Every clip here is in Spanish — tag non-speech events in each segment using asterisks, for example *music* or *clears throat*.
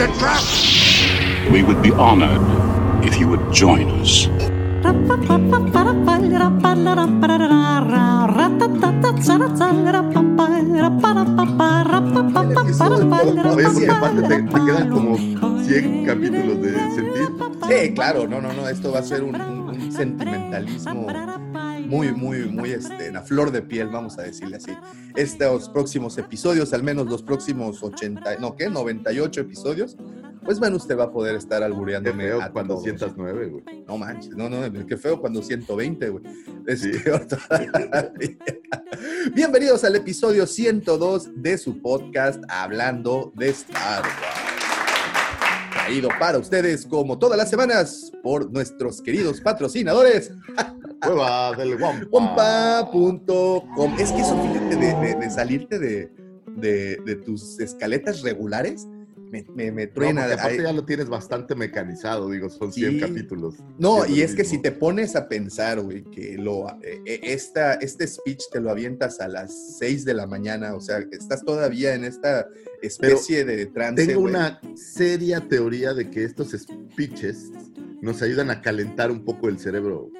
It's a trap! We would be honored if you would join us. Oye, porque aparte te, te quedan como 100 capítulos de sentir. Sí, claro, no, no, no, esto va a ser un, un- un sentimentalismo muy, muy, muy, este, en la flor de piel, vamos a decirle así. Estos próximos episodios, al menos los próximos 80, no, ¿qué? 98 episodios, pues bueno, usted va a poder estar Qué albureándome feo a cuando todos. sientas nueve, güey. No manches, no, no, qué feo cuando 120, güey. Es Sí. *laughs* peor todavía. Bienvenidos al episodio 102 de su podcast Hablando de Star Wars. Traído para ustedes como todas las semanas por nuestros queridos patrocinadores *laughs* Cueva del Wampa. Pompa.com. Es que eso, fíjate, de, de- de salirte de, de- tus escaletas regulares, me, me, truena. aparte ya lo tienes bastante mecanizado, digo, son 100 Sí. capítulos. No, y es que si te pones a pensar, güey, que lo, eh, eh, esta, este speech te lo avientas a las 6 de la mañana, o sea, estás todavía en esta especie de trance. Tengo una seria teoría de que estos speeches nos ayudan a calentar un poco el cerebro.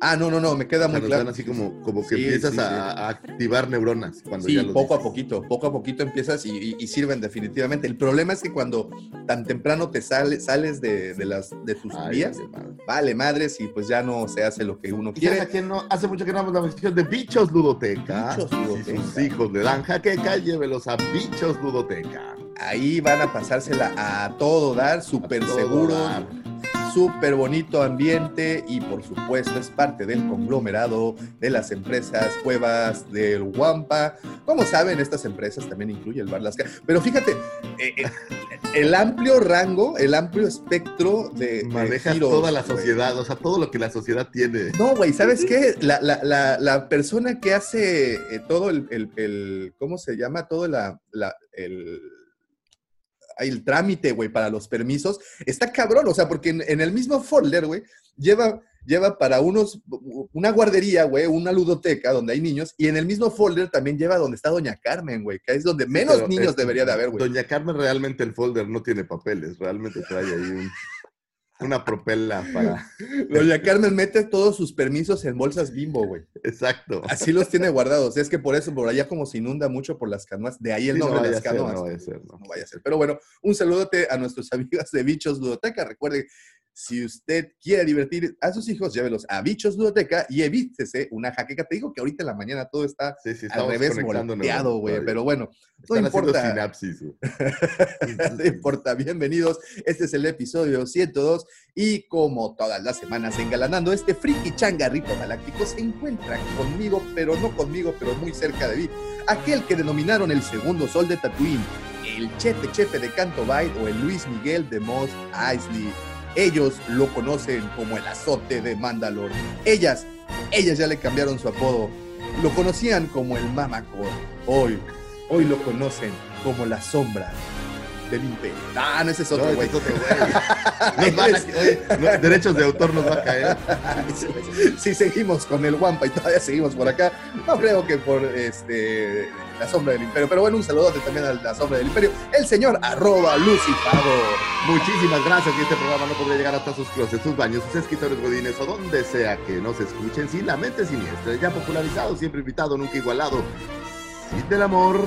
Ah, no, no, no, me queda muy dan claro. así como, como que Sí, empiezas sí, a, a activar neuronas cuando Sí, ya poco a dices. poquito, poco a poquito empiezas y, y- y sirven definitivamente. El problema es que cuando tan temprano te sale- sales de, de las, de tus Ay, vías, vale, madre. vale madres y pues ya no se hace lo que uno ¿Y sabes a quiere. no? Hace mucho que no la mención de Bichos Ludoteca. Bichos Ludoteca. Sus hijos le dan jaqueca, llévelos a Bichos Ludoteca. Ahí van a pasársela a todo dar, súper A seguro, dar. Súper bonito ambiente y por supuesto es parte del conglomerado de las empresas Cuevas del Guampa. Como saben, estas empresas también incluye el Bar Las Pero fíjate, eh, eh, el amplio rango, el amplio espectro de... giros, toda la sociedad, o sea, todo lo que la sociedad tiene. No, güey, ¿sabes qué? La, la- la- la persona que hace eh, todo el, el- el- ¿cómo se llama? Todo la, la- el, el trámite, güey, para los permisos, está cabrón, o sea, porque en, en el mismo folder, güey, lleva, lleva para unos, una guardería, güey, una ludoteca donde hay niños, y en el mismo folder también lleva donde está Doña Carmen, güey, que es donde menos Pero niños es- debería de haber, güey. Doña Carmen realmente el folder no tiene papeles, realmente trae ahí un- una propela para... *laughs* Doña Carmen mete todos sus permisos en bolsas bimbo, güey. Exacto. Así los tiene guardados. Es que por eso, por allá como se inunda mucho por las canoas, de ahí el Sí, no nombre de las a ser, canoas. no vaya a ser, no. No vaya a ser. Pero bueno, un saludote a nuestros *laughs* amigos de Bichos Ludoteca. Recuerde, si usted quiere divertir a sus hijos, llévelos a Bichos Ludoteca y evítese una jaqueca. Te digo que ahorita en la mañana todo está Sí, sí, al revés volteado, güey. Pero bueno, Están no importa. sinapsis. *laughs* no importa, bienvenidos. Este es el episodio 102 y como todas las semanas engalanando este friki changarrito galáctico se encuentra conmigo, pero no conmigo, pero muy cerca de mí. Aquel que denominaron el segundo sol de Tatooine, el Chepe Chepe de Canto Bight o el Luis Miguel de Mos Eisley. Ellos lo conocen como el azote de Mandalore. Ellas, ellas ya le cambiaron su apodo. Lo conocían como el Mamacor. Hoy, hoy lo conocen como la sombra del imperio. Ah, no, ese es No, otro güey. *laughs* oye, no, derechos de autor nos va a caer. *laughs* si seguimos con el Wampa y todavía seguimos por acá, no creo que por este la sombra del imperio. Pero bueno, un saludote también a la sombra del imperio, el señor arroba. Muchísimas gracias y este programa no podría llegar hasta sus closets, sus baños, sus escritorios godines o donde sea que nos escuchen sin la mente siniestra, ya popularizado, siempre invitado, nunca igualado. Sin del amor,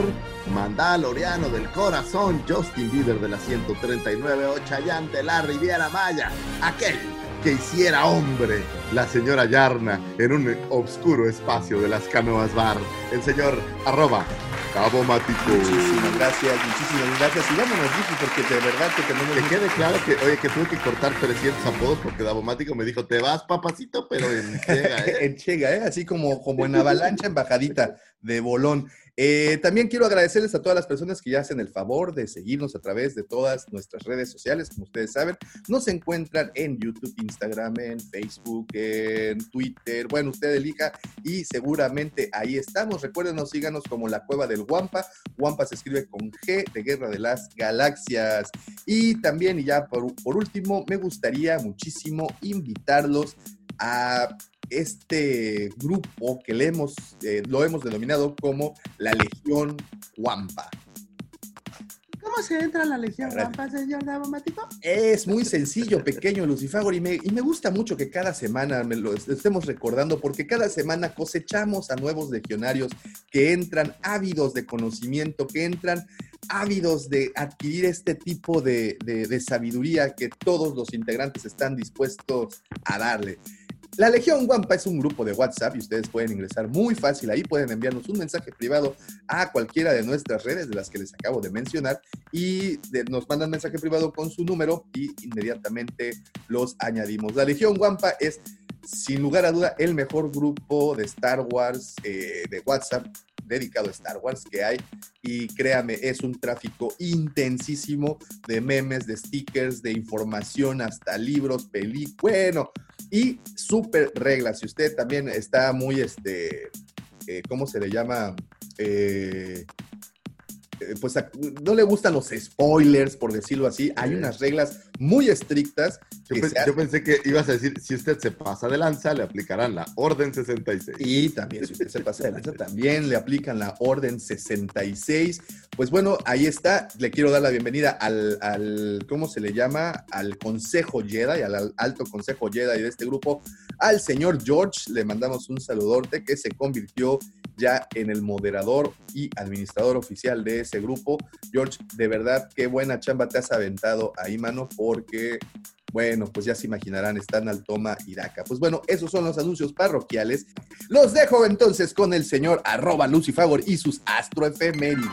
Mandaloriano del corazón, Justin Bieber de la 139, o Chayanne de la Riviera Maya, aquel que hiciera hombre la señora Yarna en un oscuro espacio de las canoas bar, el señor arroba Cabo Mático. Muchísimas gracias, muchísimas gracias. Y vámonos, Vicky, porque de verdad que tenemos... Que quede claro que, oye, que tuve que cortar 300 apodos porque Davomático me dijo, te vas, papacito, pero en ciega, ¿eh? *laughs* en Chega, ¿eh? así como, como en *laughs* avalancha, en bajadita de bolón. Eh, también quiero agradecerles a todas las personas que ya hacen el favor de seguirnos a través de todas nuestras redes sociales. Como ustedes saben, nos encuentran en YouTube, Instagram, en Facebook, en Twitter. Bueno, usted elija y seguramente ahí estamos. Recuérdenos, síganos como la Cueva del Guampa. Guampa se escribe con G de Guerra de las Galaxias. Y también, y ya por último, me gustaría muchísimo invitarlos a este grupo que le hemos, eh, lo hemos denominado como la Legión Guampa. ¿Cómo se entra a la Legión Guampa, señor Davomático? Es muy sencillo, pequeño Lucifagor, y me, y me gusta mucho que cada semana me lo estemos recordando, porque cada semana cosechamos a nuevos legionarios que entran ávidos de conocimiento, que entran ávidos de adquirir este tipo de, de, de sabiduría que todos los integrantes están dispuestos a darle. La Legión Guampa es un grupo de WhatsApp y ustedes pueden ingresar muy fácil ahí, pueden enviarnos un mensaje privado a cualquiera de nuestras redes de las que les acabo de mencionar y nos mandan mensaje privado con su número y inmediatamente los añadimos. La Legión Guampa es sin lugar a duda el mejor grupo de Star Wars eh, de WhatsApp dedicado a Star Wars que hay y créame, es un tráfico intensísimo de memes, de stickers, de información, hasta libros, películas, bueno, y súper reglas. Si usted también está muy, este, eh, ¿cómo se le llama? Eh, pues no le gustan los spoilers, por decirlo así. Hay unas reglas muy estrictas. Yo, yo, pensé que ibas a decir, si usted se pasa de lanza, le aplicarán la Orden 66. Y también, si usted se pasa de lanza, también le aplican la Orden 66. Pues bueno, ahí está. Le quiero dar la bienvenida al, al ¿cómo se le llama? Al Consejo Jedi, al Alto Consejo Jedi de este grupo, al señor George. Le mandamos un saludorte que se convirtió ya en el moderador y administrador oficial de ese grupo. George, de verdad, qué buena chamba te has aventado ahí, mano, porque, bueno, pues ya se imaginarán, están al toma Iraca. Pues bueno, esos son los anuncios parroquiales. Los dejo entonces con el señor arroba Lucifagor y sus astroefemérides.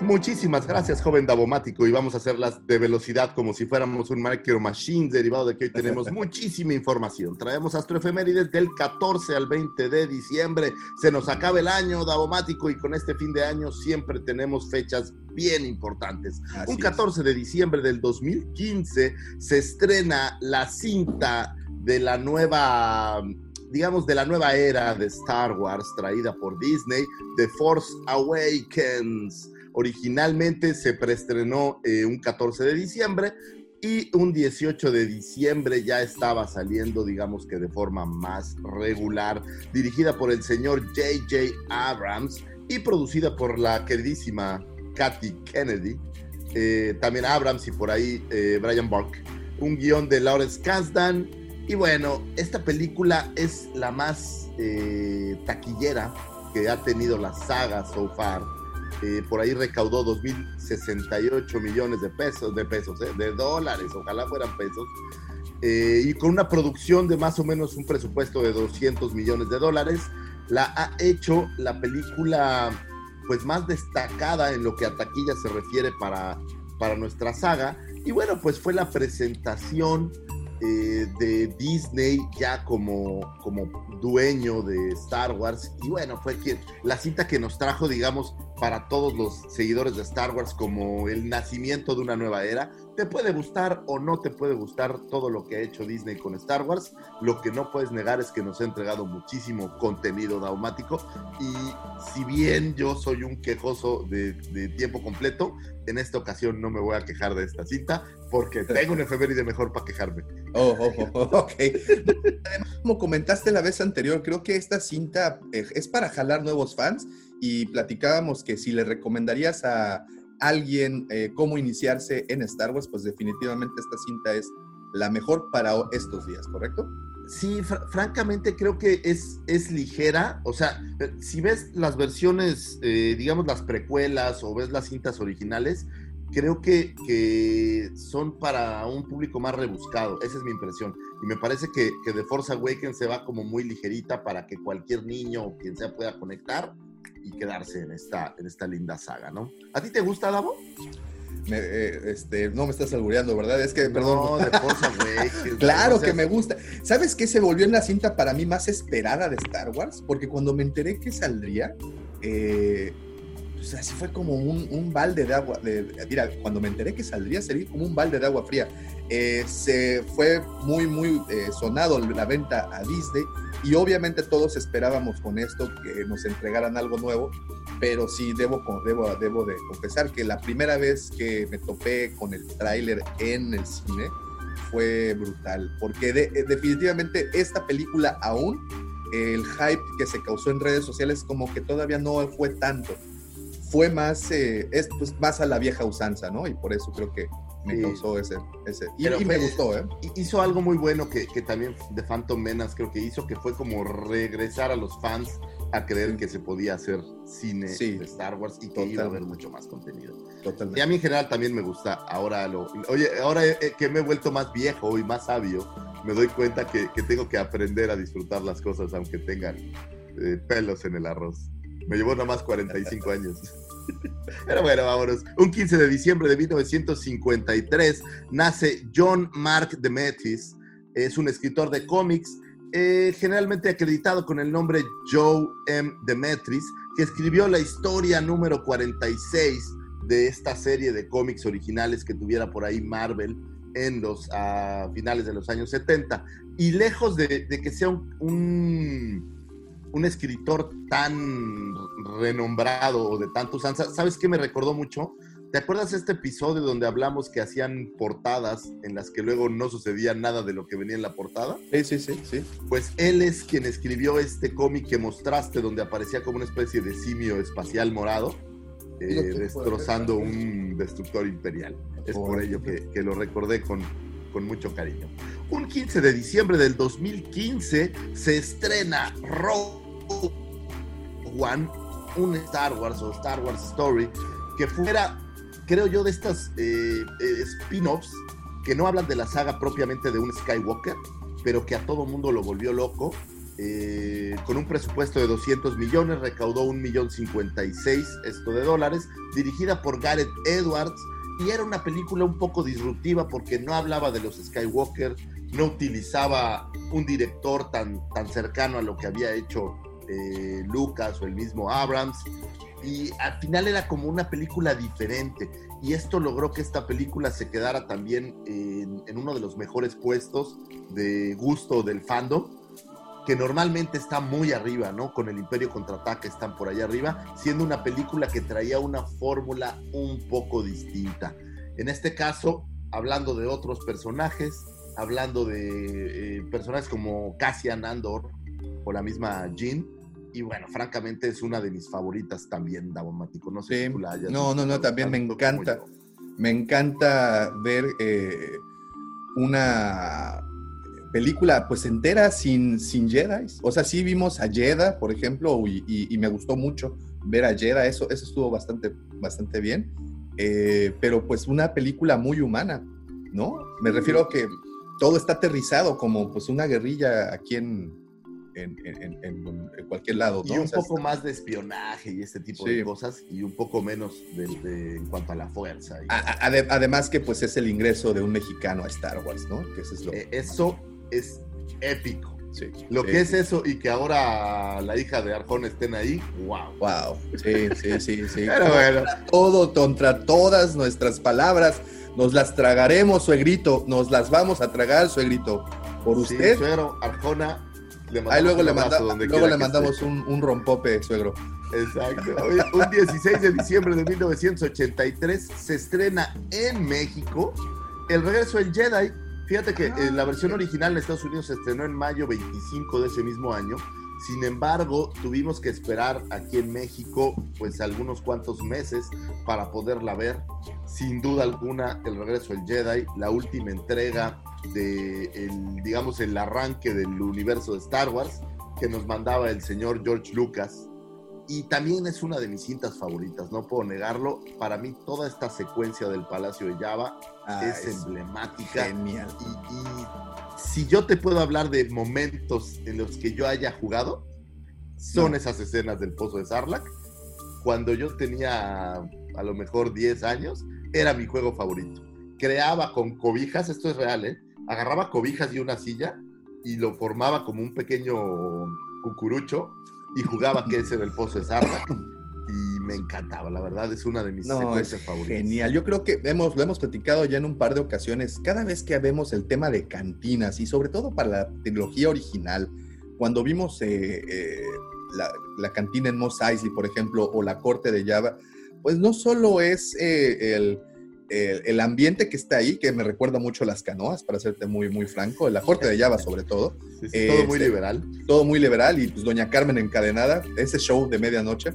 Muchísimas gracias, joven Davomático, y vamos a hacerlas de velocidad como si fuéramos un Micro Machine, derivado de que hoy tenemos *laughs* muchísima información. Traemos astroefemérides del 14 al 20 de diciembre. Se nos acaba el año, Davomático, y con este fin de año siempre tenemos fechas bien importantes. Así un 14 de diciembre del 2015 se estrena la cinta de la nueva digamos, de la nueva era de Star Wars traída por Disney, The Force Awakens. Originalmente se preestrenó eh, un 14 de diciembre y un 18 de diciembre ya estaba saliendo, digamos que de forma más regular, dirigida por el señor J.J. Abrams y producida por la queridísima Kathy Kennedy, eh, también Abrams y por ahí eh, Brian Burke, un guion de Lawrence Kasdan. Y bueno, esta película es la más eh, taquillera que ha tenido la saga so far. Por ahí recaudó 2.068 millones de pesos, de pesos, de dólares, ojalá fueran pesos. Y con una producción de más o menos un presupuesto de 200 millones de dólares, la ha hecho la película pues más destacada en lo que a taquilla se refiere para, para nuestra saga. Y bueno, pues fue la presentación eh, de Disney ya como, como dueño de Star Wars. Y bueno, fue que, la cinta que nos trajo, digamos, para todos los seguidores de Star Wars como el nacimiento de una nueva era. Te puede gustar o no te puede gustar todo lo que ha hecho Disney con Star Wars. Lo que no puedes negar es que nos ha entregado muchísimo contenido daumático. Y si bien yo soy un quejoso de, de tiempo completo, en esta ocasión no me voy a quejar de esta cinta porque tengo un efeméride mejor para quejarme. Oh, oh, oh, *laughs* ok. Además, como comentaste la vez anterior, creo que esta cinta eh, es para jalar nuevos fans y platicábamos que si le recomendarías a alguien eh, cómo iniciarse en Star Wars, pues definitivamente esta cinta es la mejor para estos días, ¿correcto? Sí, fr francamente creo que es, es ligera. O sea, si ves las versiones, eh, digamos las precuelas o ves las cintas originales, creo que, que, son para un público más rebuscado. Esa es mi impresión. Y me parece que, que The Force Awakens se va como muy ligerita para que cualquier niño o quien sea pueda conectar y quedarse en esta, en esta linda saga, ¿no? ¿A ti te gusta, Davo? Me, eh, este, no me estás albureando, ¿verdad? Es que, perdón. No, de Force Awakens. *laughs* claro que me gusta. ¿Sabes qué se volvió en la cinta para mí más esperada de Star Wars? Porque cuando me enteré que saldría, eh, pues así fue como un, un balde de agua. De, mira, cuando me enteré que saldría, sería como un balde de agua fría. Eh, se fue muy, muy eh, sonado la venta a Disney y obviamente todos esperábamos con esto que nos entregaran algo nuevo, pero sí debo, debo, debo de confesar que la primera vez que me topé con el tráiler en el cine fue brutal, porque de- eh, definitivamente esta película aún, el hype que se causó en redes sociales como que todavía no fue tanto, fue más, eh, es, pues, más a la vieja usanza, ¿no? Y por eso creo que me Sí. causó ese, ese y, y me gustó, ¿eh? hi- hizo algo muy bueno que, que también de Phantom Menace creo que hizo, que fue como regresar a los fans a creer Sí. que se podía hacer cine Sí. de Star Wars y que iba a haber Totalmente. mucho más contenido. Y Totalmente. a mí en general también me gusta. Ahora lo. Oye, ahora eh, que me he vuelto más viejo y más sabio, me doy cuenta que, que tengo que aprender a disfrutar las cosas aunque tengan eh, pelos en el arroz. Me llevó nomás 45 años. *laughs* Pero bueno, vámonos. Un 15 de diciembre de 1953 nace John Mark Demetis. Es un escritor de cómics, eh, generalmente acreditado con el nombre Joe M. Demetris, que escribió la historia número 46 de esta serie de cómics originales que tuviera por ahí Marvel en los ah, finales de los años 70. Y lejos de, de que sea un, un, un escritor tan renombrado o de tanta usanza, ¿sabes qué me recordó mucho? ¿Te acuerdas este episodio donde hablamos que hacían portadas en las que luego no sucedía nada de lo que venía en la portada? Sí, sí, sí, sí. Pues él es quien escribió este cómic que mostraste donde aparecía como una especie de simio espacial morado, eh, destrozando un destructor imperial. Es por Por- ello que, que lo recordé con, con mucho cariño. Un 15 de diciembre del 2015 se estrena Rogue One, un Star Wars o Star Wars Story, que fuera, creo yo, de estas eh, eh, spin-offs que no hablan de la saga propiamente de un Skywalker, pero que a todo mundo lo volvió loco. eh, con un presupuesto de 200 millones, recaudó un millón 56 esto de dólares, dirigida por Gareth Edwards, y era una película un poco disruptiva porque no hablaba de los Skywalker, no utilizaba un director tan, tan cercano a lo que había hecho eh, Lucas o el mismo Abrams, y al final era como una película diferente y esto logró que esta película se quedara también en, en uno de los mejores puestos de gusto del fandom que normalmente está muy arriba, ¿no? Con el Imperio Contraataque están por allá arriba, siendo una película que traía una fórmula un poco distinta. En este caso, hablando de otros personajes, hablando de eh, personajes como Cassian Andor o la misma Jean, y bueno, francamente es una de mis favoritas también, Davomático. No sé Sí. si tú la hayas No, no, no, también me encanta. Me encanta ver eh, una película pues entera sin, sin Jedi. O sea, sí vimos a Jedha, por ejemplo, y, y- y me gustó mucho ver a Jedha, eso, eso estuvo bastante, bastante bien. Eh, pero pues una película muy humana, ¿no? Me refiero a que todo está aterrizado como pues una guerrilla aquí en, en, en- en- cualquier lado, ¿no? Y un O sea, poco más de espionaje y este tipo Sí. de cosas, y un poco menos de, de- en cuanto a la fuerza. y- a- a- ade- además que pues es el ingreso de un mexicano a Star Wars, ¿no? Que eso es lo Eh, eso es épico. sí, Lo sí, que es eso y que ahora la hija de Arjón estén ahí, wow. Wow, sí, sí, sí, sí. Pero bueno, Todo contra todas nuestras palabras, nos las tragaremos, suegrito, nos las vamos a tragar, suegrito. Por sí, usted, suegro, Arjona, le mandamos ahí luego un le, manda- luego le mandamos un, un rompope, suegro. Exacto. Un 16 de diciembre de 1983 se estrena en México El regreso del Jedi. Fíjate que eh, la versión original en Estados Unidos se estrenó en mayo 25 de ese mismo año. Sin embargo, tuvimos que esperar aquí en México pues algunos cuantos meses para poderla ver. Sin duda alguna, El regreso del Jedi, la última entrega de el, digamos el arranque del universo de Star Wars que nos mandaba el señor George Lucas. Y también es una de mis cintas favoritas, no puedo negarlo. Para mí toda esta secuencia del Palacio de Java Ah, es, emblemática. genial. Y, y si yo te puedo hablar de momentos en los que yo haya jugado, son No. esas escenas del Pozo de Sarlacc. Cuando yo tenía a lo mejor 10 años, era mi juego favorito. Creaba con cobijas, esto es real, ¿eh? Agarraba cobijas y una silla y lo formaba como un pequeño cucurucho y jugaba que ese era el Pozo de Sarlacc. *clears throat* y me encantaba, la verdad es una de mis No, secuencias favoritas. genial. Yo creo que hemos, lo hemos platicado ya en un par de ocasiones. Cada vez que vemos el tema de cantinas y sobre todo para la trilogía original, cuando vimos eh, eh, la, la cantina en Mos Eisley, por ejemplo, o la corte de Java, pues no solo es eh, el, el- el ambiente que está ahí, que me recuerda mucho a las canoas, para serte muy, muy franco, la corte de Java sobre todo, Sí, sí, todo muy Este, liberal. todo muy liberal y pues Doña Carmen encadenada, ese show de medianoche.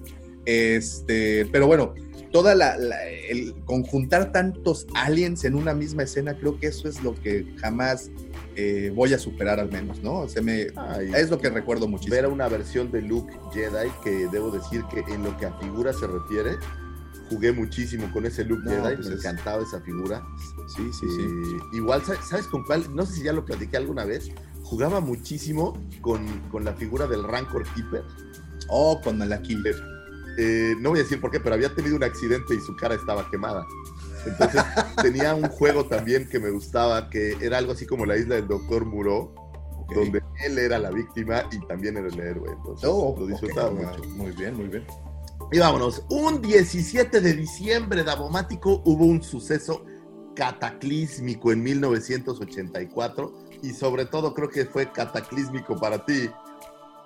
Este, pero bueno, toda la, la- el conjuntar tantos aliens en una misma escena, creo que eso es lo que jamás eh, voy a superar al menos, ¿no? Se me, Ay, es lo que recuerdo muchísimo. ver a una versión de Luke Jedi que debo decir que en lo que a figura se refiere, jugué muchísimo con ese Luke No, Jedi, pues me es- encantaba esa figura. Sí, sí, sí. Eh, igual, ¿sabes, con cuál? No sé si ya lo platiqué alguna vez. Jugaba muchísimo con, con la figura del Rancor Keeper. Oh, con Malaki. Eh, no voy a decir por qué, pero había tenido un accidente y su cara estaba quemada. Entonces *laughs* tenía un juego también que me gustaba, que era algo así como la isla del Doctor Muro, Ok. donde él era la víctima y también era el héroe. Entonces Oh, lo disfrutaba mucho. Muy bien, muy bien. Y vámonos, un 17 de diciembre Davomático hubo un suceso cataclísmico en 1984 y sobre todo creo que fue cataclísmico para ti.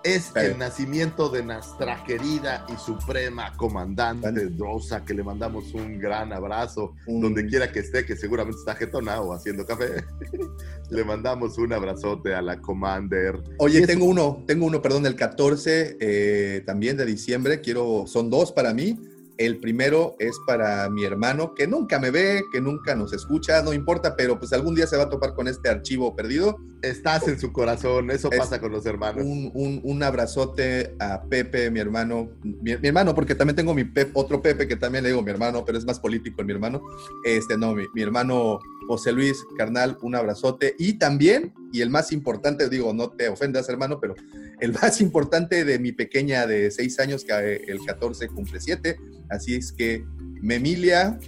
Es el nacimiento de nuestra querida y suprema comandante. Rosa, que le mandamos un gran abrazo donde quiera que esté, que seguramente está jetona o haciendo café. *laughs* le mandamos un abrazote a la Commander. Oye, tengo uno, tengo uno, perdón, el 14 eh, también de diciembre. Quiero, son dos para mí. El primero es para mi hermano, que nunca me ve, que nunca nos escucha, no importa, pero pues algún día se va a topar con este archivo perdido. Estás en su corazón, eso Es pasa con los hermanos. Un, un- un abrazote a Pepe, mi hermano, mi, mi hermano, porque también tengo mi Pep- otro Pepe que también le digo mi hermano, pero es más político el mi hermano. Este, no, mi, mi hermano José Luis, carnal, un abrazote. Y también, y el más importante, digo, no te ofendas, hermano, pero el *laughs* más importante de mi pequeña de seis años, que eh, el 14 cumple siete. Así es que, Memilia,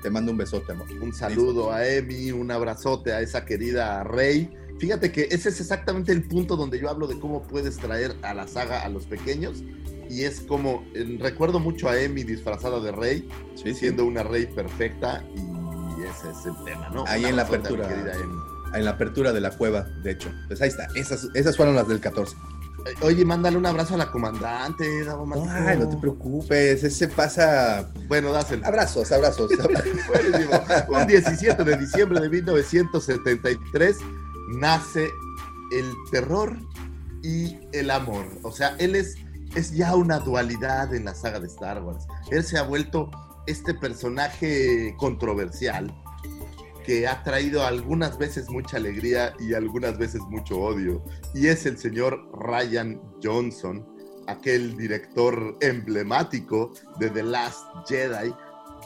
te mando un besote, amor. Un saludo a Emi, un abrazote a esa querida Rey. Fíjate que ese es exactamente el punto donde yo hablo de cómo puedes traer a la saga a los pequeños. Y es como, eh, recuerdo mucho a Emi disfrazada de Rey, Sí, siendo una Rey perfecta. Y ese es el tema, ¿no? Ahí Un en la apertura. querida. En la apertura de la cueva, de hecho. Pues ahí está. Esas, esas fueron las del 14. Eh, Oye, mándale un abrazo a la comandante, Davo. Ay, no te preocupes, ese pasa. Bueno, dáselo. Abrazos, abrazos. *laughs* Buenísimo. Un 17 de diciembre de 1973 nace el terror y el amor. O sea, él es, es ya una dualidad en la saga de Star Wars. Él se ha vuelto este personaje controversial que ha traído algunas veces mucha alegría y algunas veces mucho odio. Y es el señor Ryan Johnson, aquel director emblemático de The Last Jedi,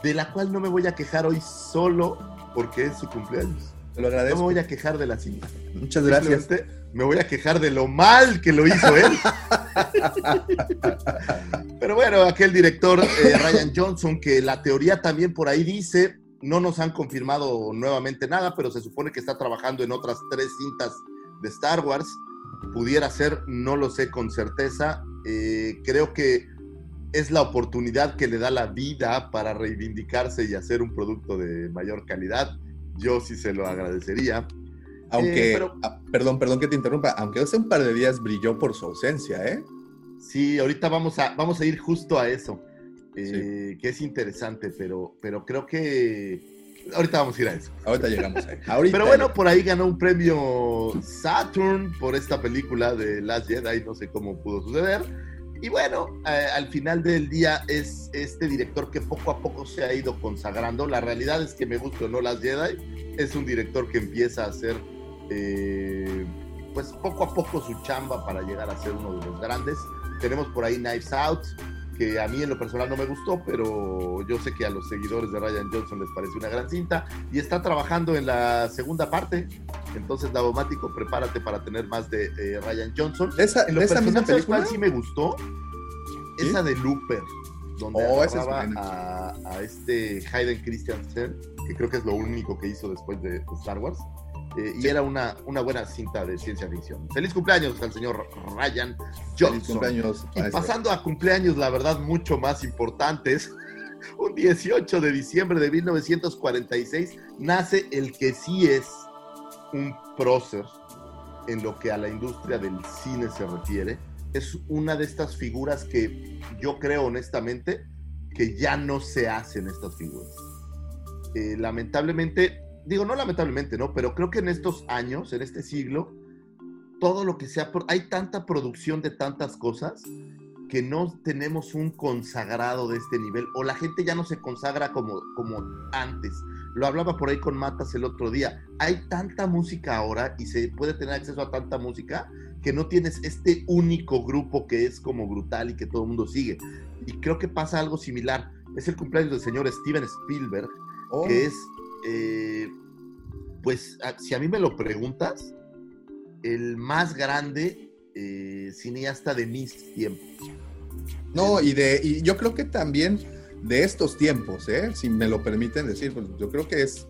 de la cual no me voy a quejar hoy solo porque es su cumpleaños. Te lo No me agradezco. voy a quejar de la cinta. Muchas gracias. Simplemente Me voy a quejar de lo mal que lo hizo él. Pero bueno, aquel director eh, Ryan Johnson, que la teoría también por ahí dice, no nos han confirmado nuevamente nada, pero se supone que está trabajando en otras tres cintas de Star Wars. Pudiera ser, no lo sé con certeza. Eh, creo que es la oportunidad que le da la vida para reivindicarse y hacer un producto de mayor calidad. Yo sí se lo agradecería. Aunque, Eh, pero- ah, perdón, perdón que te interrumpa, aunque hace un par de días brilló por su ausencia, ¿eh? Sí, ahorita vamos a, vamos a ir justo a eso, eh, que es interesante, pero, pero creo que ahorita vamos a ir a eso. Ahorita llegamos ahí. Ahorita Pero bueno, por ahí ganó un premio Saturn por esta película de Last Jedi, no sé cómo pudo suceder. Y bueno, eh, al final del día es este director que poco a poco se ha ido consagrando. La realidad es que me gusta o no Last Jedi, es un director que empieza a hacer, eh, pues poco a poco su chamba para llegar a ser uno de los grandes. Tenemos por ahí Knives Out, que a mí en lo personal no me gustó, pero yo sé que a los seguidores de Ryan Johnson les parece una gran cinta y está trabajando en la segunda parte. Entonces, Davomático, prepárate para tener más de eh, Ryan Johnson. ¿De esa, En lo de esa misma personal, ¿sabes cuál película? sí me gustó? ¿Sí? Esa de Looper, donde Oh, es a, a este Hayden Christensen, que creo que es lo único que hizo después de, de Star Wars. Eh, y era una, una buena cinta de ciencia ficción. Feliz cumpleaños al señor Ryan Johnson. Feliz cumpleaños. Y maestro. pasando a cumpleaños, la verdad, mucho más importantes. *laughs* Un 18 de diciembre de 1946 nace el que sí es un prócer en lo que a la industria del cine se refiere. Es una de estas figuras que yo creo honestamente que ya no se hacen estas figuras. Eh, lamentablemente, digo no lamentablemente, ¿no? Pero creo que en estos años, en este siglo, todo lo que sea, hay tanta producción de tantas cosas que no tenemos un consagrado de este nivel o la gente ya no se consagra como, como antes. Lo hablaba por ahí con Matas el otro día. Hay tanta música ahora y se puede tener acceso a tanta música que no tienes este único grupo que es como brutal y que todo el mundo sigue. Y creo que pasa algo similar. Es el cumpleaños del señor Steven Spielberg, Oh, que es, eh, pues, si a mí me lo preguntas, el más grande eh, cineasta de mis tiempos. No, y de y yo creo que también de estos tiempos, ¿eh? si me lo permiten decir, pues yo creo que es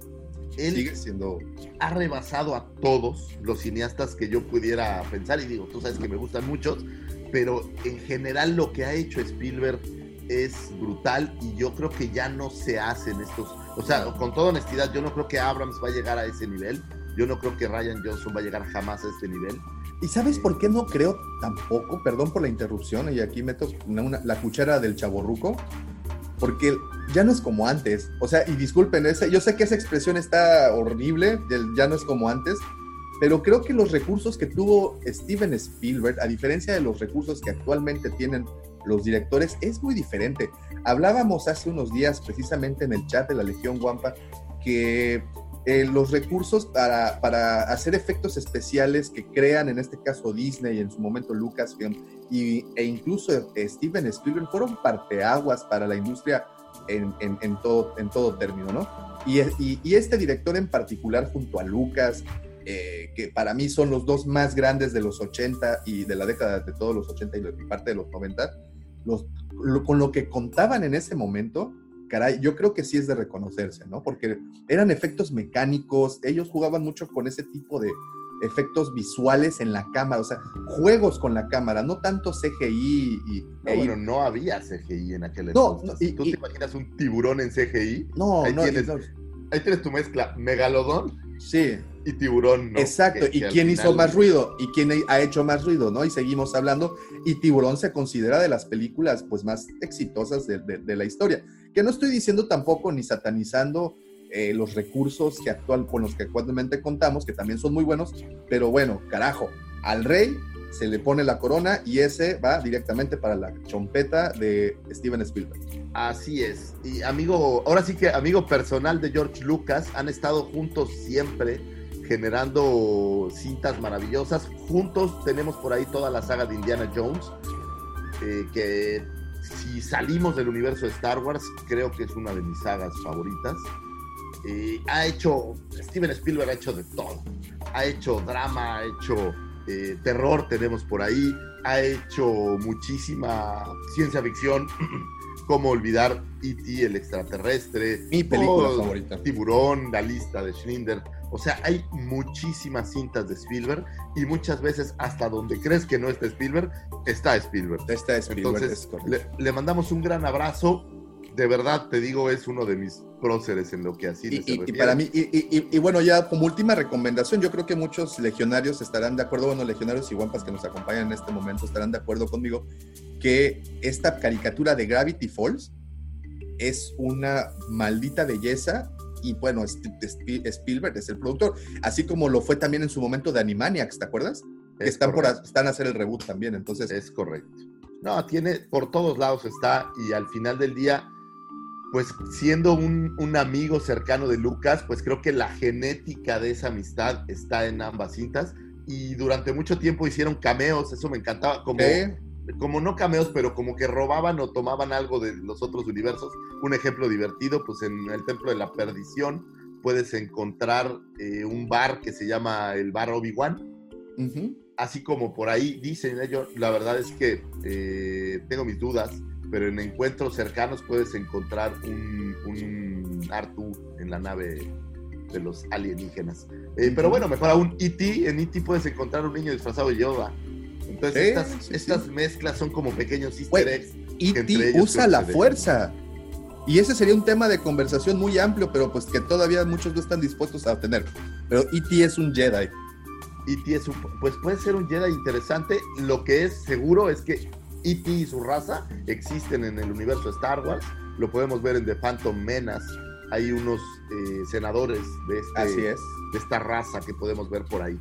Él sigue siendo ha rebasado a todos los cineastas que yo pudiera pensar, y digo, tú sabes que me gustan muchos, pero en general lo que ha hecho Spielberg es brutal y yo creo que ya no se hacen estos, o sea, con toda honestidad, yo no creo que Abrams va a llegar a ese nivel, yo no creo que Ryan Johnson va a llegar jamás a este nivel. ¿Y sabes por qué no creo tampoco? Perdón por la interrupción, y aquí meto una- una- la cuchara del chaborruco, porque ya no es como antes. O sea, y disculpen, ese, yo sé que esa expresión está horrible, ya no es como antes, pero creo que los recursos que tuvo Steven Spielberg, a diferencia de los recursos que actualmente tienen los directores, es muy diferente. Hablábamos hace unos días precisamente en el chat de la Legión Guampa que eh, los recursos para, para hacer efectos especiales que crean, en este caso Disney y en su momento Lucasfilm, y, e incluso eh, Steven Spielberg fueron parteaguas para la industria en, en- en todo, en todo término, ¿no? Y, y- y este director en particular, junto a Lucas, eh, que para mí son los dos más grandes de los 80 y de la década de todos los 80 y parte de los 90, los, lo- con lo que contaban en ese momento, caray, yo creo que sí es de reconocerse, ¿no? Porque eran efectos mecánicos, ellos jugaban mucho con ese tipo de efectos visuales en la cámara, o sea, juegos con la cámara, no tanto CGI y... No, e- bueno, no había CGI en aquel No, entonces. y- ¿Tú y- te imaginas un tiburón en CGI? no, ahí no, tienes- no, Ahí tienes tu mezcla, megalodón sí, y tiburón, ¿no? exacto. Que- ¿Y que quién hizo más ruido? ¿Y quién ha hecho más ruido? ¿No? Y seguimos hablando. Y Tiburón se considera de las películas pues más exitosas de, de- de la historia. Que no estoy diciendo tampoco ni satanizando eh, los recursos que actual, con los que actualmente contamos, que también son muy buenos, pero bueno, carajo, al rey se le pone la corona y ese va directamente para la chompeta de Steven Spielberg. Así es. Y amigo, ahora sí que amigo personal de George Lucas, han estado juntos siempre generando cintas maravillosas. Juntos tenemos por ahí toda la saga de Indiana Jones, eh, que si salimos del universo de Star Wars, creo que es una de mis sagas favoritas. Eh, ha hecho, Steven Spielberg ha hecho de todo. Ha hecho drama, ha hecho eh, terror, tenemos por ahí. Ha hecho muchísima ciencia ficción. *clears throat* Cómo olvidar E.T. el extraterrestre. Mi película favorita. Tiburón, la lista de Schindler. O sea, hay muchísimas cintas de Spielberg y muchas veces hasta donde crees que no está Spielberg, está Spielberg. Esta es Spielberg, Entonces, es le, le mandamos un gran abrazo. De verdad, te digo, es uno de mis próceres en lo que así Y, y- y para mí, y- y bueno, ya como última recomendación, yo creo que muchos legionarios estarán de acuerdo, bueno, legionarios y guampas que nos acompañan en este momento estarán de acuerdo conmigo, que esta caricatura de Gravity Falls es una maldita belleza y bueno, Sp- Sp- Spielberg es el productor, así como lo fue también en su momento de Animaniacs, ¿te acuerdas? Que Es están, por, correcto. están a hacer el reboot también, entonces... Es correcto. No, tiene, por todos lados está, y al final del día, pues siendo un, un amigo cercano de Lucas, pues creo que la genética de esa amistad está en ambas cintas. Y durante mucho tiempo hicieron cameos, eso me encantaba, como, ¿eh? Como no cameos, pero como que robaban o tomaban algo de los otros universos. Un ejemplo divertido, pues en el Templo de la Perdición puedes encontrar eh, un bar que se llama el Bar Obi-Wan así como por ahí dicen ellos, la verdad es que eh, tengo mis dudas, pero en encuentros cercanos puedes encontrar un, un Artu en la nave de los alienígenas. Eh, pero bueno, mejor aún, E.T., en E.T. puedes encontrar un niño disfrazado de Yoda. Entonces, Sí, estas, estas sí. mezclas son como pequeños easter eggs. entre E.T. ellos usa la fuerza. Y ese sería un tema de conversación muy amplio, pero pues que todavía muchos no están dispuestos a tener. Pero E.T. es un Jedi. E.T. es un- pues puede ser un Jedi interesante. Lo que es seguro es que E.T. y su raza existen en el universo Star Wars. Lo podemos ver en The Phantom Menace. Hay unos eh, senadores de, este, Así es. de esta raza que podemos ver por ahí.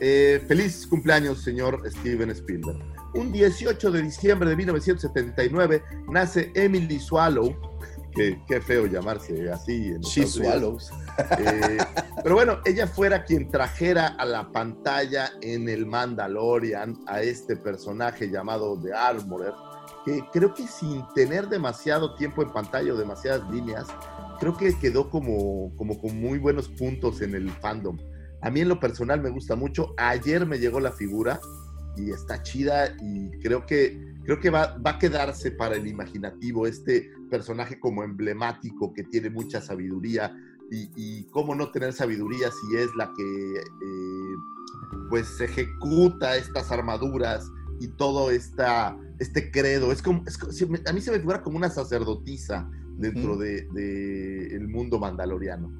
Eh, feliz cumpleaños, señor Steven Spielberg. Un 18 de diciembre de 1979 nace Emily Swallow. Que, qué feo llamarse así. En She swallows. Eh, pero bueno, ella fuera quien trajera a la pantalla en el Mandalorian a este personaje llamado The Armorer, que creo que sin tener demasiado tiempo en pantalla o demasiadas líneas, creo que quedó como, como con muy buenos puntos en el fandom. A mí en lo personal me gusta mucho. Ayer me llegó la figura y está chida y creo que, creo que va, va a quedarse para el imaginativo este personaje como emblemático que tiene mucha sabiduría y, y cómo no tener sabiduría si es la que eh, pues ejecuta estas armaduras y todo esta, este credo. Es como, es a mí se me figura como una sacerdotisa dentro Ujú. de, de el mundo mandaloriano.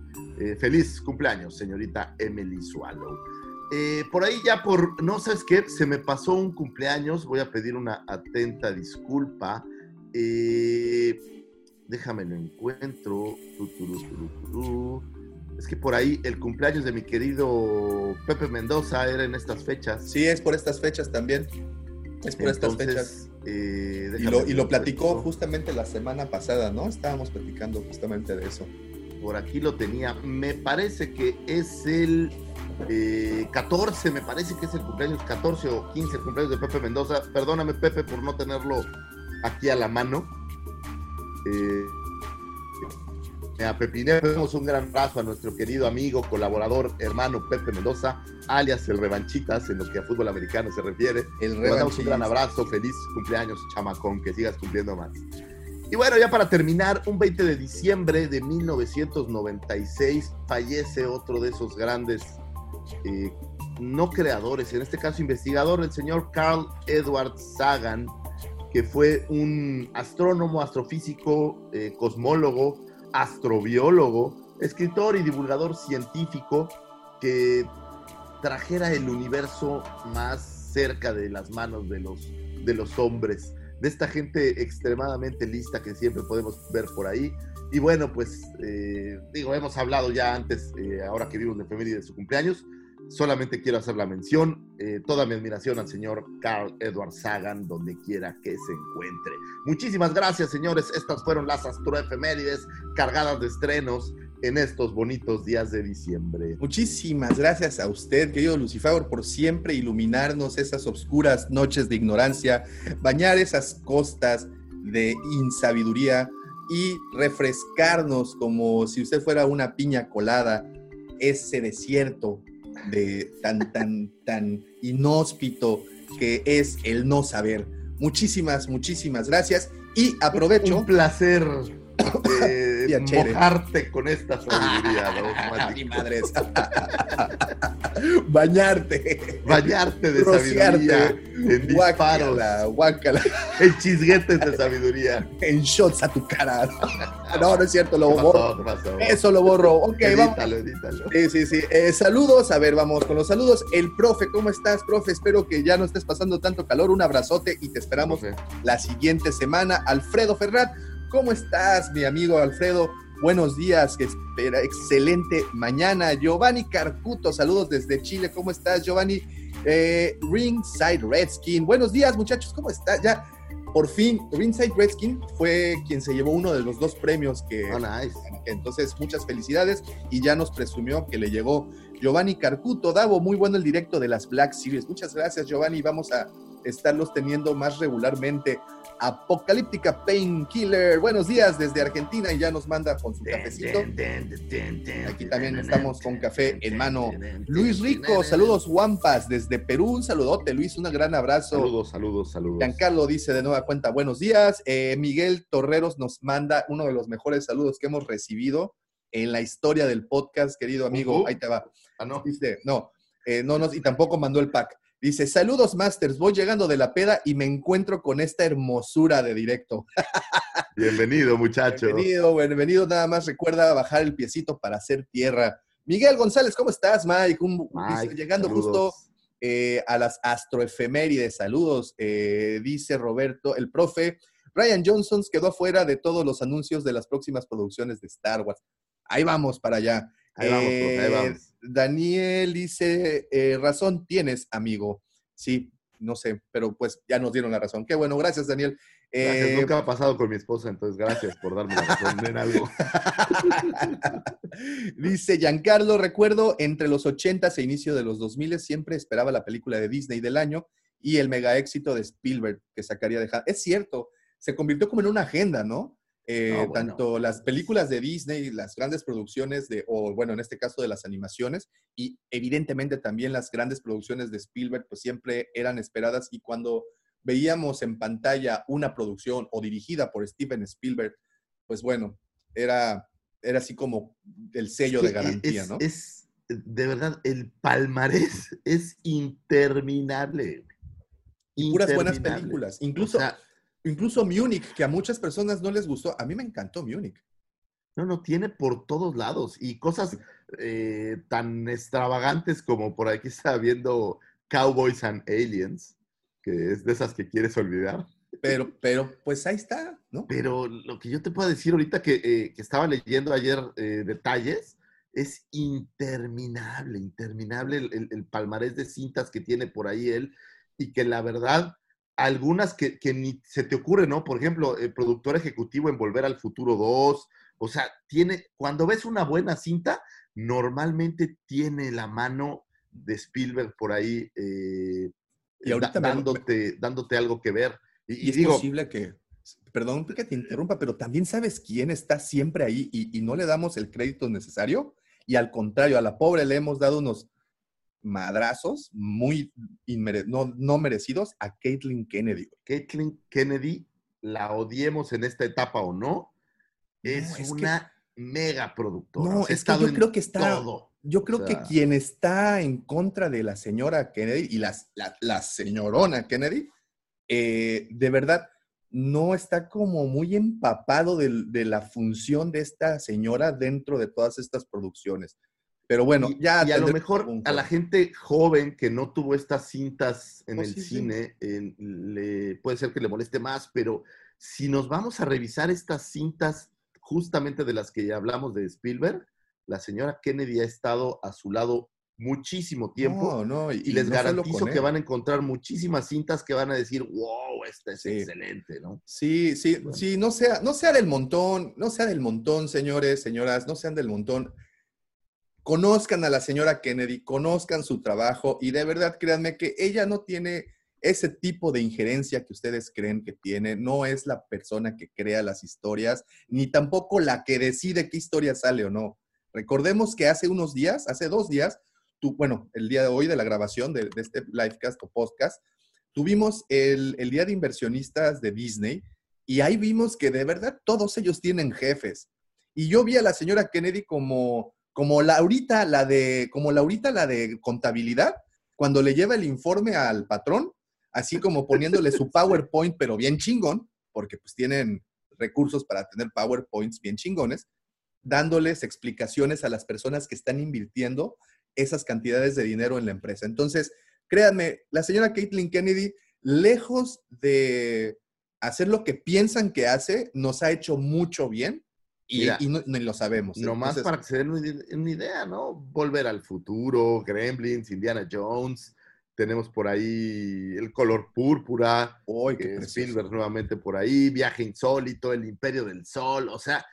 Eh, feliz cumpleaños, señorita Emily Swallow. Eh, por ahí ya por, no sabes qué, se me pasó un cumpleaños, voy a pedir una atenta disculpa. Eh, déjame lo encuentro. Es que por ahí el cumpleaños de mi querido Pepe Mendoza era en estas fechas. Sí, es por estas fechas también. Es por estas fechas. Eh, Y lo, y lo platicó justamente la semana pasada, ¿no? Estábamos platicando justamente de eso. Por aquí lo tenía. Me parece que es el eh, 14, me parece que es el cumpleaños 14 o 15, el cumpleaños de Pepe Mendoza. Perdóname, Pepe, por no tenerlo aquí a la mano. Eh, le damos un gran abrazo a nuestro querido amigo, colaborador, hermano Pepe Mendoza, alias el Revanchitas, en lo que a fútbol americano se refiere. El Te mandamos un gran abrazo, feliz cumpleaños, chamacón, que sigas cumpliendo más. Y bueno, ya para terminar, un 20 de diciembre de 1996 fallece otro de esos grandes, eh, no creadores, en este caso investigador, el señor Carl Edward Sagan, que fue un astrónomo, astrofísico, eh, cosmólogo, astrobiólogo, escritor y divulgador científico que trajera el universo más cerca de las manos de los, de los hombres, de esta gente extremadamente lista que siempre podemos ver por ahí. Y bueno, pues eh, digo, hemos hablado ya antes, eh, ahora que vimos la efeméride de su cumpleaños, solamente quiero hacer la mención, eh, toda mi admiración al señor Carl Edward Sagan, donde quiera que se encuentre. Muchísimas gracias, señores. Estas fueron las astroefemérides cargadas de estrenos en estos bonitos días de diciembre. Muchísimas gracias a usted, querido Lucifer, por siempre iluminarnos esas oscuras noches de ignorancia, bañar esas costas de insabiduría y refrescarnos como si usted fuera una piña colada, ese desierto de tan, tan, *laughs* tan inhóspito que es el no saber. Muchísimas, muchísimas gracias y aprovecho. Un placer eh, Tía Chere. mojarte con esta sabiduría, ¿no? *laughs* Mi madre *laughs* Bañarte. Bañarte de Rociarte. sabiduría en disparos, Guácala, guácala. en chisguetes de sabiduría. En shots a tu cara. No, no es cierto, lo ¿Qué borro. Eso lo borro. Ok, vamos. edítalo, edítalo. Sí, sí, sí. Eh, saludos, a ver, vamos con los saludos. El profe, ¿cómo estás, profe? Espero que ya no estés pasando tanto calor. Un abrazote y te esperamos Profe. la siguiente semana. Alfredo Ferrat, ¿cómo estás, mi amigo Alfredo? Buenos días, que espera, excelente mañana. Giovanni Carcuto, saludos desde Chile. ¿Cómo estás, Giovanni? Eh, Ringside Redskin, buenos días, muchachos, ¿cómo estás? Ya, por fin, Ringside Redskin fue quien se llevó uno de los dos premios que, Oh, nice. entonces, muchas felicidades y ya nos presumió que le llegó Giovanni Carcuto. Davo, muy bueno el directo de las Black Series. Muchas gracias, Giovanni. Vamos a estarlos teniendo más regularmente. Apocalíptica Painkiller. Buenos días desde Argentina y ya nos manda con su cafecito. Aquí también estamos con café en mano. Luis Rico, saludos Wampas desde Perú. Un saludote, Luis, un gran abrazo. Saludos, saludos, saludos. Giancarlo dice de nueva cuenta, buenos días. Eh, Miguel Torreros nos manda uno de los mejores saludos que hemos recibido. en la historia del podcast, querido amigo. Ahí te va. Ah, no. Dice, no, eh, no, no, y tampoco mandó el pack. Dice, saludos, Masters. Voy llegando de la peda y me encuentro con esta hermosura de directo. *laughs* Bienvenido, muchacho. Bienvenido, bienvenido. Nada más recuerda bajar el piecito para hacer tierra. Miguel González, ¿cómo estás, Mike? Un- Mike, dice, llegando saludos. justo eh, a las astroefemérides. Saludos, eh, dice Roberto, el profe. Ryan Johnson quedó afuera de todos los anuncios de las próximas producciones de Star Wars. Ahí vamos para allá. Ahí vamos, profe, ahí Eh, vamos. Daniel dice, eh, razón tienes, amigo. Sí, no sé, pero pues ya nos dieron la razón. Qué bueno, gracias, Daniel. Gracias, Eh, Nunca ha pasado con mi esposa, entonces gracias por darme la razón en algo. *laughs* Dice Giancarlo, recuerdo entre los 80s e inicio de los 2000 siempre esperaba la película de Disney del año y el mega éxito de Spielberg que sacaría de. Es cierto, se convirtió como en una agenda, ¿no? Eh, No, bueno. Tanto las películas de Disney, las grandes producciones de, o bueno, en este caso de las animaciones, y evidentemente también las grandes producciones de Spielberg, pues siempre eran esperadas y cuando veíamos en pantalla una producción o dirigida por Steven Spielberg, pues bueno, era, era así como el sello de Sí, garantía, es, ¿no? Es, de verdad, el palmarés *laughs* es interminable. Y puras buenas películas. Incluso, O sea, incluso Munich, que a muchas personas no les gustó. A mí me encantó Munich. no, no, tiene por todos lados y cosas eh, tan extravagantes como por aquí está viendo Cowboys and Aliens, que es de esas que quieres olvidar. Pero, *laughs* pero, pues ahí está, ¿no? Pero lo que yo te puedo decir ahorita que, eh, que estaba leyendo ayer eh, detalles, es interminable, interminable el, el- el palmarés de cintas que tiene por ahí él y que la verdad, algunas que, que ni se te ocurre, ¿no? Por ejemplo, el productor ejecutivo en Volver al Futuro 2, o sea, tiene, cuando ves una buena cinta, normalmente tiene la mano de Spielberg por ahí eh, Y ahorita da- me- dándote, dándote algo que ver. Y, Y, y es digo, posible que, perdón que te interrumpa, pero también sabes quién está siempre ahí y, y no le damos el crédito necesario. Y al contrario, a la pobre le hemos dado unos madrazos muy no, no merecidos a Caitlyn Kennedy. Caitlyn Kennedy, la odiemos en esta etapa o no, es, es que- una mega productora. No, es que yo creo que está- todo. Yo creo O que quien está en contra de la señora Kennedy y las- la, la señorona Kennedy, eh, de verdad, no está como muy empapado de, la función de esta señora dentro de todas estas producciones. Pero bueno, y, ya... y a lo mejor a la gente joven que no tuvo estas cintas en Oh, el sí, sí. cine, le, puede ser que le moleste más, pero si nos vamos a revisar estas cintas justamente de las que ya hablamos de Spielberg, la señora Kennedy ha estado a su lado muchísimo tiempo. No, no, y, Y les no garantizo que van a encontrar muchísimas cintas que van a decir, wow, esta es Sí. excelente, ¿no? Sí, sí, Bueno. sí, no sea, no sea del montón, no sea del montón, señores, señoras, no sean del montón. Conozcan a la señora Kennedy, conozcan su trabajo y de verdad créanme que ella no tiene ese tipo de injerencia que ustedes creen que tiene, no es la persona que crea las historias, ni tampoco la que decide qué historia sale o no. Recordemos que hace unos días, hace dos días, bueno, el día de hoy de la grabación de, este livecast o podcast, tuvimos el Día de Inversionistas de Disney y ahí vimos que de verdad todos ellos tienen jefes. Y yo vi a la señora Kennedy como, como Laurita, la de, como Laurita, la de contabilidad, cuando le lleva el informe al patrón, así como poniéndole su *laughs* PowerPoint, pero bien chingón, porque pues tienen recursos para tener PowerPoints bien chingones, dándoles explicaciones a las personas que están invirtiendo esas cantidades de dinero en la empresa. Entonces, créanme, la señora Caitlyn Kennedy, lejos de hacer lo que piensan que hace, nos ha hecho mucho bien y, Mira, y no, ni lo sabemos. Nomás Entonces, para que se den una ide- una idea, ¿no? Volver al futuro, Gremlins, Indiana Jones, tenemos por ahí el color púrpura, ¡ay, qué eh! Spielberg nuevamente por ahí, Viaje Insólito, El Imperio del Sol, o sea,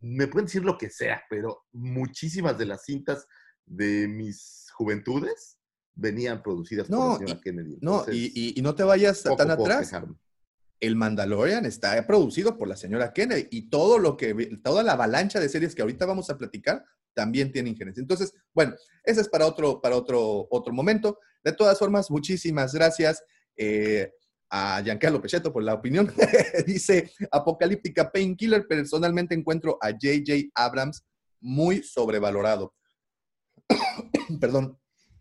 me pueden decir lo que sea, pero muchísimas de las cintas de mis juventudes venían producidas por No, la señora y- Kennedy. No, Entonces, y, y- y no te vayas tan atrás. quejarme. El Mandalorian está producido por la señora Kennedy y todo lo que, toda la avalancha de series que ahorita vamos a platicar también tiene injerencia. Entonces, bueno, ese es para otro, para otro, otro momento. De todas formas, muchísimas gracias eh, a Giancarlo Pechetto por la opinión. *laughs* Dice Apocalíptica Painkiller. Personalmente encuentro a J.J. Abrams muy sobrevalorado. *coughs* Perdón.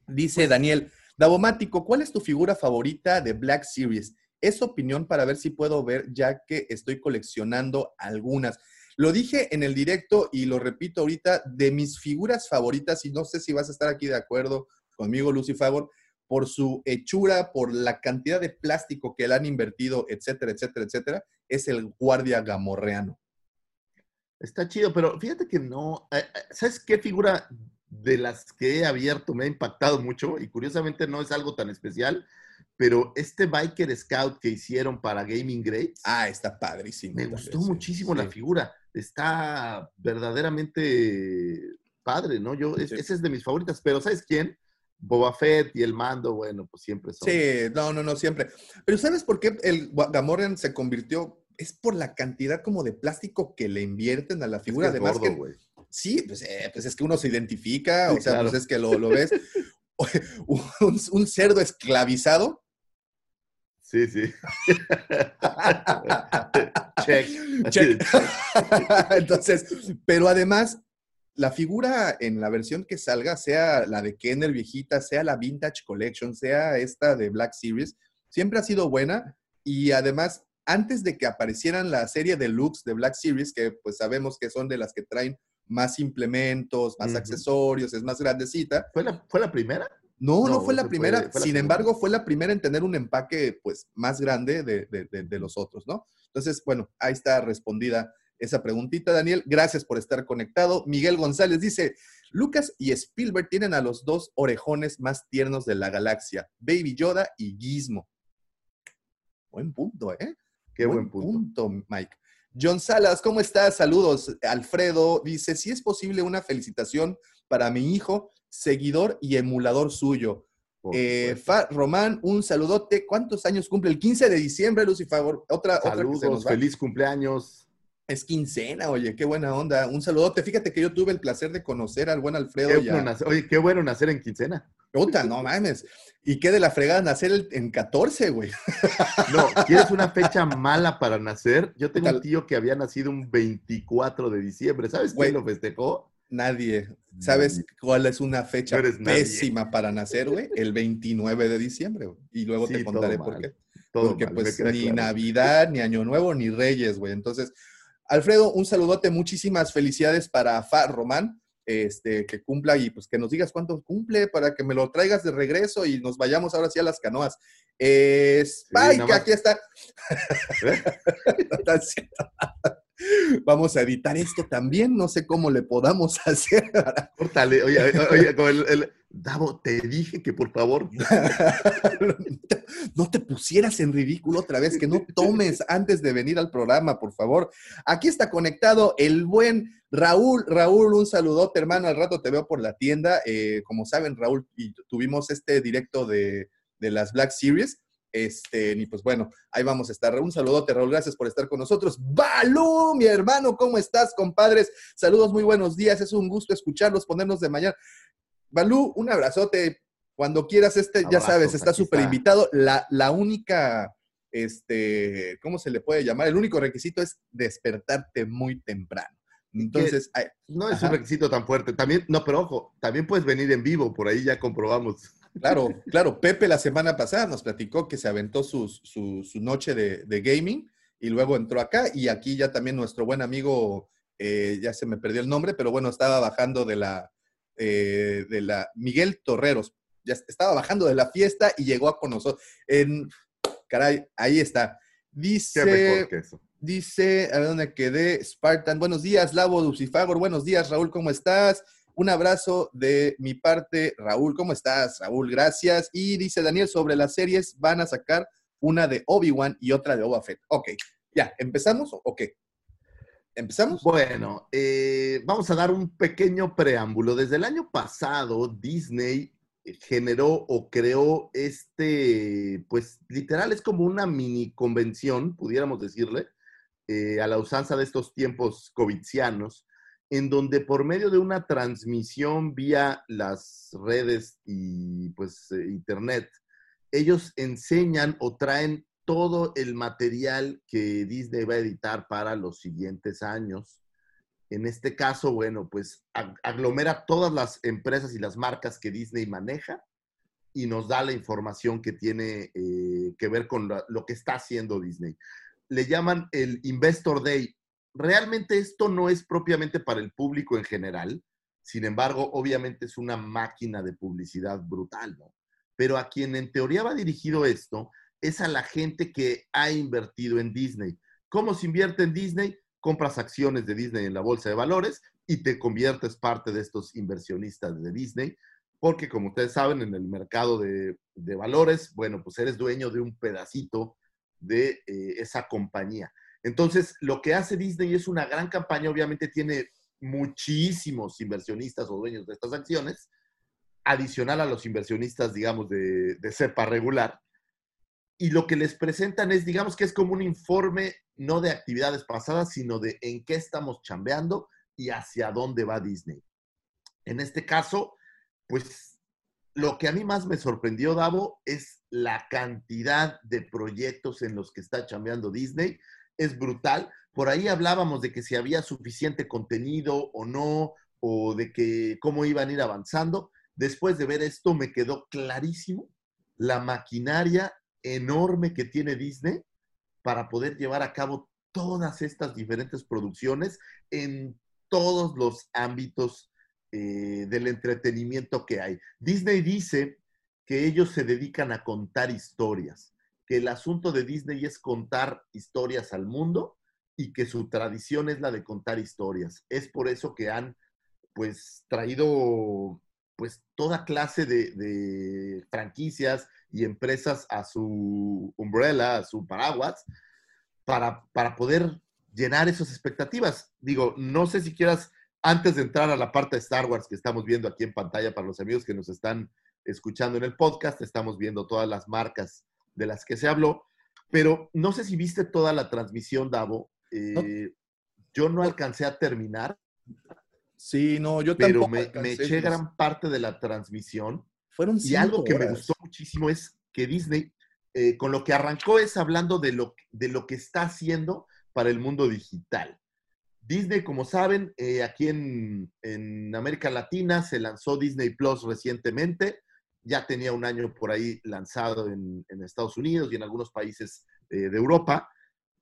Dice Daniel, Davomático, ¿cuál es tu figura favorita de Black Series? Es opinión para ver si puedo ver, ya que estoy coleccionando algunas. Lo dije en el directo y lo repito ahorita, de mis figuras favoritas, y no sé si vas a estar aquí de acuerdo conmigo, Lucy Favor, por su hechura, por la cantidad de plástico que le han invertido, etcétera, etcétera, etcétera, es el guardia gamorreano. Está chido, pero fíjate que no. eh, eh, ¿Sabes qué figura de las que he abierto me ha impactado mucho? Y curiosamente no es algo tan especial, pero este Biker Scout que hicieron para Gaming Greats, Ah, está padrísimo. me gustó sí. muchísimo la Sí. figura. Está verdaderamente padre, ¿no? Yo, es- Sí. esa es de mis favoritas, pero ¿sabes quién? Boba Fett y el mando, bueno, pues siempre son. Sí, no, no, no, siempre. Pero ¿sabes por qué el Gamorrean se convirtió? Es por la cantidad como de plástico que le invierten a la Es que figura. es Además gordo, que, sí, pues, eh, pues es que uno se identifica, Sí, o sea, claro. pues es que lo, lo ves. *laughs* *laughs* un, un cerdo esclavizado. Sí, sí. *laughs* Check. Check. *laughs* Entonces, pero además, la figura en la versión que salga, sea la de Kenner viejita, sea la Vintage Collection, sea esta de Black Series, siempre ha sido buena y además, antes de que aparecieran la serie de looks de Black Series, que pues sabemos que son de las que traen más implementos, más accesorios, es más grandecita. ¿Fue la, ¿Fue la primera? No, no, No, fue la fue- primera. fue la Sin embargo, fue la primera en tener un empaque pues más grande de, de- de- de los otros, ¿no? Entonces, bueno, ahí está respondida esa preguntita, Daniel. Gracias por estar conectado. Miguel González dice, Lucas y Spielberg tienen a los dos orejones más tiernos de la galaxia, Baby Yoda y Gizmo. Buen punto, ¿eh? Qué buen punto. Mike. John Salas, ¿cómo estás? Saludos. Alfredo dice, si es posible una felicitación para mi hijo, seguidor y emulador suyo. Eh. Fa Román, un saludote. ¿Cuántos años cumple? El 15 de diciembre, Lucifer. Otra, otra que se nos Saludos, va. feliz cumpleaños. Es quincena, oye, qué buena onda. Un saludote. Fíjate que yo tuve el placer de conocer al buen Alfredo. Qué ya. bueno nacer- Oye, qué bueno nacer en quincena. Puta, no mames. Y qué de la fregada nacer el- en 14, güey. *laughs* No, ¿quieres una fecha mala para nacer? Yo tengo un tío que había nacido un 24 de diciembre. ¿Sabes quién lo festejó? Nadie. ¿Sabes cuál es una fecha No eres nadie. pésima para nacer, güey? El 29 de diciembre, güey. Y luego Sí, te contaré por mal, qué. Todo Porque mal, pues ni claro. Navidad, ni Año Nuevo, ni Reyes, güey. Entonces, Alfredo, un saludote, muchísimas felicidades para Fa Román, este, que cumpla y pues que nos digas cuánto cumple para que me lo traigas de regreso y nos vayamos ahora sí a las canoas. Eh, Spike, aquí está. *laughs* Vamos a editar esto también, no sé cómo le podamos *laughs* hacer. Córtale, oye, oye, oye, como el, el- Davo, te dije que por favor. *laughs* no te pusieras en ridículo otra vez, que no tomes antes de venir al programa, por favor. Aquí está conectado el buen Raúl. Raúl, un saludote, hermano. Al rato te veo por la tienda. Eh, como saben, Raúl, y tuvimos este directo de, de las Black Series. Este, y pues bueno, ahí vamos a estar. Un saludote, Raúl. Gracias por estar con nosotros. Balú, mi hermano, ¿cómo estás, compadres? Saludos, muy buenos días. Es un gusto escucharlos, ponernos de mañana. Balú, un abrazote. Cuando quieras, este, ya sabes, está súper invitado. La, la única, este, ¿cómo se le puede llamar? El único requisito es despertarte muy temprano. Entonces, No es Ajá. un requisito tan fuerte. También, no, pero ojo, también puedes venir en vivo, por ahí ya comprobamos. claro, *laughs* claro, Pepe la semana pasada nos platicó que se aventó sus- su, su noche de, de gaming y luego entró acá y aquí ya también nuestro buen amigo, eh, ya se me perdió el nombre, pero bueno, estaba bajando de la, eh, de la, Miguel Torreros, ya estaba bajando de la fiesta y llegó a con nosotros. En, caray, ahí está. Qué Dice, mejor que eso. Dice, a ver dónde quedé, Spartan. Buenos días, Lavo Lucifagor. Buenos días, Raúl, ¿cómo estás? Un abrazo de mi parte, Raúl. ¿Cómo estás, Raúl? Gracias. Y dice Daniel, sobre las series van a sacar una de Obi-Wan y otra de Boba Fett. Ok, ya, ¿empezamos o qué? ¿Empezamos? Bueno, eh, vamos a dar un pequeño preámbulo. Desde el año pasado, Disney generó o creó este, pues literal es como una mini convención, pudiéramos decirle, eh, a la usanza de estos tiempos covidianos, en donde por medio de una transmisión vía las redes y pues eh, internet, ellos enseñan o traen todo el material que Disney va a editar para los siguientes años En este caso, bueno, pues ag- aglomera todas las empresas y las marcas que Disney maneja y nos da la información que tiene eh, que ver con la- lo que está haciendo Disney. Le llaman el Investor Day. Realmente esto no es propiamente para el público en general, sin embargo, obviamente es una máquina de publicidad brutal, ¿no? Pero a quien en teoría va dirigido esto es a la gente que ha invertido en Disney. ¿Cómo se invierte en Disney? Compras acciones de Disney en la bolsa de valores y te conviertes parte de estos inversionistas de Disney, porque como ustedes saben, en el mercado de, de valores, bueno, pues eres dueño de un pedacito de eh, esa compañía. Entonces, lo que hace Disney es una gran campaña, obviamente tiene muchísimos inversionistas o dueños de estas acciones, adicional a los inversionistas, digamos, de, de cepa regular. Y lo que les presentan es, digamos que es como un informe no de actividades pasadas, sino de en qué estamos chambeando y hacia dónde va Disney. En este caso, pues lo que a mí más me sorprendió, Davo, es la cantidad de proyectos en los que está chambeando Disney. Es brutal. Por ahí hablábamos de que si había suficiente contenido o no, o de que cómo iban a ir avanzando. Después de ver esto, me quedó clarísimo la maquinaria enorme que tiene Disney para poder llevar a cabo todas estas diferentes producciones en todos los ámbitos eh, del entretenimiento que hay. Disney dice que ellos se dedican a contar historias, que el asunto de Disney es contar historias al mundo y que su tradición es la de contar historias. Es por eso que han pues traído pues toda clase de, de franquicias y empresas a su umbrella, a su paraguas, para, para poder llenar esas expectativas. Digo, no sé si quieras, antes de entrar a la parte de Star Wars que estamos viendo aquí en pantalla para los amigos que nos están escuchando en el podcast, estamos viendo todas las marcas de las que se habló, pero no sé si viste toda la transmisión, Davo. Eh. Yo no alcancé a terminar, Sí, no, yo pero tampoco me, alcancé, me eché gran parte de la transmisión. Fueron Y algo cinco que me gustó muchísimo es que Disney, eh, con lo que arrancó es hablando de lo, de lo que está haciendo para el mundo digital. Disney, como saben, eh, aquí en, en América Latina se lanzó Disney Plus recientemente. Ya tenía un año por ahí lanzado en, en Estados Unidos y en algunos países eh, de Europa,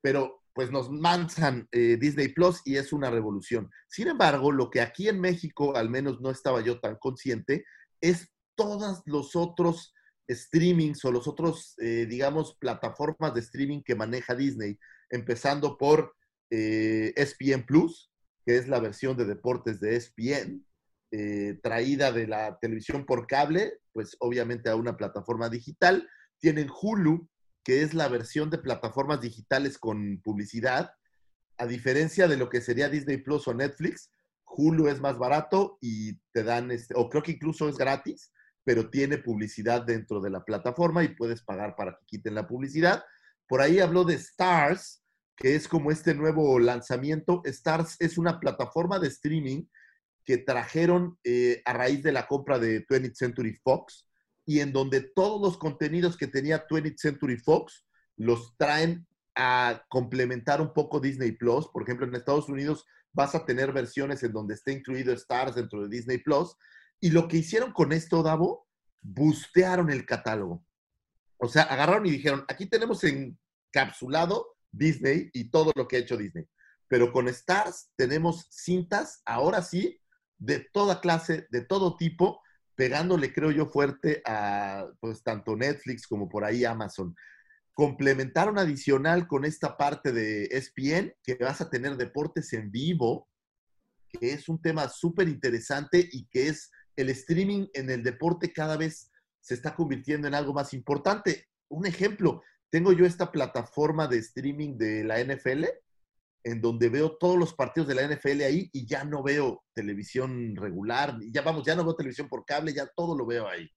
pero pues nos manzan eh, Disney Plus y es una revolución. Sin embargo, lo que aquí en México, al menos no estaba yo tan consciente, es todos los otros streamings o los otros, eh, digamos, plataformas de streaming que maneja Disney, empezando por eh, ESPN Plus, que es la versión de deportes de ESPN, eh, traída de la televisión por cable, pues obviamente a una plataforma digital. Tienen Hulu, que es la versión de plataformas digitales con publicidad. A diferencia de lo que sería Disney Plus o Netflix, Hulu es más barato y te dan, este, o creo que incluso es gratis, pero tiene publicidad dentro de la plataforma y puedes pagar para que quiten la publicidad. Por ahí habló de Stars, que es como este nuevo lanzamiento. Stars es una plataforma de streaming que trajeron eh, a raíz de la compra de 20th Century Fox y en donde todos los contenidos que tenía 20th Century Fox los traen a complementar un poco Disney Plus. Por ejemplo, en Estados Unidos vas a tener versiones en donde esté incluido Stars dentro de Disney Plus. Y lo que hicieron con esto, Davo, bustearon el catálogo. O sea, agarraron y dijeron, aquí tenemos encapsulado Disney y todo lo que ha hecho Disney. Pero con Stars tenemos cintas, ahora sí, de toda clase, de todo tipo, pegándole, creo yo, fuerte a pues tanto Netflix como por ahí Amazon. Complementaron adicional con esta parte de ESPN, que vas a tener deportes en vivo, que es un tema súper interesante y que es el streaming en el deporte cada vez se está convirtiendo en algo más importante. Un ejemplo, tengo yo esta plataforma de streaming de la NFL, en donde veo todos los partidos de la NFL ahí y ya no veo televisión regular, ya vamos, ya no veo televisión por cable, ya todo lo veo ahí.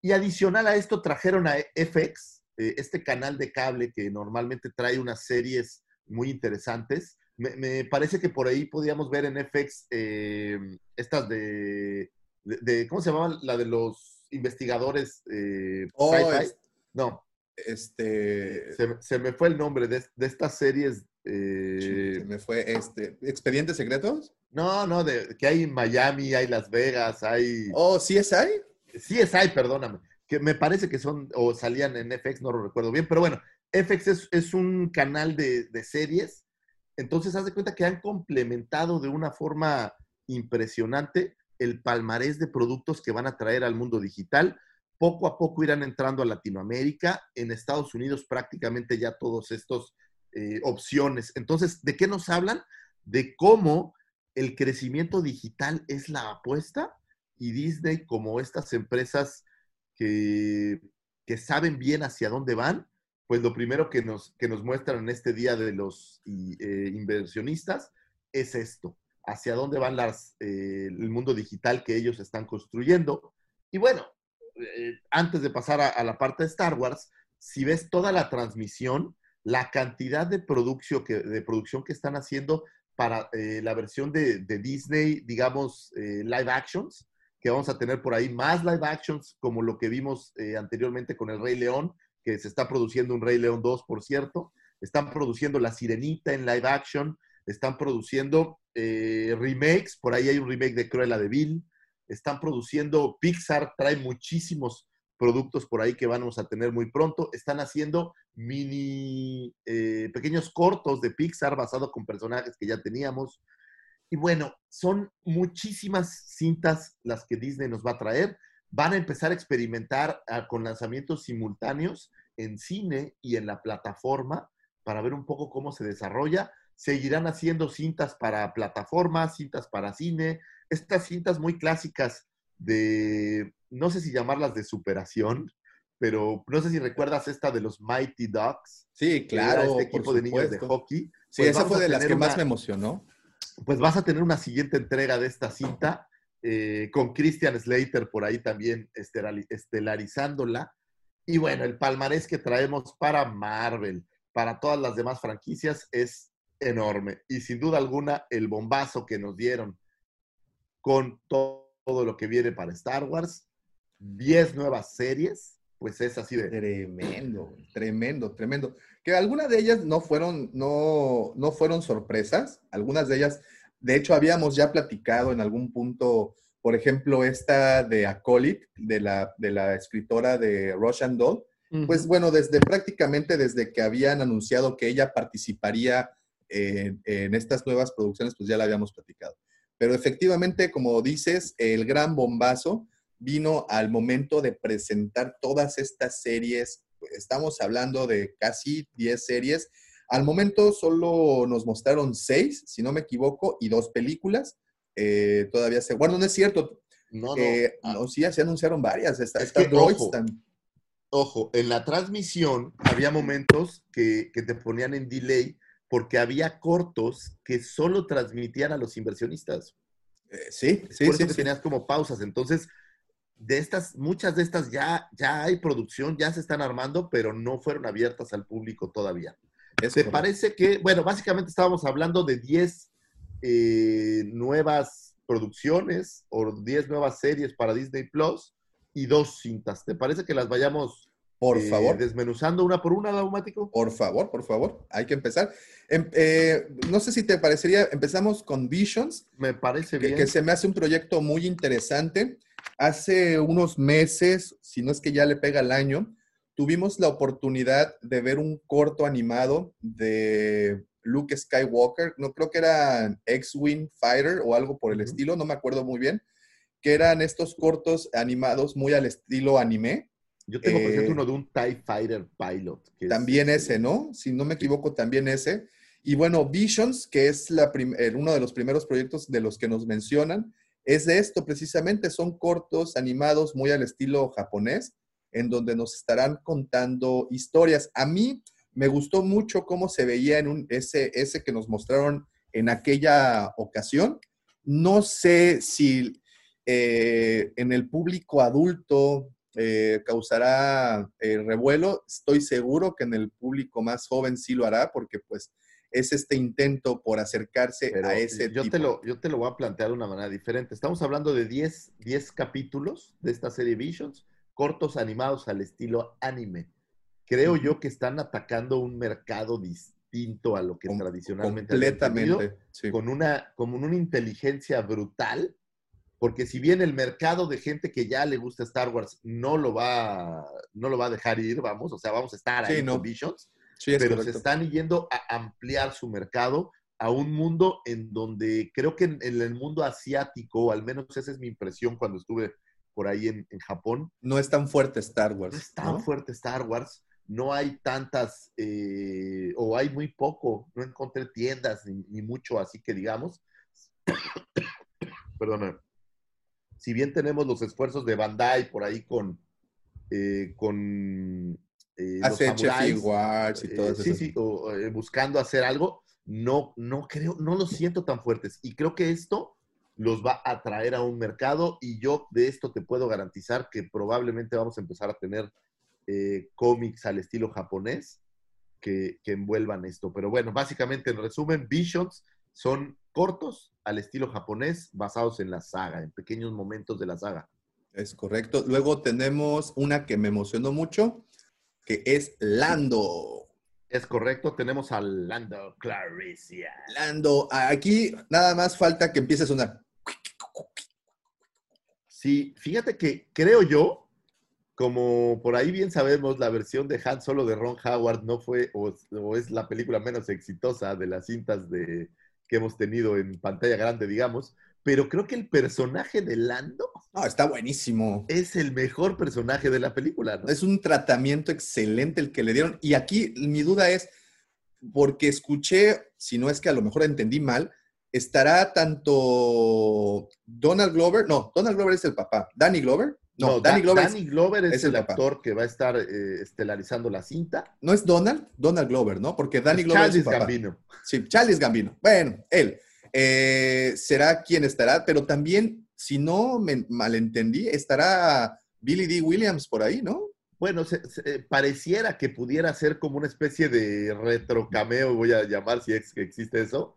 Y adicional a esto trajeron a FX, eh, este canal de cable que normalmente trae unas series muy interesantes. Me, me parece que por ahí podíamos ver en FX eh, estas de, de, de, ¿cómo se llama? La de los investigadores eh, Oh, es- No, Este. se, se me fue el nombre de, de estas series Eh, me fue este. ¿Expedientes secretos? no, no, de, que hay en Miami, hay Las Vegas, hay... Oh, CSI. Sí es hay, perdóname. Que me parece que son, o salían en FX, no lo recuerdo bien, pero bueno, FX es, es un canal de, de series, entonces haz de cuenta que han complementado de una forma impresionante el palmarés de productos que van a traer al mundo digital. Poco a poco irán entrando a Latinoamérica, en Estados Unidos prácticamente ya todos estos eh, opciones. Entonces, ¿de qué nos hablan? De cómo el crecimiento digital es la apuesta y Disney como estas empresas que, que saben bien hacia dónde van, pues lo primero que nos, que nos muestran en este día de los eh, inversionistas es esto, hacia dónde van las, eh, el mundo digital que ellos están construyendo. Y bueno, eh, antes de pasar a, a, la parte de Star Wars, si ves toda la transmisión, la cantidad de, producción que, de producción que están haciendo para eh, la versión de, de, Disney, digamos, eh, live actions, que vamos a tener por ahí más live actions, como lo que vimos eh, anteriormente con el Rey León, que se está produciendo un Rey León 2, por cierto. Están produciendo La Sirenita en live action, están produciendo remakes, por ahí hay un remake de Cruella de Vil, están produciendo, Pixar trae muchísimos productos por ahí que vamos a tener muy pronto. Están haciendo mini, eh, pequeños cortos de Pixar basados con personajes que ya teníamos. Y bueno, son muchísimas cintas las que Disney nos va a traer. Van a empezar a experimentar a, con lanzamientos simultáneos en cine y en la plataforma para ver un poco cómo se desarrolla. Seguirán haciendo cintas para plataformas, cintas para cine, estas cintas muy clásicas de, no sé si llamarlas de superación, pero no sé si recuerdas esta de los Mighty Ducks. Sí, claro. Este equipo de niños de hockey. Sí, pues esa fue de las que una, más me emocionó. Pues vas a tener una siguiente entrega de esta cinta eh, con Christian Slater por ahí también estelarizándola. Y bueno, el palmarés que traemos para Marvel, para todas las demás franquicias, es enorme. Y sin duda alguna, el bombazo que nos dieron con todo, todo lo que viene para Star Wars, 10 nuevas series, pues es así de... Tremendo, tremendo, tremendo. Que algunas de ellas no fueron, no, no fueron sorpresas, algunas de ellas, de hecho, habíamos ya platicado en algún punto, por ejemplo, esta de Acolyte, de la, de la escritora de Russian Doll, uh -huh. pues bueno, desde prácticamente desde que habían anunciado que ella participaría en, en estas nuevas producciones, pues ya la habíamos platicado. Pero efectivamente, como dices, el gran bombazo vino al momento de presentar todas estas series. Estamos hablando de casi 10 series. Al momento solo nos mostraron 6, si no me equivoco, y dos películas. Eh, todavía se... Bueno, no es cierto. No, eh, no. no sí, se anunciaron varias. Esta, es esta que, ojo, ojo, en la transmisión había momentos que, que te ponían en delay porque había cortos que solo transmitían a los inversionistas. Eh, sí, sí, Por eso sí, que sí. tenías como pausas. Entonces, de estas, muchas de estas ya, ya hay producción, ya se están armando, pero no fueron abiertas al público todavía. Es ¿Te correcto. parece que, bueno, básicamente estábamos hablando de 10 eh, nuevas producciones o 10 nuevas series para Disney Plus y dos cintas? ¿Te parece que las vayamos Por eh, favor. desmenuzando una por una, Daumático? Por favor, por favor, hay que empezar. Em, eh, no sé si te parecería, empezamos con Visions, Me parece que, bien. que se me hace un proyecto muy interesante. Hace unos meses, si no es que ya le pega el año, tuvimos la oportunidad de ver un corto animado de Luke Skywalker, no creo que era X-Wing Fighter o algo por el estilo, no me acuerdo muy bien, que eran estos cortos animados muy al estilo anime. Yo tengo, por eh, cierto, uno de un TIE Fighter Pilot. que También este, ese, ¿no? Si no me equivoco, también ese. Y bueno, Visions, que es la eh, uno de los primeros proyectos de los que nos mencionan, es de esto precisamente. Son cortos animados muy al estilo japonés, en donde nos estarán contando historias. A mí me gustó mucho cómo se veía en un, ese, ese que nos mostraron en aquella ocasión. No sé si eh, en el público adulto eh, causará eh, revuelo. Estoy seguro que en el público más joven sí lo hará, porque pues es este intento por acercarse pero a ese yo tipo. te, lo, yo te lo voy a plantear de una manera diferente. Estamos hablando de 10, 10 capítulos de esta serie Visions, cortos animados al estilo anime. Creo yo que están atacando un mercado dis- distinto a lo que Com- tradicionalmente habían tenido, Completamente. sí. con una, con una inteligencia brutal, porque si bien el mercado de gente que ya le gusta Star Wars no lo va, no lo va a dejar ir, vamos, o sea, vamos a estar ahí Sí, no. con Visions, Sí, es pero correcto. se están yendo a ampliar su mercado a un mundo en donde creo que en, en el mundo asiático, o al menos esa es mi impresión cuando estuve por ahí en, en Japón, No es tan fuerte Star Wars. no es tan ¿no? fuerte Star Wars, no hay tantas, eh, o hay muy poco, no encontré tiendas ni, ni mucho así que digamos. *coughs* Perdona. Si bien tenemos los esfuerzos de Bandai por ahí con, eh, con eh, los Hace HF samuráis, Wars y eh, todas sí, esas. sí, o, eh, buscando hacer algo, no, no creo, no los siento tan fuertes. Y creo que esto los va a traer a un mercado y yo de esto te puedo garantizar que probablemente vamos a empezar a tener eh, cómics al estilo japonés que, que envuelvan esto. Pero bueno, básicamente en resumen, Visions son cortos al estilo japonés basados en la saga, en pequeños momentos de la saga. Es correcto. Luego tenemos una que me emocionó mucho, que es Lando. Es correcto, tenemos a Lando Claricia. Lando, aquí nada más falta que empiece a sonar. Sí, fíjate que creo yo, como por ahí bien sabemos, la versión de Han Solo de Ron Howard no fue o, o es la película menos exitosa de las cintas de, que hemos tenido en pantalla grande, digamos, pero creo que el personaje de Lando No, está buenísimo. es el mejor personaje de la película, ¿no? Es un tratamiento excelente el que le dieron. Y aquí mi duda es, porque escuché, si no es que a lo mejor entendí mal, estará tanto Donald Glover, no, Donald Glover es el papá, Danny Glover, no, Danny Da- Glover es- Danny Glover es, es el el papá. actor que va a estar eh, estelarizando la cinta. no es Donald, Donald Glover, ¿no? Porque Danny Es Glover es su papá. Gambino. Sí, Charles Gambino. Bueno, él. Eh, será quien estará, pero también, si no me malentendí, estará Billy D. Williams por ahí, ¿no? Bueno, se- se- eh, pareciera que pudiera ser como una especie de retro cameo, voy a llamar si es que existe eso,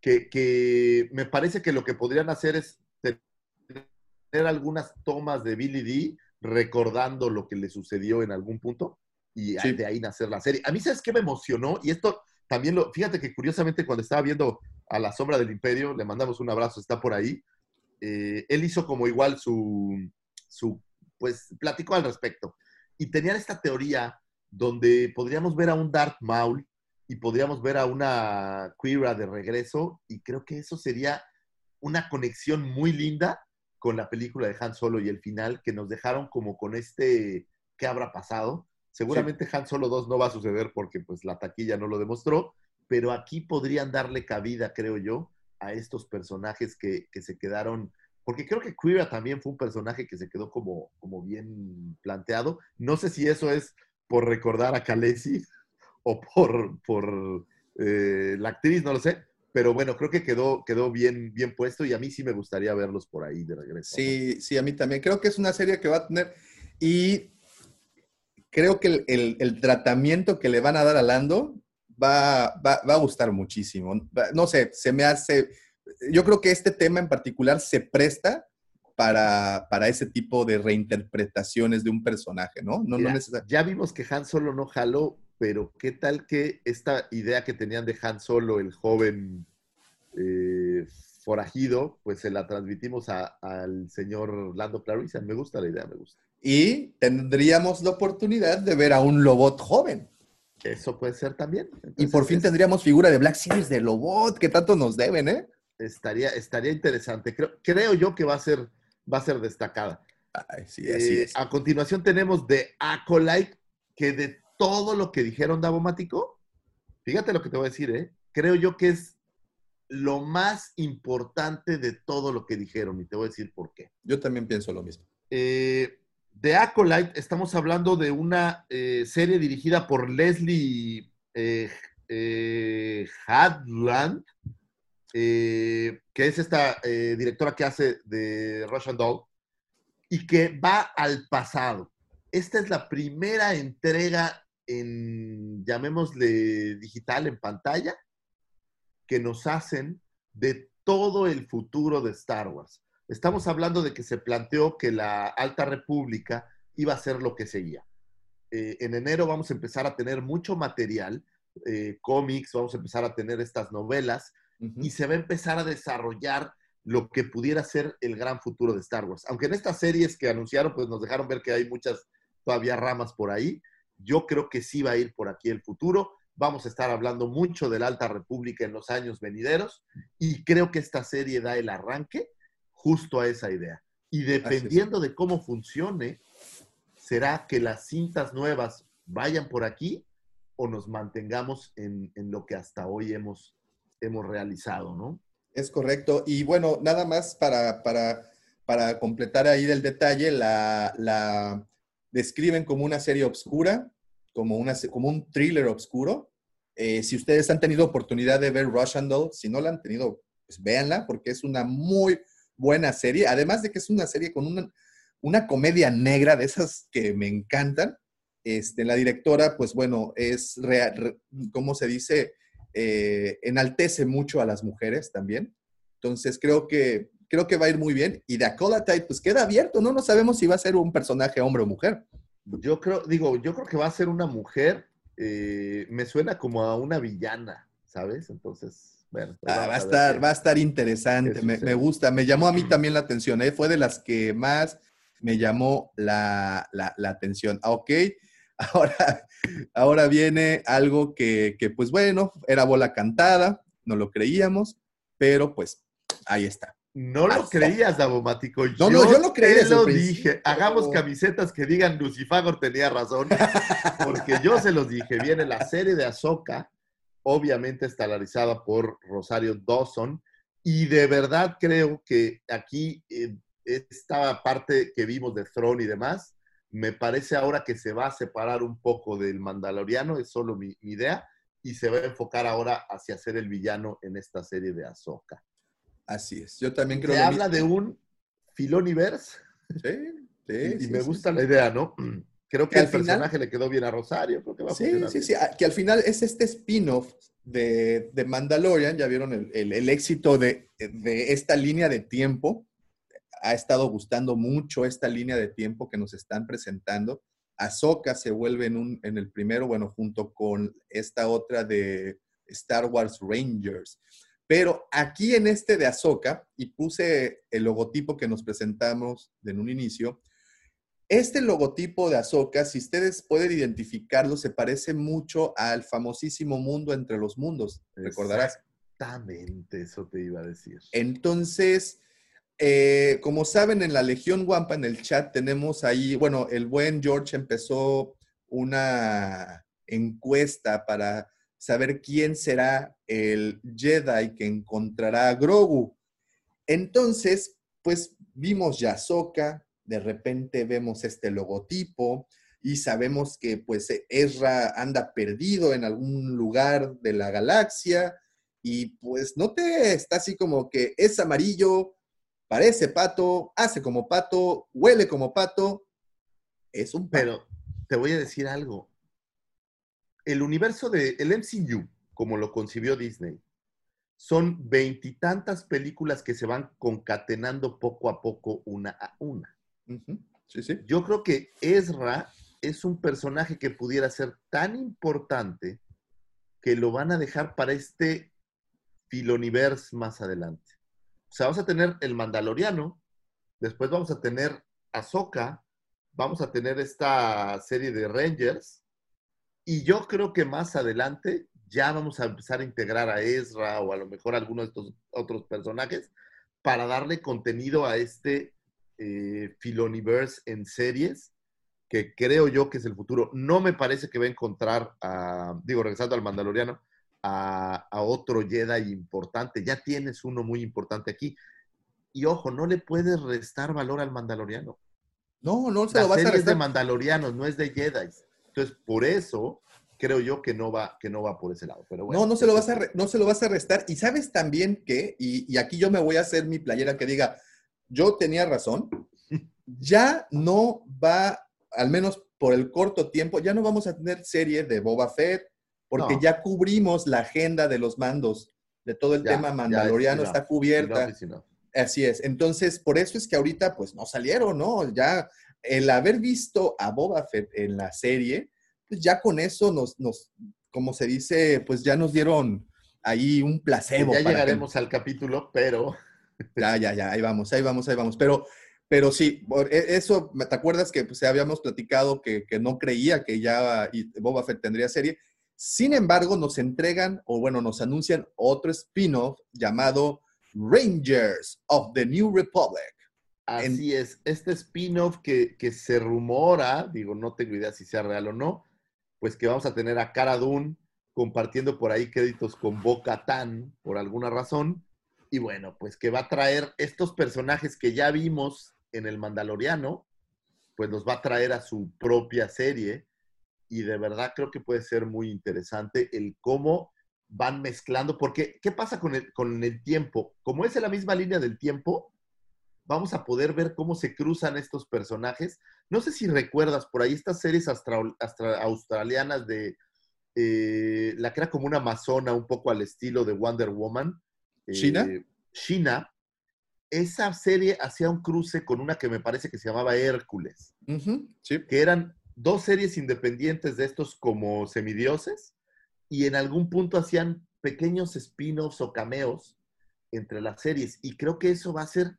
que, que me parece que lo que podrían hacer es tener algunas tomas de Billy D recordando lo que le sucedió en algún punto y Sí. de ahí nacer la serie. A mí, ¿sabes qué me emocionó? Y esto también lo, fíjate que curiosamente cuando estaba viendo a La Sombra del Imperio, le mandamos un abrazo, está por ahí, eh, él hizo como igual su, su, pues platicó al respecto. Y tenían esta teoría donde podríamos ver a un Darth Maul y podríamos ver a una Quira de regreso y creo que eso sería una conexión muy linda con la película de Han Solo y el final que nos dejaron como con este ¿qué habrá pasado? Seguramente Han Solo 2 no va a suceder porque pues la taquilla no lo demostró, pero aquí podrían darle cabida, creo yo, a estos personajes que, que se quedaron, porque creo que Quira también fue un personaje que se quedó como, como bien planteado. No sé si eso es por recordar a Khaleesi *laughs* o por, por eh, la actriz, no lo sé, pero bueno, creo que quedó, quedó bien, bien puesto y a mí sí me gustaría verlos por ahí de regreso. Sí, sí, a mí también. Creo que es una serie que va a tener. Y creo que el, el- el tratamiento que le van a dar a Lando va, va- va a gustar muchísimo. No sé, se me hace. Yo creo que este tema en particular se presta para, para ese tipo de reinterpretaciones de un personaje, ¿no? No, no Mira, necesar- ya vimos que Han Solo no jaló, pero ¿qué tal que esta idea que tenían de Han Solo, el joven eh, forajido, pues se la transmitimos a- al señor Lando Clarice? Me gusta la idea, me gusta. Y tendríamos la oportunidad de ver a un Lobot joven. Eso puede ser también. Y por fin es- tendríamos figura de Black Series de Lobot, que tanto nos deben, ¿eh? estaría, estaría interesante. Creo, creo yo que va a ser, va a ser destacada. Ay, sí, así Eh, es. A continuación tenemos The Acolyte, que de todo lo que dijeron Davomático, fíjate lo que te voy a decir, ¿eh? creo yo que es lo más importante de todo lo que dijeron y te voy a decir por qué. Yo también pienso lo mismo. Eh, The Acolyte, estamos hablando de una eh, serie dirigida por Leslie eh, eh, Hadland, que es esta directora que hace de Russian Doll, y que va al pasado. Esta es la primera entrega en, llamémosle digital, en pantalla, que nos hacen de todo el futuro de Star Wars. Estamos hablando de que se planteó que la Alta República iba a ser lo que seguía. Eh, en enero vamos a empezar a tener mucho material. eh, cómics, vamos a empezar a tener estas novelas y se va a empezar a desarrollar lo que pudiera ser el gran futuro de Star Wars. Aunque en estas series que anunciaron, pues nos dejaron ver que hay muchas todavía ramas por ahí. Yo creo que sí va a ir por aquí el futuro. Vamos a estar hablando mucho de la Alta República en los años venideros y creo que esta serie da el arranque justo a esa idea. Y dependiendo de cómo funcione, será que las cintas nuevas vayan por aquí o nos mantengamos en, en lo que hasta hoy hemos, hemos realizado, ¿no? Es correcto. Y bueno, nada más para, para, para completar ahí del detalle, la, la describen como una serie oscura, como, una, como un thriller oscuro. Eh, si ustedes han tenido oportunidad de ver Russian Doll, si no la han tenido, pues véanla, porque es una muy buena serie. Además de que es una serie con una, una comedia negra de esas que me encantan. Este, la directora, pues bueno, es, rea- re- ¿cómo se dice? Eh, enaltece mucho a las mujeres también. Entonces creo que, creo que va a ir muy bien. Y Dakota Tide, pues queda abierto, ¿no? No sabemos si va a ser un personaje hombre o mujer. Yo creo, digo, yo creo que va a ser una mujer, eh, me suena como a una villana, ¿sabes? Entonces, bueno. pues Ah, va, a estar, qué- va a estar interesante, me, gusta, me llamó a mí también la atención, ¿eh? fue de las que más me llamó la, la- la atención. Ah, Ok, *laughs* ahora, ahora viene algo que, que, pues bueno, era bola cantada, no lo creíamos, pero pues ahí está. No lo creías, Davomático. No, no, yo lo creí te lo dije. Hagamos camisetas que digan Lucifagor tenía razón. *laughs* Porque yo se los dije. Viene la serie de Ahsoka, obviamente estelarizada por Rosario Dawson. Y de verdad creo que aquí eh, esta parte que vimos de Throne y demás, me parece ahora que se va a separar un poco del Mandaloriano, es solo mi, mi idea, y se va a enfocar ahora hacia ser el villano en esta serie de Ahsoka. Así es, yo también creo Se habla mismo. de un Filoniverse Sí, sí, y, sí, me sí. gusta la idea, ¿no? Creo que al el final- personaje le quedó bien a Rosario, creo que va a Sí, sí, sí, ah, que al final es este spin-off de, de Mandalorian, ya vieron el, el- el éxito de, de esta línea de tiempo, ha estado gustando mucho esta línea de tiempo que nos están presentando. Ahsoka se vuelve en, un, en el primero, bueno, junto con esta otra de Star Wars Rangers. Pero aquí en este de Ahsoka, y puse el logotipo que nos presentamos en un inicio, este logotipo de Ahsoka, si ustedes pueden identificarlo, se parece mucho al famosísimo Mundo entre los Mundos, recordarás. Exactamente, eso te iba a decir. Entonces, eh, como saben, en la Legión Wampa, en el chat, tenemos ahí, bueno, el buen George empezó una encuesta para saber quién será el Jedi que encontrará a Grogu. Entonces, pues vimos ya Ahsoka, de repente vemos este logotipo y sabemos que pues Ezra anda perdido en algún lugar de la galaxia y pues no te está así como que es amarillo, parece pato, hace como pato, huele como pato, es un. Pero te voy a decir algo. El universo de el MCU, como lo concibió Disney, son veintitantas películas que se van concatenando poco a poco una a una. Sí, sí. Yo creo que Ezra es un personaje que pudiera ser tan importante que lo van a dejar para este filoniverse más adelante. O sea, vamos a tener el Mandaloriano, después vamos a tener Ahsoka, vamos a tener esta serie de Rangers, y yo creo que más adelante ya vamos a empezar a integrar a Ezra o a lo mejor a alguno de estos otros personajes para darle contenido a este eh, Filoniverse en series, que creo yo que es el futuro. No me parece que va a encontrar, a, digo, regresando al Mandaloriano, a, a otro Jedi importante. Ya tienes uno muy importante aquí. Y ojo, no le puedes restar valor al Mandaloriano. No, no se lo vas a serie es de restar. Mandalorianos, no es de Jedi. Entonces, por eso creo yo que no va, que no va por ese lado. Pero bueno, No, no se, lo vas a re- no se lo vas a restar. Y sabes también que, y, y aquí yo me voy a hacer mi playera que diga, yo tenía razón, ya no va, al menos por el corto tiempo, ya no vamos a tener serie de Boba Fett, porque No. ya cubrimos la agenda de los mandos, de todo el Ya, tema ya, mandaloriano es está cubierta. Así es. Entonces, por eso es que ahorita, pues, no salieron, ¿no? Ya, el haber visto a Boba Fett en la serie, pues ya con eso nos, nos como se dice, pues ya nos dieron ahí un placebo. ya para que- llegaremos al capítulo, pero Ya, ya, ya, ahí vamos, ahí vamos, ahí vamos. Pero, pero sí, e- eso, ¿te acuerdas que pues, habíamos platicado que, que no creía que ya Boba Fett tendría serie? Sin embargo, nos entregan, o bueno, nos anuncian otro spin-off llamado Rangers of the New Republic. así es. Este spin-off que, que se rumora, digo, no tengo idea si sea real o no, pues que vamos a tener a Cara Dune compartiendo por ahí créditos con Boca Tan por alguna razón. Y bueno, pues que va a traer estos personajes que ya vimos en el Mandaloriano, pues los va a traer a su propia serie. Y de verdad creo que puede ser muy interesante el cómo van mezclando, porque ¿qué pasa con el, con el tiempo? Como es en la misma línea del tiempo, vamos a poder ver cómo se cruzan estos personajes. No sé si recuerdas por ahí estas series astra- australianas de eh, la que era como una amazona, un poco al estilo de Wonder Woman. Eh, ¿China? China. Esa serie hacía un cruce con una que me parece que se llamaba Hércules, sí. que eran dos series independientes de estos como semidioses y en algún punto hacían pequeños spin-offs o cameos entre las series. Y creo que eso va a ser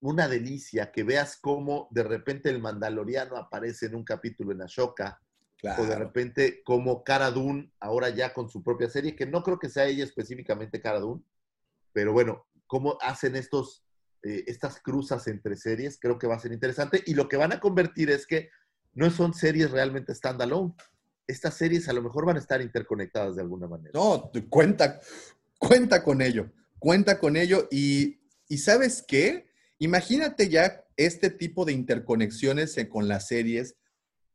una delicia, que veas cómo de repente el Mandaloriano aparece en un capítulo en Ashoka, o de Claro. repente como Cara Dune, ahora ya con su propia serie, que no creo que sea ella específicamente Cara Dune, pero bueno, cómo hacen estos, eh, estas cruzas entre series, creo que va a ser interesante. Y lo que van a convertir es que no son series realmente standalone. Estas series a lo mejor van a estar interconectadas de alguna manera. No, cuenta, cuenta con ello, cuenta con ello y, y ¿sabes qué? Imagínate ya este tipo de interconexiones con las series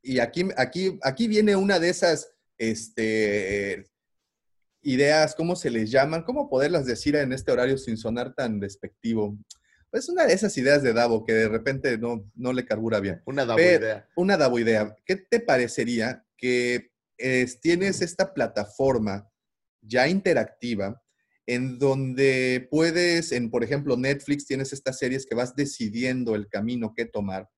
y aquí, aquí, aquí viene una de esas este, ideas, ¿cómo se les llaman? ¿Cómo poderlas decir en este horario sin sonar tan despectivo? Pues una de esas ideas de Davo que de repente no, no le carbura bien. Una Pero- idea. Una Davo idea. ¿Qué te parecería que es- tienes esta plataforma ya interactiva en donde puedes, en por ejemplo Netflix, tienes estas series que vas decidiendo el camino que tomar.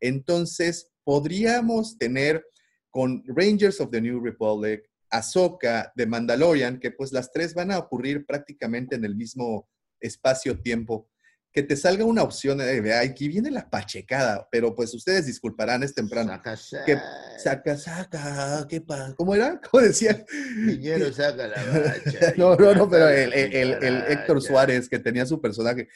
Entonces, podríamos tener con Rangers of the New Republic, Ahsoka, The Mandalorian, que pues las tres van a ocurrir prácticamente en el mismo espacio-tiempo que te salga una opción de, aquí viene la pachecada, pero pues ustedes disculparán, es temprano. Saca, Que saca. saca, saca, ¿qué pasa? ¿Cómo era? *laughs* ¿Cómo decía? Piñero saca la bacha. *laughs* No, no, no, pero Saca el, el- el- el Héctor. Suárez, que tenía su personaje.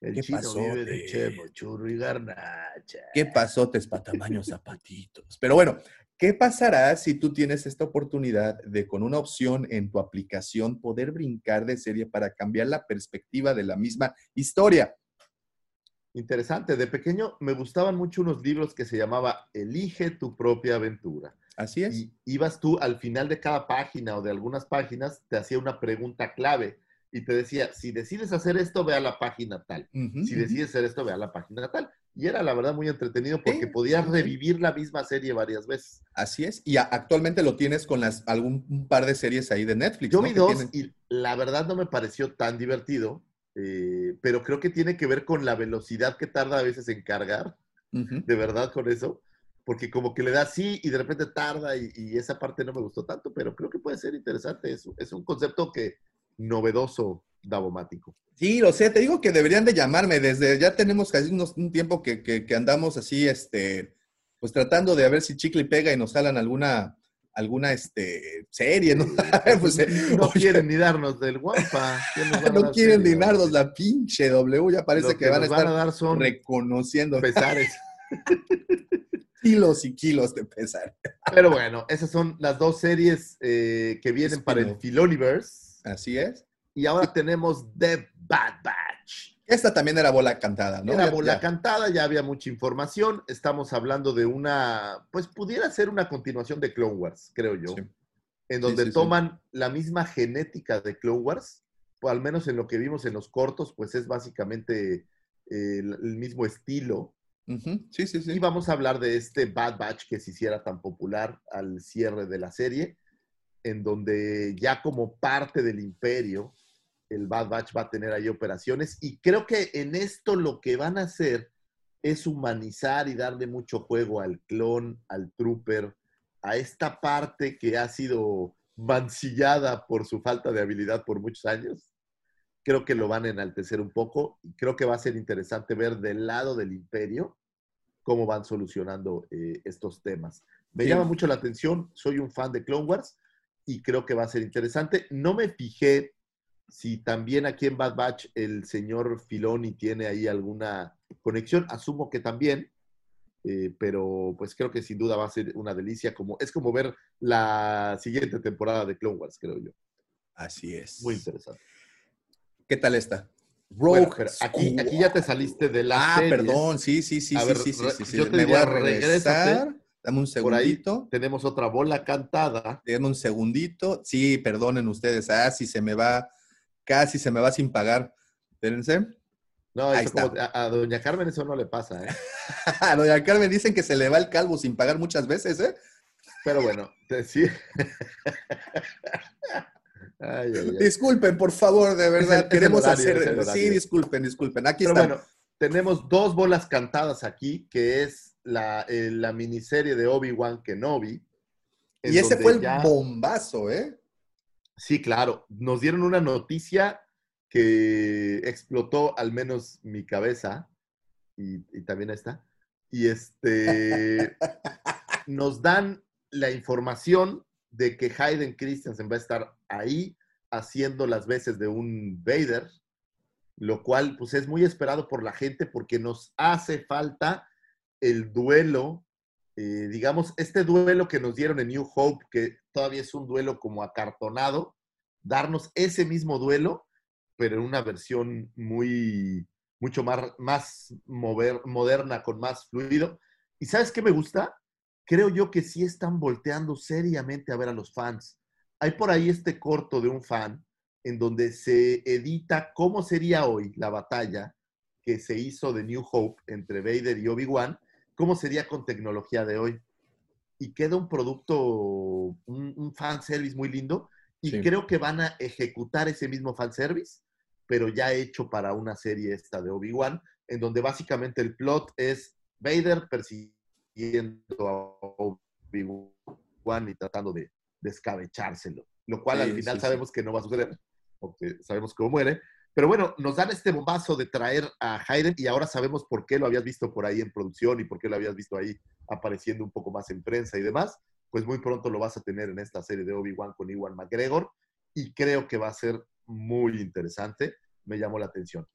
El ¿Qué chino pasó, vive de de- chemo, churro y garnacha. ¿Qué pasó, tamaños zapatitos? Pero bueno, ¿qué pasará si tú tienes esta oportunidad de con una opción en tu aplicación poder brincar de serie para cambiar la perspectiva de la misma historia? Interesante. De pequeño me gustaban mucho unos libros que se llamaba Elige tu propia aventura. Así es. Y ibas tú al final de cada página o de algunas páginas, te hacía una pregunta clave y te decía, si decides hacer esto, ve a la página tal. Si decides hacer esto, ve a la página tal. Y era la verdad muy entretenido porque Sí, podías revivir la misma serie varias veces. Así es. Y actualmente lo tienes con las, algún par de series ahí de Netflix. Yo ¿no? vi dos tienen- y la verdad no me pareció tan divertido, eh, pero creo que tiene que ver con la velocidad que tarda a veces en cargar, de verdad con eso, porque como que le da sí y de repente tarda y, y esa parte no me gustó tanto, pero creo que puede ser interesante eso. Es un concepto que novedoso, davomático. Sí, lo sé, te digo que deberían de llamarme desde, ya tenemos casi unos- un tiempo que, que- que andamos así, este, pues tratando de a ver si chicle y pega y nos jalan alguna, alguna, este, serie, ¿no? *laughs* Pues, eh, no oye, quieren ni darnos del guampa. ¿quién nos va a no quieren serie? dinarnos la pinche W, ya parece que, van a estar dar son reconociendo pesares. *laughs* kilos y kilos de pesar. Pero bueno, esas son las dos series eh, que vienen para el. Filoniverse. Así es. Y ahora tenemos The Bad Batch. Esta también era bola cantada, ¿no? Era bola ya. cantada, ya había mucha información. Estamos hablando de una, pues pudiera ser una continuación de Clone Wars, creo yo. Sí. En donde sí, sí. toman la misma genética de Clone Wars, o al menos en lo que vimos en los cortos, pues es básicamente eh, el, el mismo estilo. Sí, sí, sí. Y vamos a hablar de este Bad Batch que se hiciera tan popular al cierre de la serie, en donde ya como parte del imperio, el Bad Batch va a tener ahí operaciones. Y creo que en esto lo que van a hacer es humanizar y darle mucho juego al clon, al trooper, a esta parte que ha sido mancillada por su falta de habilidad por muchos años. Creo que lo van a enaltecer un poco y creo que va a ser interesante ver del lado del imperio cómo van solucionando eh, estos temas. Me Sí. llama mucho la atención, soy un fan de Clone Wars y creo que va a ser interesante. No me fijé si también aquí en Bad Batch el señor Filoni tiene ahí alguna conexión, asumo que también, eh, pero pues creo que sin duda va a ser una delicia, como, es como ver la siguiente temporada de Clone Wars, creo yo. Así es. Muy interesante. ¿Qué tal está? Rogue Bueno, aquí, aquí ya te saliste de la Ah, perdón, sí, sí, sí, A sí, ver, sí, sí, sí, sí. yo te Me voy a regresar. Dame un Por ahí segundito. tenemos otra bola cantada. Dame un segundito. Sí, perdonen ustedes. Ah, si se me va, casi se me va sin pagar. Espérense. No, Ahí eso como- a, a doña Carmen eso no le pasa, ¿eh? *laughs* A doña Carmen dicen que se le va el calvo sin pagar muchas veces, ¿eh? Pero bueno, sí. *laughs* Ay, ay, ay. Disculpen, por favor, de verdad. el- es el Queremos horario, hacer. es el Sí, disculpen, disculpen. Aquí Pero está. bueno, tenemos dos bolas cantadas aquí, que es la, eh, la miniserie de Obi-Wan Kenobi. en y ese fue el ya- bombazo, ¿eh? Sí, claro. Nos dieron una noticia que explotó al menos mi cabeza y, y también esta. Y este *laughs* nos dan la información de que Hayden Christensen va a estar ahí haciendo las veces de un Vader, lo cual pues es muy esperado por la gente porque nos hace falta el duelo eh, digamos, este duelo que nos dieron en New Hope, que todavía es un duelo como acartonado, darnos ese mismo duelo, pero en una versión muy, mucho más, más mover- moderna, con más fluido. ¿Y sabes qué me gusta? Creo yo que sí están volteando seriamente a ver a los fans. Hay por ahí este corto de un fan en donde se edita cómo sería hoy la batalla que se hizo de New Hope entre Vader y Obi-Wan, cómo sería con tecnología de hoy. Y queda un producto, un, un fanservice muy lindo. Y Sí. creo que van a ejecutar ese mismo fanservice, pero ya hecho para una serie esta de Obi-Wan, en donde básicamente el plot es Vader persiguiendo a Obi-Wan y tratando de descabechárselo. Lo cual al final sí, sabemos que no va a suceder, porque sabemos cómo muere. Pero bueno, nos dan este bombazo de traer a Hayden y ahora sabemos por qué lo habías visto por ahí en producción y por qué lo habías visto ahí apareciendo un poco más en prensa y demás. Pues muy pronto lo vas a tener en esta serie de Obi-Wan con Iwan McGregor y creo que va a ser muy interesante. Me llamó la atención.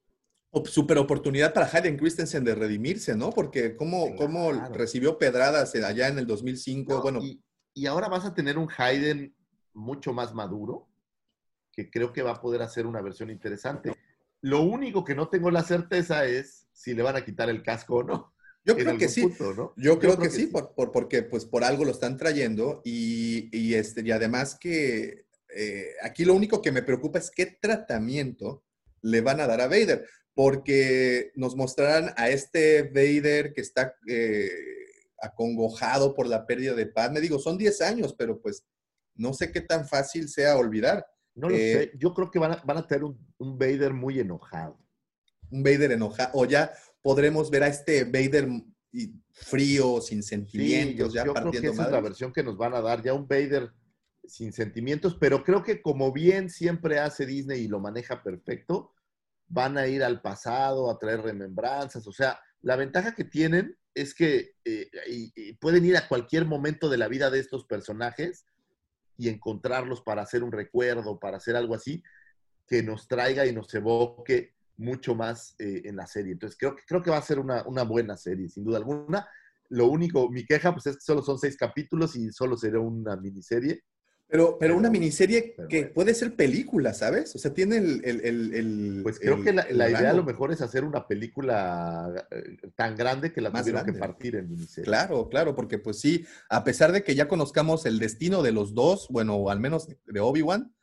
Super oportunidad para Hayden Christensen de redimirse, ¿no? Porque cómo, cómo Claro. recibió pedradas allá en el 2005. No, bueno, y, y ahora vas a tener un Hayden mucho más maduro, que creo que va a poder hacer una versión interesante. Lo único que no tengo la certeza es si le van a quitar el casco o no. yo creo que sí. punto, ¿no? Yo creo, que, sí, Por, por- porque pues por algo lo están trayendo y, y, este, y además que eh, aquí lo único que me preocupa es qué tratamiento le van a dar a Vader, porque nos mostrarán a este Vader que está eh, acongojado por la pérdida de Padme. Digo, son 10 años, pero pues no sé qué tan fácil sea olvidar. No lo Eh, sé. Yo creo que van a, van a tener un, un Vader muy enojado. Un Vader enojado, o ya podremos ver a este Vader frío, sin Sí, sentimientos, yo, ya yo creo que partiendo esa es la versión que nos van a dar, ya un Vader sin sentimientos, pero creo que como bien siempre hace Disney y lo maneja perfecto, van a ir al pasado, a traer remembranzas, o sea, la ventaja que tienen es que eh, y- y pueden ir a cualquier momento de la vida de estos personajes y encontrarlos para hacer un recuerdo, para hacer algo así, que nos traiga y nos evoque mucho más eh, en la serie. Entonces, creo creo que va a ser una, una buena serie, sin duda alguna. Lo único, mi queja, pues es que solo son seis capítulos y solo será una miniserie. Pero, pero una miniserie pero que puede ser película, ¿sabes? O sea, tiene el... el- el- el- Pues creo que la, idea a lo mejor es hacer una película eh, tan grande que la Más tuvieron que grande. partir en miniserie. Claro, claro, porque pues sí, a pesar de que ya conozcamos el destino de los dos, bueno, o al menos de Obi-Wan,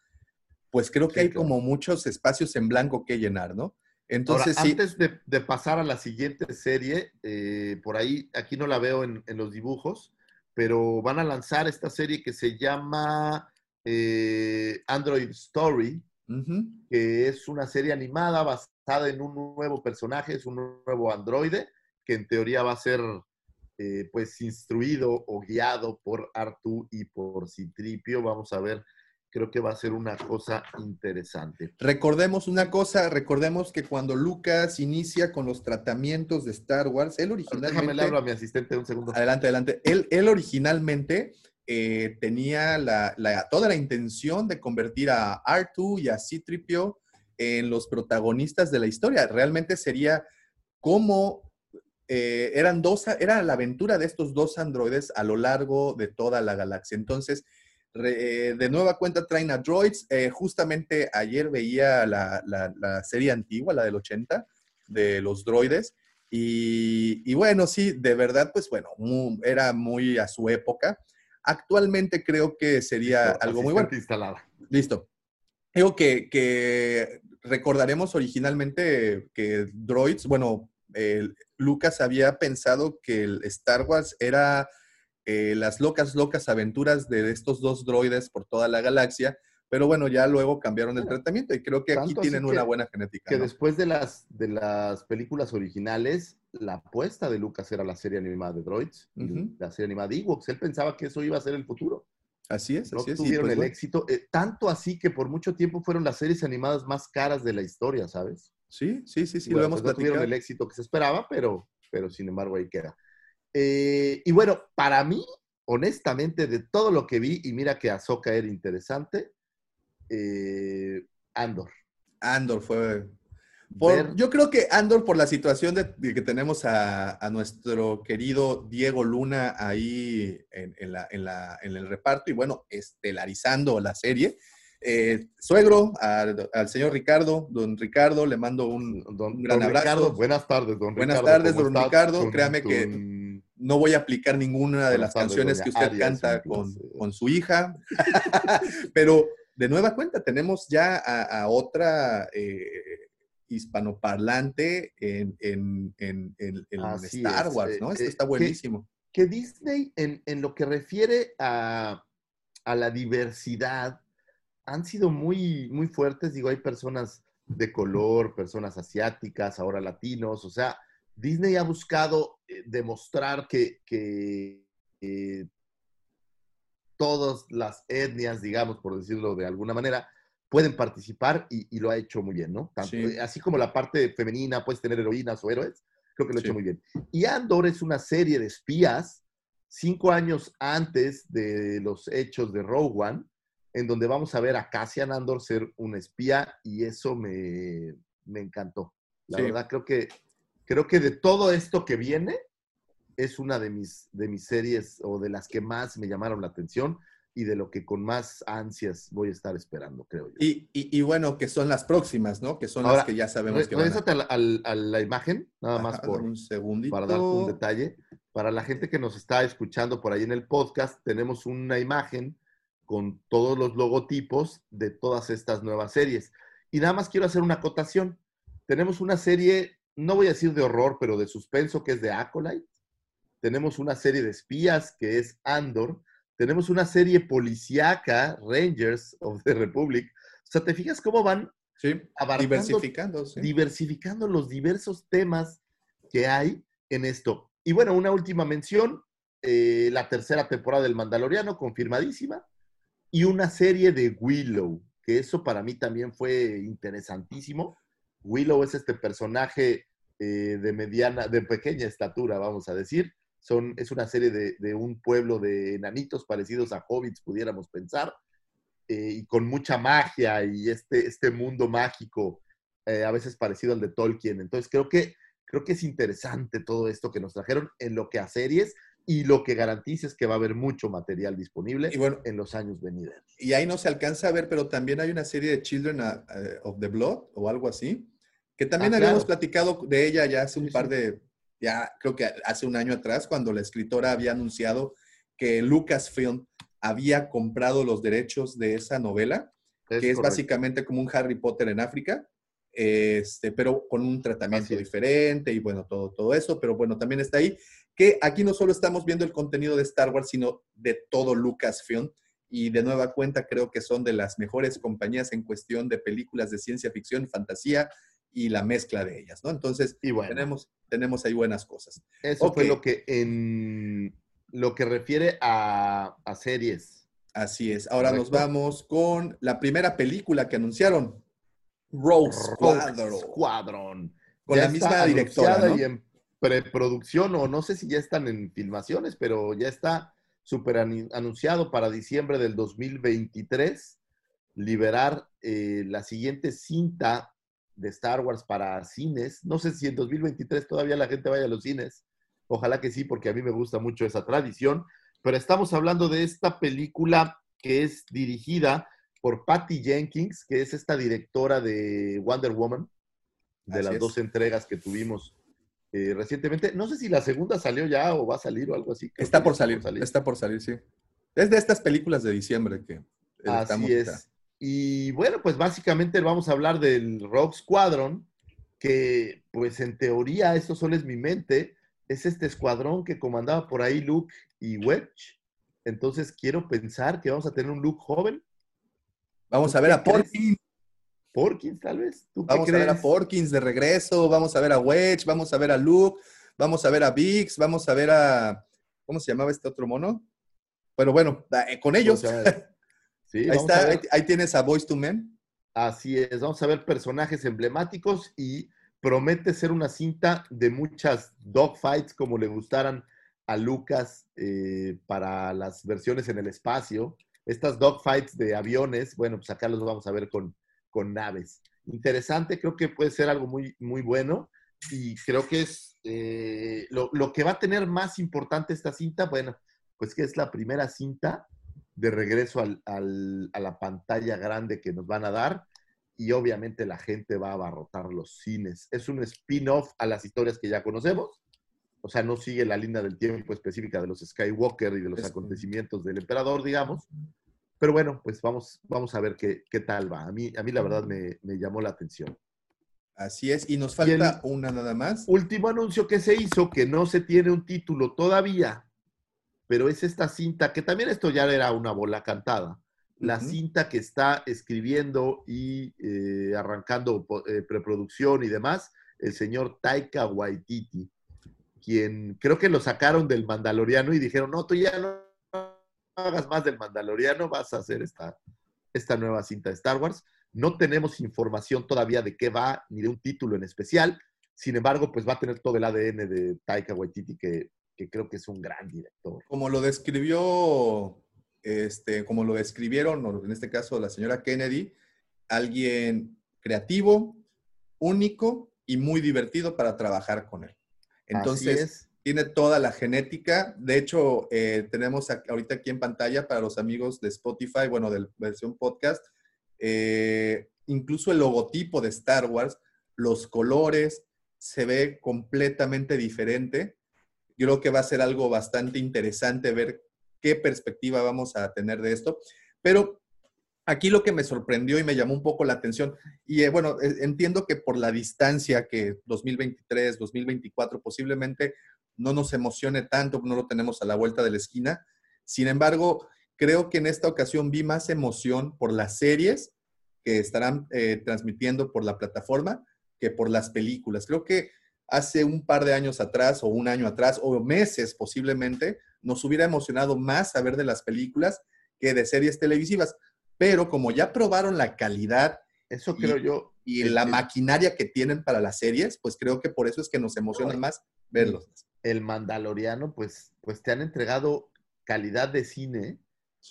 pues creo que Sí, hay claro. como muchos espacios en blanco que llenar, ¿no? Entonces Ahora, sí, antes de, de pasar a la siguiente serie, eh, por ahí, aquí no la veo en, en los dibujos, pero van a lanzar esta serie que se llama eh, Android Story, que es una serie animada basada en un nuevo personaje, es un nuevo androide, que en teoría va a ser eh, pues instruido o guiado por Artu y por Citripio. Vamos a ver creo que va a ser una cosa interesante. Recordemos una cosa, recordemos que cuando Lucas inicia con los tratamientos de Star Wars, él originalmente... Déjame le hablo a mi asistente un segundo. Adelante, adelante. Él, él originalmente eh, tenía la, la- toda la intención de convertir a R2 y a C-3PO en los protagonistas de la historia. Realmente sería como eh, eran dos, era la aventura de estos dos androides a lo largo de toda la galaxia. Entonces, re- eh, de nueva cuenta traen a droids. Eh, justamente ayer veía la, la- la serie antigua, la del 80, de los droides. Y, y bueno, sí, de verdad, pues bueno, era muy a su época. Actualmente creo que sería Listo, algo muy bueno. instalada. Listo. Digo que, que recordaremos originalmente que Droids, bueno, eh, Lucas había pensado que el Star Wars era eh, las locas, locas aventuras de estos dos droides por toda la galaxia, pero bueno, ya luego cambiaron el Bueno, tratamiento y creo que aquí tienen que- una buena genética. Que ¿no? después de las, de las películas originales, la apuesta de Lucas era la serie animada de Droids, la serie animada de Ewoks. Él pensaba que eso iba a ser el futuro. Así es, No así es. tuvieron pues, el bueno, éxito, eh, tanto así que por mucho tiempo fueron las series animadas más caras de la historia, ¿sabes? Sí, sí, sí, sí, Bueno, lo hemos pues no tuvieron el éxito que se esperaba, pero, pero sin embargo ahí queda. Eh, y bueno, para mí, honestamente, de todo lo que vi, y mira que Ahsoka era interesante, eh, Andor. Andor fue. por- Ver- yo creo que Andor, por la situación de, de que tenemos a, a nuestro querido Diego Luna ahí en, en la- en la- en el reparto y bueno, estelarizando la serie. Eh, suegro, al, al señor Ricardo, don Ricardo, le mando un, Don, un gran don abrazo. Ricardo, buenas tardes, don Buenas Ricardo. tardes, ¿cómo don estás? Ricardo. Créame que-. No voy a aplicar ninguna de las canciones que usted Aria, canta con, con su hija, *laughs* pero de nueva cuenta tenemos ya a, a otra eh, hispanoparlante en, en- en- en- Star Wars, eh, ¿no? Esto eh, está que- buenísimo. que Disney, en, en lo que refiere a, a la diversidad, han sido muy, muy fuertes. Digo, hay personas de color, personas asiáticas, ahora latinos. O sea, Disney ha buscado demostrar que, que, eh, todas las etnias, digamos, por decirlo de alguna manera, pueden participar y, y lo ha hecho muy bien, ¿no? Tanto- Sí. eh, Así como la parte femenina, puedes tener heroínas o héroes, creo que lo ha Sí. hecho muy bien. Y Andor es una serie de espías, cinco años antes de los hechos de Rogue One, en donde vamos a ver a Cassian Andor ser un espía y eso me, me encantó. La Sí. verdad, creo que, creo que de todo esto que viene, es una de mis, de mis series o de las que más me llamaron la atención y de lo que con más ansias voy a estar esperando, creo yo. Y, y- y bueno, que son las próximas, ¿no? Que son Ahora, las que ya sabemos que van a... A la, al- a la imagen, nada más Ajá, por, un segundito. para darte un detalle. Para la gente que nos está escuchando por ahí en el podcast, tenemos una imagen con todos los logotipos de todas estas nuevas series. Y nada más quiero hacer una acotación. Tenemos una serie, no voy a decir de horror, pero de suspenso, que es de Acolyte. Tenemos una serie de espías, que es Andor. Tenemos una serie policíaca, Rangers of the Republic. O sea, ¿te fijas cómo van Sí, abarcando diversificando. sí. diversificando los diversos temas que hay en esto. Y bueno, una última mención, eh, la tercera temporada del Mandaloriano, confirmadísima, y una serie de Willow, que eso para mí también fue interesantísimo. Willow es este personaje eh, de mediana, de pequeña estatura, vamos a decir. Son, es una serie de, de un pueblo de enanitos parecidos a hobbits, pudiéramos pensar, eh, y con mucha magia y este, este mundo mágico, eh, a veces parecido al de Tolkien. Entonces creo que, creo que es interesante todo esto que nos trajeron en lo que a series y lo que garantiza es que va a haber mucho material disponible Y bueno, en los años venideros. y ahí no se alcanza a ver, pero también hay una serie de Children of the Blood o algo así, que también Ah, habíamos claro. platicado de ella ya hace un par de, ya creo que hace un año atrás, cuando la escritora había anunciado que Lucasfilm había comprado los derechos de esa novela, que es correcto. básicamente como un Harry Potter en África, este, pero con un tratamiento Así es. diferente y bueno, todo, todo eso, pero bueno, también está ahí, que aquí no solo estamos viendo el contenido de Star Wars, sino de todo Lucasfilm, y de nueva cuenta creo que son de las mejores compañías en cuestión de películas de ciencia ficción, fantasía y la mezcla de ellas, ¿no? Entonces, Y bueno, tenemos, tenemos ahí buenas cosas. eso fue lo que en lo que refiere a, a series. Así es. Ahora nos vamos con la primera película que anunciaron, Squadron. Rogue Squadron. Con Ya la misma directora, ¿no? Y en preproducción, o no sé si ya están en filmaciones, pero ya está súper ani- anunciado para diciembre del 2023 liberar eh, la siguiente cinta de Star Wars para cines. No sé si en 2023 todavía la gente vaya a los cines. Ojalá que sí, porque a mí me gusta mucho esa tradición. Pero estamos hablando de esta película que es dirigida por Patty Jenkins, que es esta directora de Wonder Woman, de Así las es. dos entregas que tuvimos eh, recientemente. No sé si la segunda salió ya o va a salir o algo así. Está por salir, está por salir, sí. Es de estas películas de diciembre que estamos Así es. Y bueno, pues básicamente vamos a hablar del Rogue Squadron, que pues en teoría, eso solo es mi mente, es este escuadrón que comandaba por ahí Luke y Wedge. Entonces quiero pensar que vamos a tener un Luke joven, Vamos ¿Tú a ver a crees? Porkins, Porkins tal vez. ¿Tú vamos a ver a crees? Porkins de regreso, vamos a ver a Wedge, vamos a ver a Luke, vamos a ver a Vix, vamos a ver a ¿cómo se llamaba este otro mono? Pero bueno, eh, con ellos. Sí, Ahí está, ahí tienes a Voice to Men. Así es, vamos a ver personajes emblemáticos y promete ser una cinta de muchas dogfights como le gustaran a Lucas eh, para las versiones en el espacio. Estas dogfights de aviones, bueno, pues acá los vamos a ver con, con naves. Interesante, creo que puede ser algo muy, muy bueno y creo que es eh, lo, lo que va a tener más importante esta cinta, bueno, pues que es la primera cinta de regreso al- al- a la pantalla grande que nos van a dar y obviamente la gente va a abarrotar los cines. Es un spin-off a las historias que ya conocemos, o sea, no sigue la línea del tiempo específica de los Skywalker y de los acontecimientos del emperador, digamos. Pero bueno, pues vamos, vamos a ver qué, qué tal va. A mí, a mí la verdad me, me llamó la atención. Así es, y nos Y falta una nada más. Último anuncio que se hizo, que no se tiene un título todavía, pero es esta cinta, que también esto ya era una bola cantada. La cinta que está escribiendo y eh, arrancando eh, preproducción y demás, el señor Taika Waititi, quien creo que lo sacaron del Mandaloriano y dijeron, no, tú ya no hagas más del Mandaloriano, vas a hacer esta, esta nueva cinta de Star Wars. No tenemos información todavía de qué va, ni de un título en especial. Sin embargo, pues va a tener todo el ADN de Taika Waititi, que, que creo que es un gran director. Como lo describió, este, como lo describieron, o en este caso la señora Kennedy, alguien creativo, único y muy divertido para trabajar con él. Entonces, tiene toda la genética. De hecho, eh, tenemos ahorita aquí en pantalla para los amigos de Spotify, bueno, de la versión podcast, eh, incluso el logotipo de Star Wars, los colores, se ve completamente diferente. Yo creo que va a ser algo bastante interesante ver qué perspectiva vamos a tener de esto. Pero aquí lo que me sorprendió y me llamó un poco la atención, y eh, bueno, eh, entiendo que por la distancia que 2023, 2024 posiblemente no nos emocione tanto, no lo tenemos a la vuelta de la esquina. Sin embargo, creo que en esta ocasión vi más emoción por las series que estarán eh, transmitiendo por la plataforma que por las películas. Creo que hace un par de años atrás o un año atrás o meses posiblemente nos hubiera emocionado más saber de las películas que de series televisivas. Pero como ya probaron la calidad Eso Y- creo yo. y El- la maquinaria que tienen para las series, pues creo que por eso es que nos emociona más verlos. el Mandaloriano, pues, pues te han entregado calidad de cine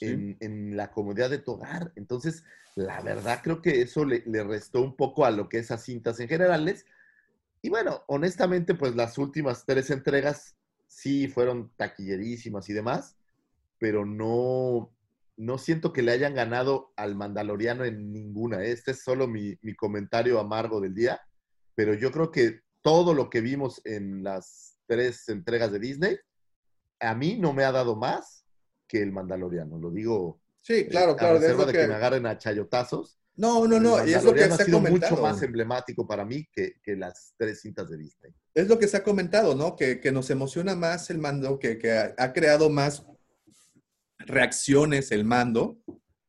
en, en la comodidad de tu hogar. Entonces, la verdad creo que eso le, le restó un poco a lo que esas cintas en generales. Y bueno, honestamente, pues las últimas tres entregas sí fueron taquillerísimas y demás, pero no, no siento que le hayan ganado al Mandaloriano en ninguna. Este es solo mi, mi comentario amargo del día, pero yo creo que todo lo que vimos en las tres entregas de Disney, a mí no me ha dado más que el Mandaloriano. Lo digo Sí, eh, claro, a claro. es reserva lo de que... que- me agarren a chayotazos. No, no, el no, y es lo que se ha sido comentado. mucho más emblemático para mí que, que las tres cintas de Disney. Es lo que se ha comentado, ¿no? Que, que nos emociona más el mando, que, que ha, ha creado más reacciones el mando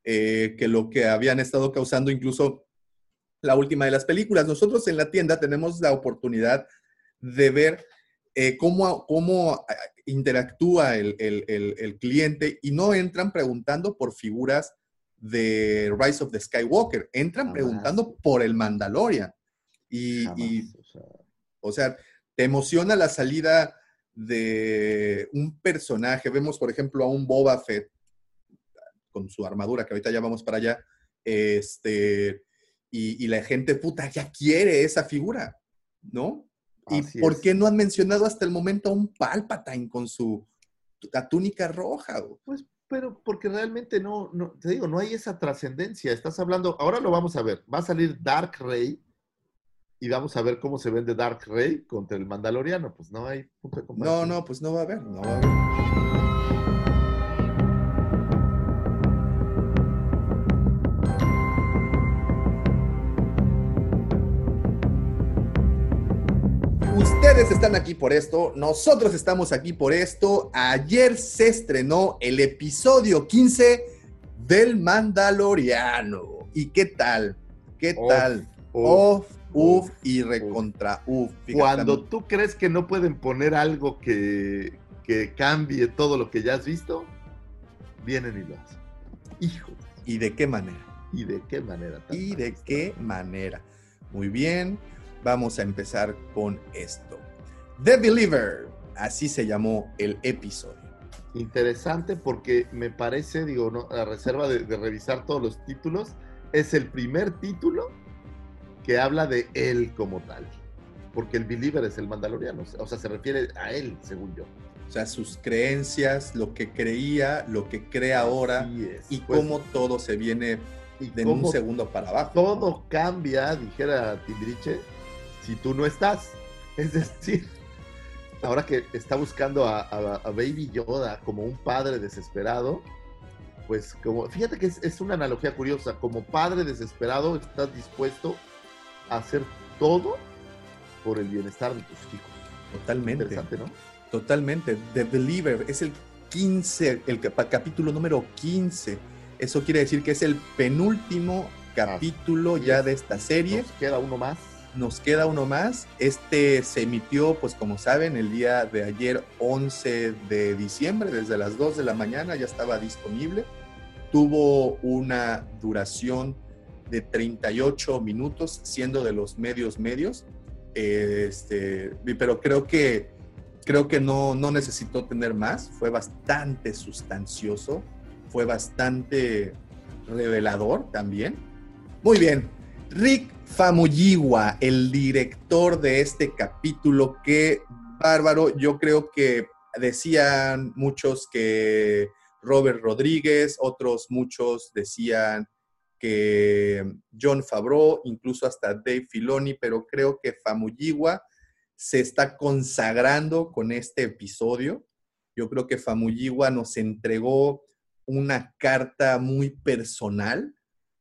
eh, que lo que habían estado causando incluso la última de las películas. Nosotros en la tienda tenemos la oportunidad de ver eh, cómo, cómo ah, interactúa el, el- el- el cliente y no entran preguntando por figuras de Rise of the Skywalker, entran Jamás. preguntando por el Mandalorian. Y, o sea, te emociona la salida de un personaje. Vemos, por ejemplo, a un Boba Fett con su armadura, que ahorita ya vamos para allá, este, y, y la gente, puta, ya quiere esa figura, ¿no? ¿Y por es. qué no han mencionado hasta el momento a un Palpatine con su la túnica roja? Pues, pero porque realmente no, no, te digo, no hay esa trascendencia. Estás hablando, ahora lo vamos a ver. Va a salir Dark Rey y vamos a ver cómo se vende Dark Rey contra el Mandaloriano. Pues no hay punto de No, no, pues no va a haber, no va a haber. Ustedes están aquí por esto, nosotros estamos aquí por esto. Ayer se estrenó el episodio 15 del Mandaloriano. ¿Y qué tal? ¿Qué tal? uf, Uf, uf y recontra uf. Fíjate, Cuando tú crees que no pueden poner algo que, que cambie todo lo que ya has visto, vienen y lo hacen. Hijo, ¿Y de qué manera? ¿y de qué manera? ¿Y de qué manera? Muy bien, vamos a empezar con esto. The Believer, así se llamó el episodio. Interesante porque me parece, digo, no, a reserva de, de revisar todos los títulos, es el primer título que habla de él como tal. Porque el believer es el mandaloriano, o sea, se refiere a él, según yo. O sea, sus creencias, lo que creía, lo que cree ahora y Pues, cómo todo se viene de un segundo para abajo. todo cambia, dijera Timbiriche, si tú no estás. Es decir, ahora que está buscando a, a- a Baby Yoda como un padre desesperado, pues como, fíjate que es, es una analogía curiosa, como padre desesperado estás dispuesto a hacer todo por el bienestar de tus hijos. Totalmente. Interesante, ¿no? Totalmente. The Believer es el 15, el cap- capítulo número 15. Eso quiere decir que es el penúltimo capítulo ya es. de esta serie. Nos queda uno más. Nos queda uno más. Este se emitió, pues como saben, el día de ayer, 11 de diciembre, desde las 2 de la mañana ya estaba disponible. Tuvo una duración de 38 minutos, siendo de los medios medios. Este, pero creo que, creo que no, no necesitó tener más. Fue bastante sustancioso, fue bastante revelador también. Muy bien, Rick Famuyiwa, el director de este capítulo, que bárbaro, yo creo que decían muchos que Robert Rodríguez, otros muchos decían que John Favreau, incluso hasta Dave Filoni, pero creo que Famuyiwa se está consagrando con este episodio. Yo creo que Famuyiwa nos entregó una carta muy personal,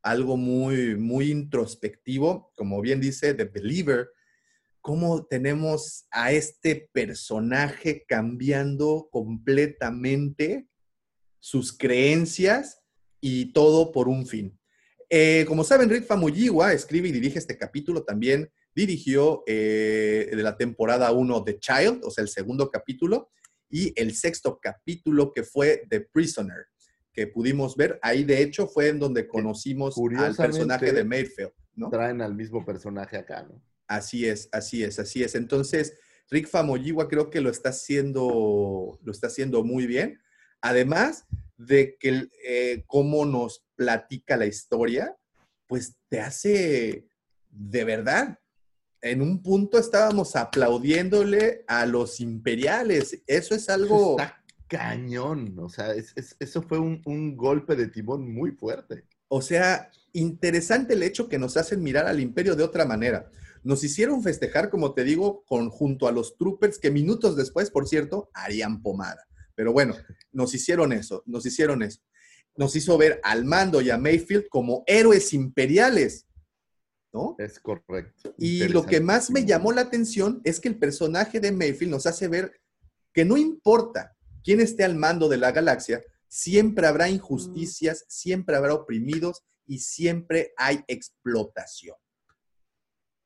algo muy, muy introspectivo, como bien dice The Believer, cómo tenemos a este personaje cambiando completamente sus creencias y todo por un fin. Eh, como saben, Rick Famuyiwa escribe y dirige este capítulo, también dirigió eh, de la temporada 1 The Child, o sea, el segundo capítulo, y el sexto capítulo que fue The Prisoner, que pudimos ver. Ahí, de hecho, fue en donde conocimos al personaje de Mayfield, ¿no? Traen al mismo personaje acá, ¿no? Así es, así es, así es. Entonces, Rick Famuyiwa creo que lo está haciendo, lo está haciendo muy bien. Además de que eh, cómo nos platica la historia, pues te hace de verdad. En un punto estábamos aplaudiéndole a los imperiales. Eso es algo. Está cañón, o sea, es- es- eso fue un, un golpe de timón muy fuerte. O sea, interesante el hecho que nos hacen mirar al imperio de otra manera. Nos hicieron festejar, como te digo, con, junto a los troopers que minutos después, por cierto, harían pomada. Pero bueno, nos hicieron eso, nos hicieron eso. Nos hizo ver al mando y a Mayfield como héroes imperiales, ¿no? Es correcto. Y lo que más me llamó la atención es que el personaje de Mayfield nos hace ver que no importa quién esté al mando de la galaxia, siempre habrá injusticias, siempre habrá oprimidos y siempre hay explotación.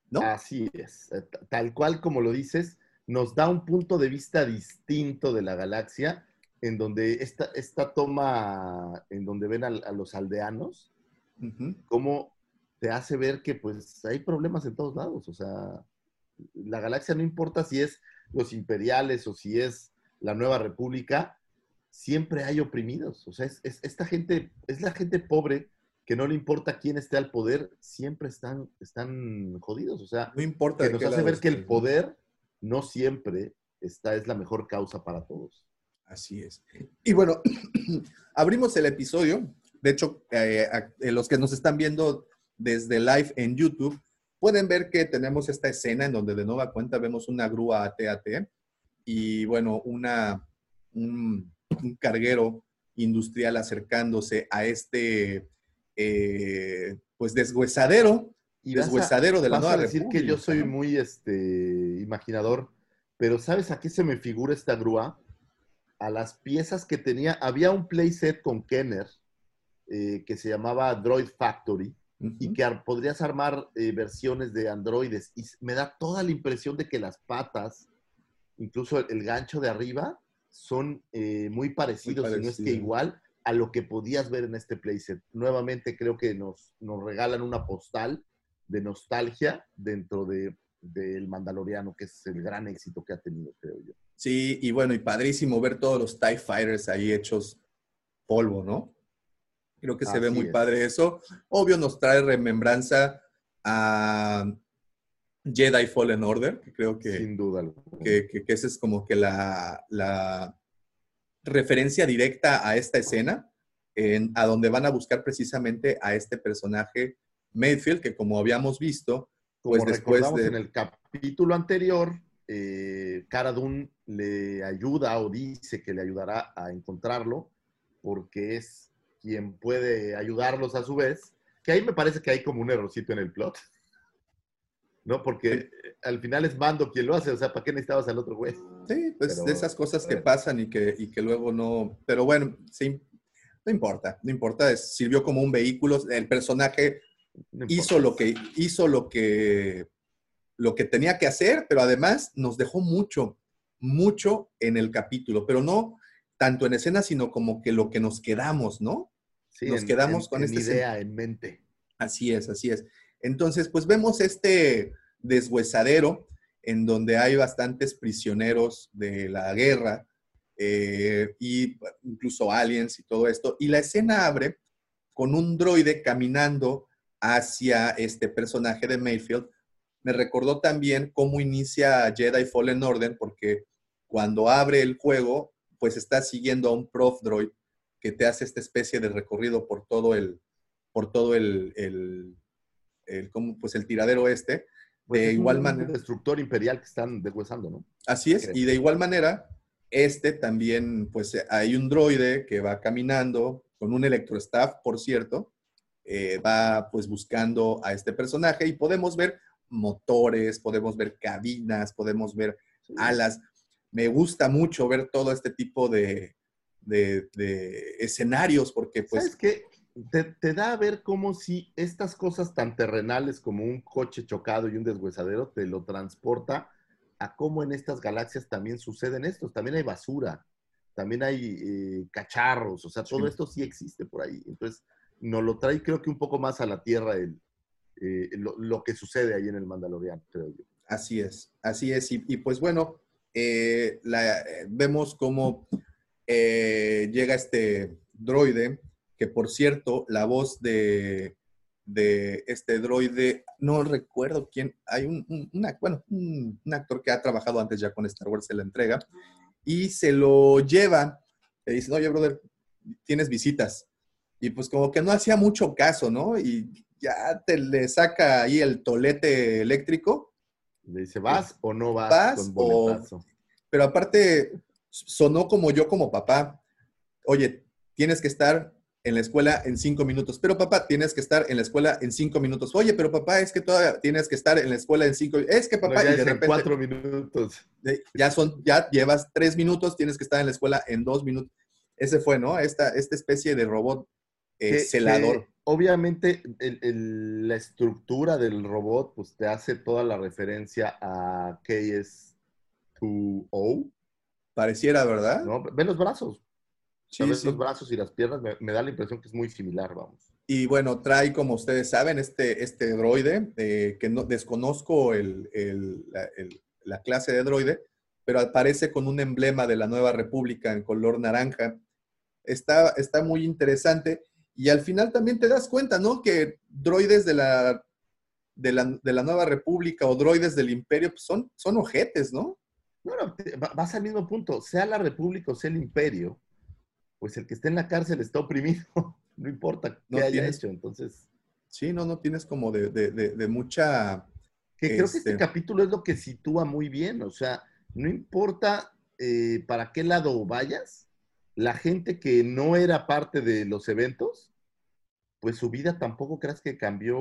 ¿No? Así es. Tal cual como lo dices, nos da un punto de vista distinto de la galaxia, en donde esta, esta toma, en donde ven a, a los aldeanos, cómo te hace ver que pues hay problemas en todos lados. O sea, la galaxia no importa si es los imperiales o si es la nueva república, siempre hay oprimidos. O sea, es, es- esta gente, es la gente pobre que no le importa quién esté al poder, siempre están, están jodidos. O sea, No importa. que nos hace ver que el poder no siempre está, es la mejor causa para todos. Así es. Y bueno, *clears throat* abrimos el episodio. De hecho, eh, a- eh, los que nos están viendo desde live en YouTube pueden ver que tenemos esta escena en donde de nueva cuenta vemos una grúa AT-AT y bueno, una, un, un carguero industrial acercándose a este eh, pues deshuesadero Y a- deshuesadero de la vas nueva a decir que yo soy muy este, imaginador, pero ¿sabes a qué se me figura esta grúa? A las piezas que tenía. Había un playset con Kenner eh, que se llamaba Droid Factory y que ar- podrías armar eh, versiones de androides. Y me da toda la impresión de que las patas, incluso el, el gancho de arriba, son eh, muy parecidos, si no es que igual a lo que podías ver en este playset. Nuevamente creo que nos, nos regalan una postal de nostalgia dentro de del Mandaloriano, que es el gran éxito que ha tenido, creo yo. Sí, y bueno, y padrísimo ver todos los TIE Fighters ahí hechos polvo, ¿no? Creo que se ve muy es. padre eso. Obvio nos trae remembranza a Jedi Fallen Order, que creo que, Sin duda que, que- que esa es como que la, la referencia directa a esta escena, en- a donde van a buscar precisamente a este personaje Mayfield, que como habíamos visto, Como pues después recordamos de... en el capítulo anterior, eh, Cara Dune le ayuda o dice que le ayudará a encontrarlo porque es quien puede ayudarlos a su vez. Que ahí me parece que hay como un errorcito en el plot. ¿No? Porque eh, al final es Mando quien lo hace. O sea, ¿para qué necesitabas al otro güey? Sí, pues Pero, de esas cosas que pasan y que, y que luego no. Pero bueno, sí, no importa, no importa. es- sirvió como un vehículo. El personaje No hizo lo que hizo lo que lo que tenía que hacer, pero además nos dejó mucho, mucho en el capítulo, pero no tanto en escena, sino como que lo que nos quedamos, ¿no? Sí, nos en- quedamos en- con en este idea en mente. Así es, así es. Entonces, pues vemos este deshuesadero en donde hay bastantes prisioneros de la guerra eh, y incluso aliens y todo esto. Y la escena abre con un droide caminando hacia este personaje de Mayfield. Me recordó también cómo inicia Jedi Fallen Order, porque cuando abre el juego, pues está siguiendo a un prof droid que te hace esta especie de recorrido por todo el, por todo el, el, el- pues el tiradero este. Pues de igual manera. destructor imperial que están deshuesando, ¿no? Así es, y de igual manera, este también, pues hay un droide que va caminando con un electrostaff, por cierto, eh, va pues buscando a este personaje y podemos ver motores, podemos ver cabinas, podemos ver alas. Me gusta mucho ver todo este tipo de, de- de escenarios porque pues ¿Sabes qué? Te, te da a ver como si estas cosas tan terrenales como un coche chocado y un deshuesadero te lo transporta a cómo en estas galaxias también suceden estos. También hay basura, también hay eh, cacharros, o sea, todo Sí. esto sí existe por ahí. Entonces, nos lo trae creo que un poco más a la Tierra el, eh, lo, lo que sucede ahí en el Mandalorian, creo yo. Así es, así es. Y, y pues bueno, eh, la- vemos cómo llega este droide, que por cierto, la voz de, de este droide, no recuerdo quién, hay un, un- una- bueno, un, un actor que ha trabajado antes ya con Star Wars, se la entrega, y se lo lleva, le dice, oye, brother, tienes visitas. Y pues como que no hacía mucho caso, ¿no? Y ya te le saca ahí el tolete eléctrico Le dice, ¿vas o no vas? ¿Vas con o- pero aparte sonó como yo como papá. Oye, tienes que estar en la escuela en cinco minutos. Pero papá, tienes que estar en la escuela en cinco minutos. Oye, pero papá, es que todavía tienes que estar en la escuela en cinco. Es que No, papá, ya y de es en repente cuatro minutos. ya son, ya llevas tres minutos, tienes que estar en la escuela en dos minutos. Ese fue, ¿no? Esta, esta especie de robot eh, que- celador. que obviamente el- el- la estructura del robot pues te hace toda la referencia a KS, R2O. Pareciera, ¿verdad? ¿no? Ve los brazos. Sí, sí. Los brazos y las piernas me, me da la impresión que es muy similar, vamos. Y bueno, trae, como ustedes saben, este, este droide, eh, que no, desconozco el- el- la, el- la clase de droide, pero aparece con un emblema de la Nueva República en color naranja. Está, está muy interesante. Y al final también te das cuenta, ¿no? Que droides de la, de la, de la Nueva República o droides del Imperio pues son, son ojetes, ¿no? Bueno, vas al mismo punto. Sea la república o sea el imperio, pues el que esté en la cárcel está oprimido. *laughs* No importa qué No haya tienes- hecho. Entonces, Sí, no, no tienes como de, de- de- de mucha... que creo que este Este- capítulo es lo que sitúa muy bien. O sea, no importa eh, para qué lado vayas, la gente que no era parte de los eventos, pues su vida tampoco creas que cambió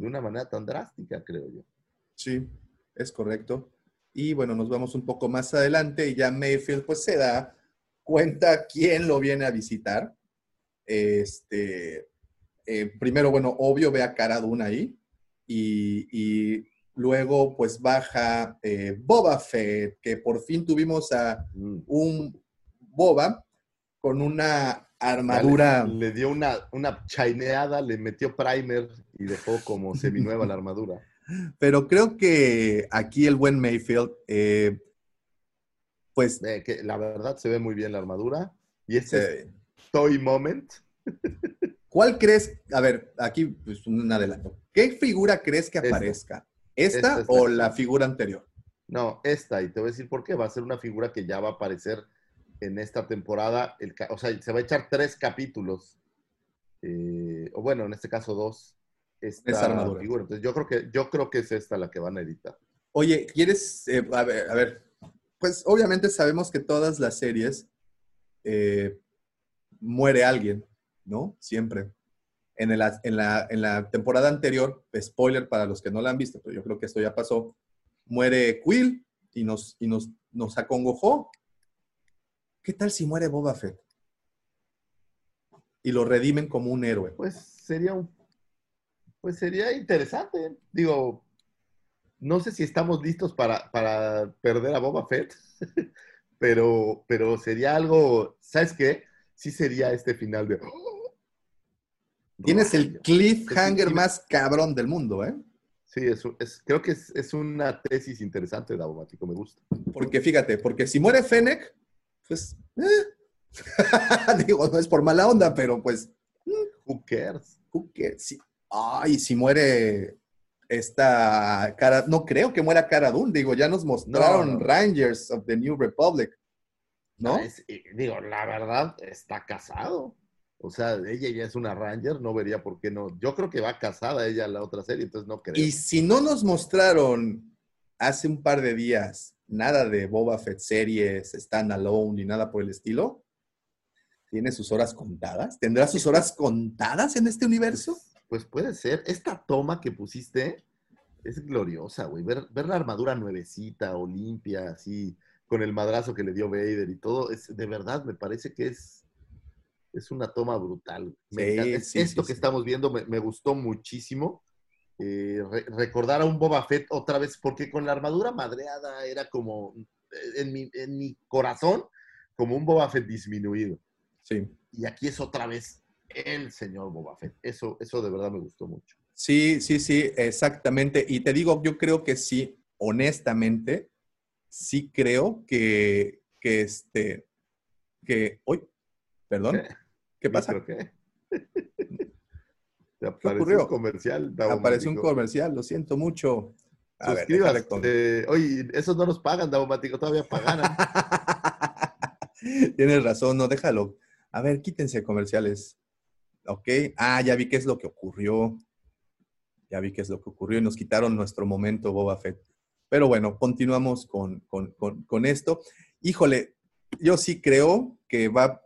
de una manera tan drástica, creo yo. Sí, es correcto. Y bueno, nos vamos un poco más adelante y ya Mayfield pues se da cuenta quién lo viene a visitar. Este, eh, primero, bueno, obvio ve a Cara Dune ahí y, y luego pues baja eh, Boba Fett, que por fin tuvimos a Mm. un Boba con una armadura. Le, le dio una, una chaineada, le metió primer y dejó como *laughs* seminueva la armadura. Pero creo que aquí el buen Mayfield, eh, pues Eh, que la verdad se ve muy bien la armadura. Y este es Toy Moment. *laughs* ¿Cuál crees? A ver, aquí pues, un adelanto. ¿Qué figura crees que aparezca? ¿Esta, Esta es o la- la figura anterior? No, esta, y te voy a decir por qué. Va a ser una figura que ya va a aparecer en esta temporada. El o sea, se va a echar tres capítulos. eh, o bueno, en este caso dos. Esta Esa armadura. figura. Entonces yo creo que yo creo que es esta la que van a editar. Oye, ¿quieres? eh, a, ver, a ver, pues obviamente sabemos que todas las series eh, muere alguien, ¿no? Siempre. En, la temporada anterior, spoiler para los que no la han visto, pero yo creo que esto ya pasó, muere Quill y nos, y nos, nos acongojó. ¿Qué tal si muere Boba Fett? Y lo redimen como un héroe. Pues sería un pues sería interesante. Digo, no sé si estamos listos para, para perder a Boba Fett, *laughs* pero, pero sería algo, ¿sabes qué? Sí sería este final de... Tienes el cliffhanger más cabrón del mundo, ¿eh? Sí, es, es- creo que es, es una tesis interesante, Davomático, me gusta. Porque fíjate, porque si muere Fennec, pues. eh. *laughs* Digo, no es por mala onda, pero pues. Who cares? who cares? Si- Ay, si muere esta cara. No creo que muera Cara Dune. Digo, ya nos mostraron No, no. Rangers of the New Republic. ¿no? Es- digo, la verdad, está casado. O sea, ella ya es una Ranger, no vería por qué no. Yo creo que va casada ella a la otra serie, entonces no creo. Y si no nos mostraron hace un par de días nada de Boba Fett series, standalone ni nada por el estilo, ¿tiene sus horas contadas? ¿Tendrá sus horas contadas en este universo? Pues puede ser. Esta toma que pusiste es gloriosa, güey. Ver, ver la armadura nuevecita o limpia, así, con el madrazo que le dio Vader y todo, es de verdad, me parece que es, es una toma brutal. Me Sí, encanta. Es- sí, Esto sí, que estamos viendo me, me gustó muchísimo. Eh, re- recordar a un Boba Fett otra vez, porque con la armadura madreada era como, eh, en mi, en mi corazón, como un Boba Fett disminuido. Sí. Y aquí es otra vez el señor Boba Fett. Eso, eso de verdad me gustó mucho. Sí, sí, sí, exactamente. Y te digo, yo creo que sí, honestamente, sí creo que, que este, que, uy, perdón, ¿qué pasa? ¿Pero qué? *laughs* Te apareció ocurrió? un comercial. Apareció un comercial, lo siento mucho. A Suscríbase. Eh, oye, esos no nos pagan, Daumático, todavía pagaran. *laughs* Tienes razón, no, déjalo. A ver, quítense comerciales. Ok. Ah, ya vi qué es lo que ocurrió. Ya vi qué es lo que ocurrió y nos quitaron nuestro momento, Boba Fett. Pero bueno, continuamos con, con- con- con esto. Híjole, yo sí creo que va,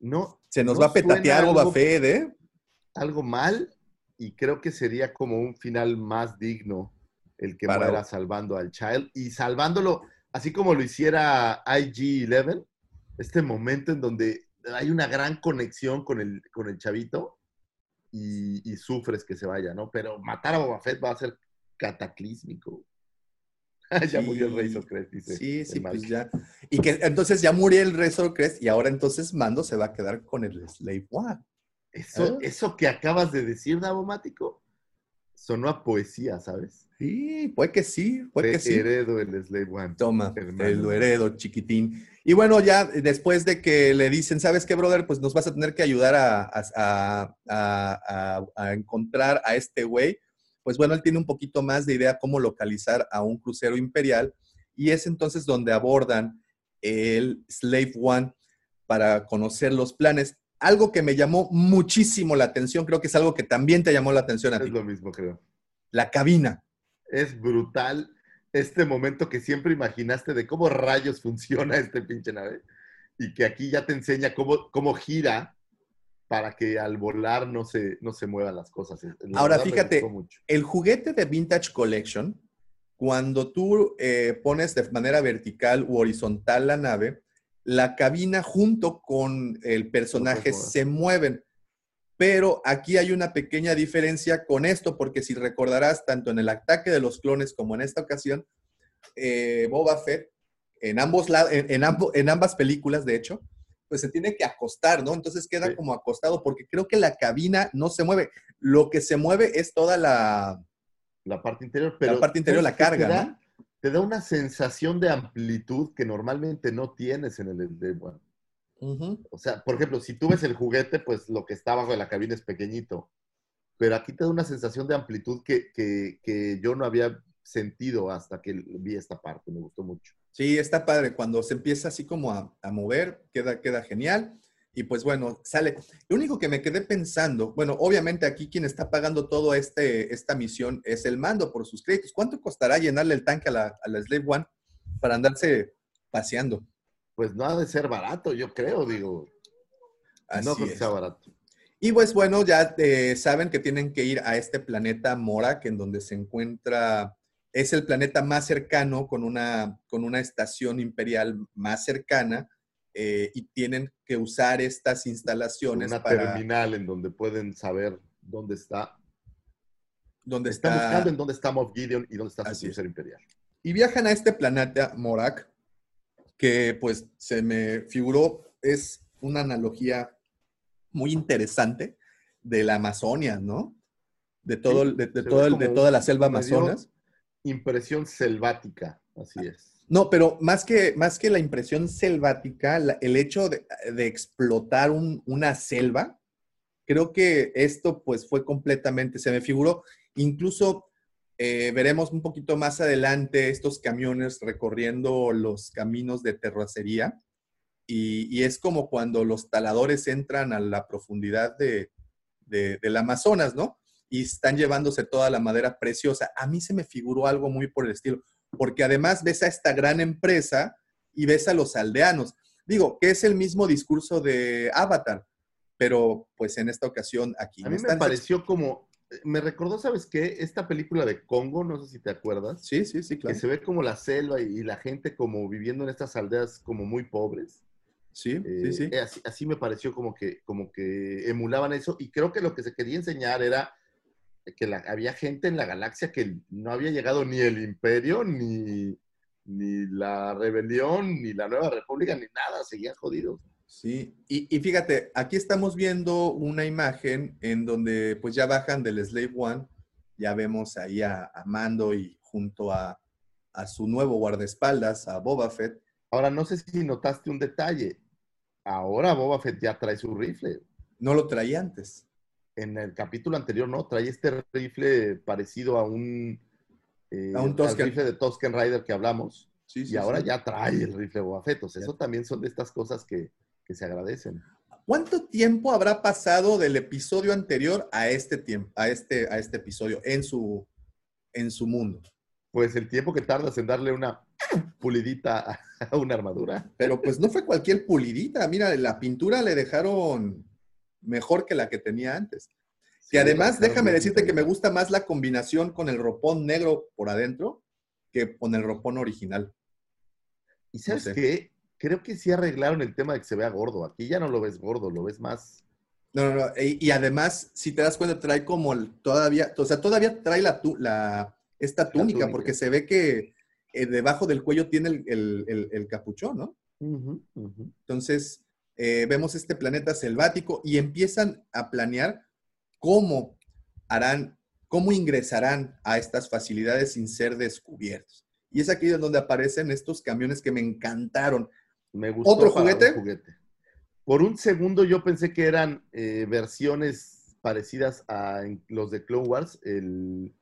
No, se nos ¿No va a petatear Boba algo- Fett, ¿eh? algo mal y creo que sería como un final más digno el que Para- muera salvando al Child y salvándolo así como lo hiciera IG-11, este momento en donde hay una gran conexión con el, con el chavito y, y sufres que se vaya, ¿no? Pero matar a Boba Fett va a ser cataclísmico. *laughs* ya Sí. murió el Razor Crest, dice. Sí, sí, pues ya. Y que entonces ya murió el Razor Crest y ahora entonces Mando se va a quedar con el Slave One. Eso, ¿Eh? eso que acabas de decir, Davomático, sonó a poesía, ¿sabes? Sí, puede que sí, puede Te que sí. heredo el Slave One. Toma, Hermano. te lo heredo, chiquitín. Y bueno, ya después de que le dicen, ¿sabes qué, brother? Pues nos vas a tener que ayudar a, a- a- a- a- a encontrar a este güey. Pues bueno, él tiene un poquito más de idea cómo localizar a un crucero imperial. Y es entonces donde abordan el Slave One para conocer los planes. Algo que me llamó muchísimo la atención, creo que es algo que también te llamó la atención a Es ti. lo mismo, creo. La cabina. Es brutal este momento que siempre imaginaste de cómo rayos funciona este pinche nave y que aquí ya te enseña cómo, cómo gira para que al volar no se, no se muevan las cosas. La Ahora, fíjate, el juguete de Vintage Collection, cuando tú eh, pones de manera vertical u horizontal la nave, la cabina junto con el personaje se mueven. Pero aquí hay una pequeña diferencia con esto, porque si recordarás, tanto en el ataque de los clones como en esta ocasión, eh, Boba Fett, en, ambos la- en, en ambo- en ambas películas, de hecho, pues se tiene que acostar, ¿no? Entonces queda Sí. como acostado, porque creo que la cabina no se mueve. Lo que se mueve es toda la, La parte interior, pero... parte interior, ¿sabes la carga, Te da, ¿no? Te da una sensación de amplitud que normalmente no tienes en el Slave One. Ujú. O sea, por ejemplo, si tú ves el juguete, pues lo que está abajo de la cabina es pequeñito. Pero aquí te da una sensación de amplitud que, que- que yo no había sentido hasta que vi esta parte. Me gustó mucho. Sí, está padre. Cuando se empieza así como a, a mover, queda, queda genial. Y pues bueno, sale. Lo único que me quedé pensando, bueno, obviamente aquí quien está pagando toda este, esta misión es el mando por sus créditos. ¿Cuánto costará llenarle el tanque a la, a la Slave One para andarse paseando? Pues no ha de ser barato, yo creo, digo. Así no creo que sea barato. Y pues bueno, ya eh, saben que tienen que ir a este planeta Morak, en donde se encuentra, es el planeta más cercano con una, con una estación imperial más cercana, eh, y tienen que usar estas instalaciones Una para terminal en donde pueden saber dónde está. Están está. buscando en dónde está Moff Gideon y dónde está su crucero imperial. Y viajan a este planeta Morak, que pues se me figuró, es una analogía muy interesante de la Amazonia, ¿no? De, todo, Sí, de, de todo de toda la selva Amazonas. Impresión selvática, así es. No, pero más que, más que la impresión selvática, el hecho de, explotar un- una selva, creo que esto pues fue completamente, se me figuró, incluso eh, veremos un poquito más adelante estos camiones recorriendo los caminos de terracería y, y es como cuando los taladores entran a la profundidad de, de- del Amazonas, ¿no? Y están llevándose toda la madera preciosa. A mí se me figuró algo muy por el estilo porque además ves a esta gran empresa y ves a los aldeanos. Digo, que es el mismo discurso de Avatar, pero pues en esta ocasión aquí A mí me pareció como, me recordó, ¿sabes qué? Esta película de Congo, no sé si te acuerdas, Sí, sí, sí, claro. que se ve como la selva y, y la gente como viviendo en estas aldeas como muy pobres. Sí, Eh, sí, sí. eh, Así, así me pareció como que, como que emulaban eso y creo que lo que se quería enseñar era que la- había gente en la galaxia que no había llegado ni el imperio, ni, ni la rebelión, ni la nueva república, ni nada, seguían jodidos. Sí, y, y fíjate, aquí estamos viendo una imagen en donde pues ya bajan del Slave One, ya vemos ahí a, a Mando y junto a, a su nuevo guardaespaldas, a Boba Fett. Ahora, no sé si notaste un detalle. Ahora Boba Fett ya trae su rifle. No lo traía antes. En el capítulo anterior, ¿no? Trae este rifle parecido a un... eh, A un al rifle de Tusken Rider que hablamos. Sí, sí, y ahora sí. ya trae el rifle Boba Fett. O sea, Ya. eso también son de estas cosas que, que se agradecen. ¿Cuánto tiempo habrá pasado del episodio anterior a este tiempo, a este, a este episodio en su, en su mundo? Pues el tiempo que tardas en darle una pulidita a una armadura. Pero pues no fue cualquier pulidita. Mira, la pintura le dejaron mejor que la que tenía antes. Sí, Que además, claro, déjame decirte que me gusta más la combinación con el ropón negro por adentro que con el ropón original. Y sabes sé. qué? Creo que sí arreglaron el tema de que se vea gordo. Aquí ya no lo ves gordo, lo ves más. No, no, no. Y, y además, si te das cuenta, trae como el- todavía, o sea, todavía trae la, la esta túnica, túnica. porque se ve que, eh, debajo del cuello tiene el, el- el- el capuchón, ¿no? Ujú, ujú. Entonces, eh, vemos este planeta selvático y empiezan a planear cómo harán, cómo ingresarán a estas facilidades sin ser descubiertos. Y es aquí donde aparecen estos camiones que me encantaron. Me gustó ¿Otro un juguete? juguete. Por un segundo yo pensé que eran eh, versiones parecidas a los de Clone Wars, el,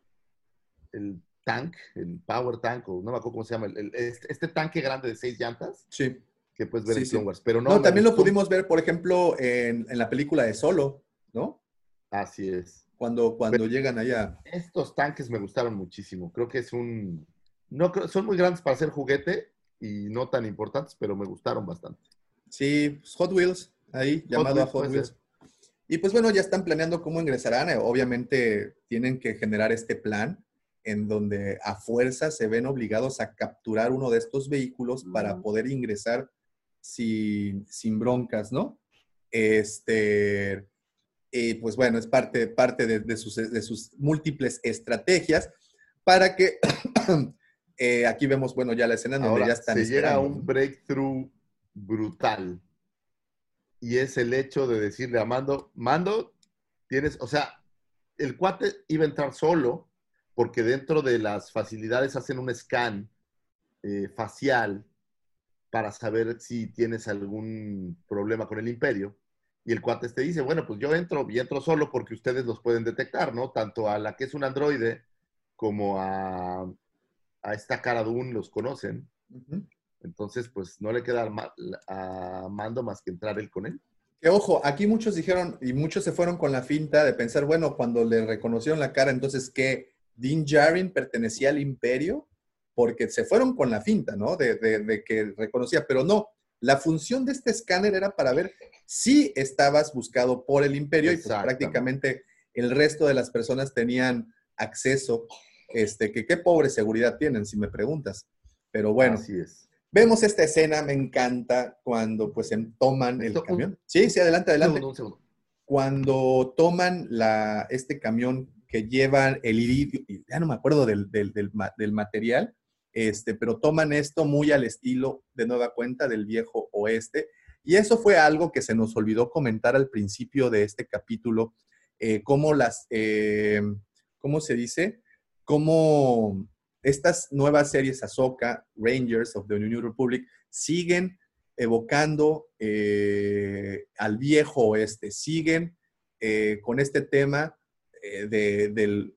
el tank, el Power Tank, o no me acuerdo cómo se llama, el- el- este, este tanque grande de seis llantas Sí. Que puedes ver Sí, en. Clone Wars. Pero no, No, también lo pudimos ver, por ejemplo, en, en la película de Solo, ¿no? Así es. Cuando, cuando llegan allá. Estos tanques me gustaron muchísimo. Creo que es un... No, son muy grandes para ser juguete y no tan importantes, pero me gustaron bastante. Sí, pues, Hot Wheels, ahí, llamado a Hot Wheels. ser. Y pues bueno, ya están planeando cómo ingresarán. Eh, Obviamente tienen que generar este plan en donde a fuerza se ven obligados a capturar uno de estos vehículos para poder ingresar sin, sin broncas, ¿no? Este, y pues bueno, es parte, parte de, de sus, de sus múltiples estrategias para que *coughs* eh, aquí vemos, bueno, ya la escena en donde Ahora, ya están se llega a un breakthrough brutal. Y es el hecho de decirle a Mando, Mando, tienes, o sea, el cuate iba a entrar solo porque dentro de las facilidades hacen un scan eh, facial para saber si tienes algún problema con el imperio. Y el cuate te dice, bueno, pues yo entro y entro solo porque ustedes los pueden detectar, ¿no? Tanto a la que es un androide como a, a esta cara Dune los conocen. Entonces, pues no le queda a Mando más que entrar él con él. Que ojo, aquí muchos dijeron, y muchos se fueron con la finta de pensar, bueno, cuando le reconocieron la cara, entonces que Din Djarin pertenecía al imperio, porque se fueron con la finta, ¿no? De, de- de que reconocía, pero no, la función de este escáner era para ver si estabas buscado por el imperio y pues prácticamente el resto de las personas tenían acceso, este, que qué pobre seguridad tienen, si me preguntas. Pero bueno, Así es. Vemos esta escena, me encanta, cuando pues toman el camión. Sí, sí, adelante, Un adelante. segundo, un segundo. Cuando toman la, este camión que llevan el iridio, ya no me acuerdo del, del- del ma- del material, este, pero toman esto muy al estilo de nueva cuenta del viejo oeste. Y eso fue algo que se nos olvidó comentar al principio de este capítulo, eh, cómo las, eh, ¿cómo se dice? Cómo estas nuevas series Ahsoka, Rangers of the New Republic, siguen evocando eh, al viejo oeste, siguen con este tema de-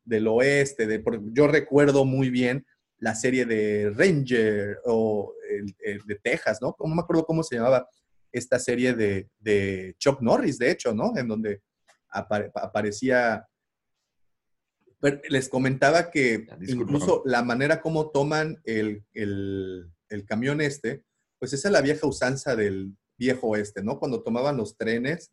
del, oeste. De, yo recuerdo muy bien la serie de Ranger o el- el de Texas, ¿no? No me acuerdo cómo se llamaba esta serie de, de Chuck Norris, de hecho, ¿no? En donde apare- aparecía... Pero les comentaba que disculpa. incluso la manera como toman el, el- el camión este, pues esa es la vieja usanza del viejo oeste, ¿no? Cuando tomaban los trenes,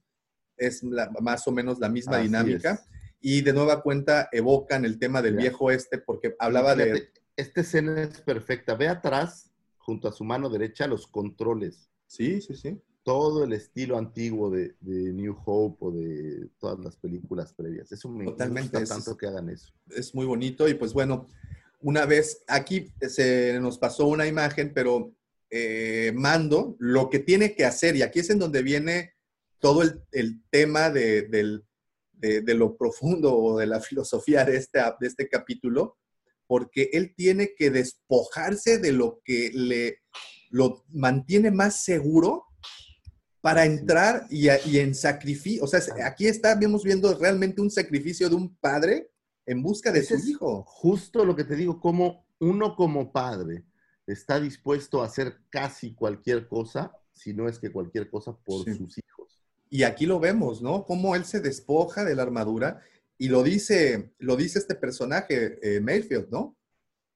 es la- más o menos la misma Así dinámica. es. Y de nueva cuenta evocan el tema del viejo oeste porque hablaba de... Esta escena es perfecta. Ve atrás, junto a su mano derecha, los controles. Sí, sí, sí. Todo el estilo antiguo de, de New Hope o de todas las películas previas. Eso me Totalmente, gusta es- tanto que hagan eso. es muy bonito y pues bueno, una vez aquí se nos pasó una imagen, pero eh, Mando lo que tiene que hacer, y aquí es en donde viene todo el, el tema de, del- de- de lo profundo o de la *laughs* filosofía de este, de este capítulo, porque él tiene que despojarse de lo que le lo mantiene más seguro para entrar y, en sacrificio. O sea, aquí estamos viendo realmente un sacrificio de un padre en busca de Ese su hijo. Justo lo que te digo, como uno como padre está dispuesto a hacer casi cualquier cosa, si no es que cualquier cosa por Sí. sus hijos. Y aquí lo vemos, ¿no? Cómo él se despoja de la armadura y lo dice, lo dice este personaje, eh, Mayfield, ¿no?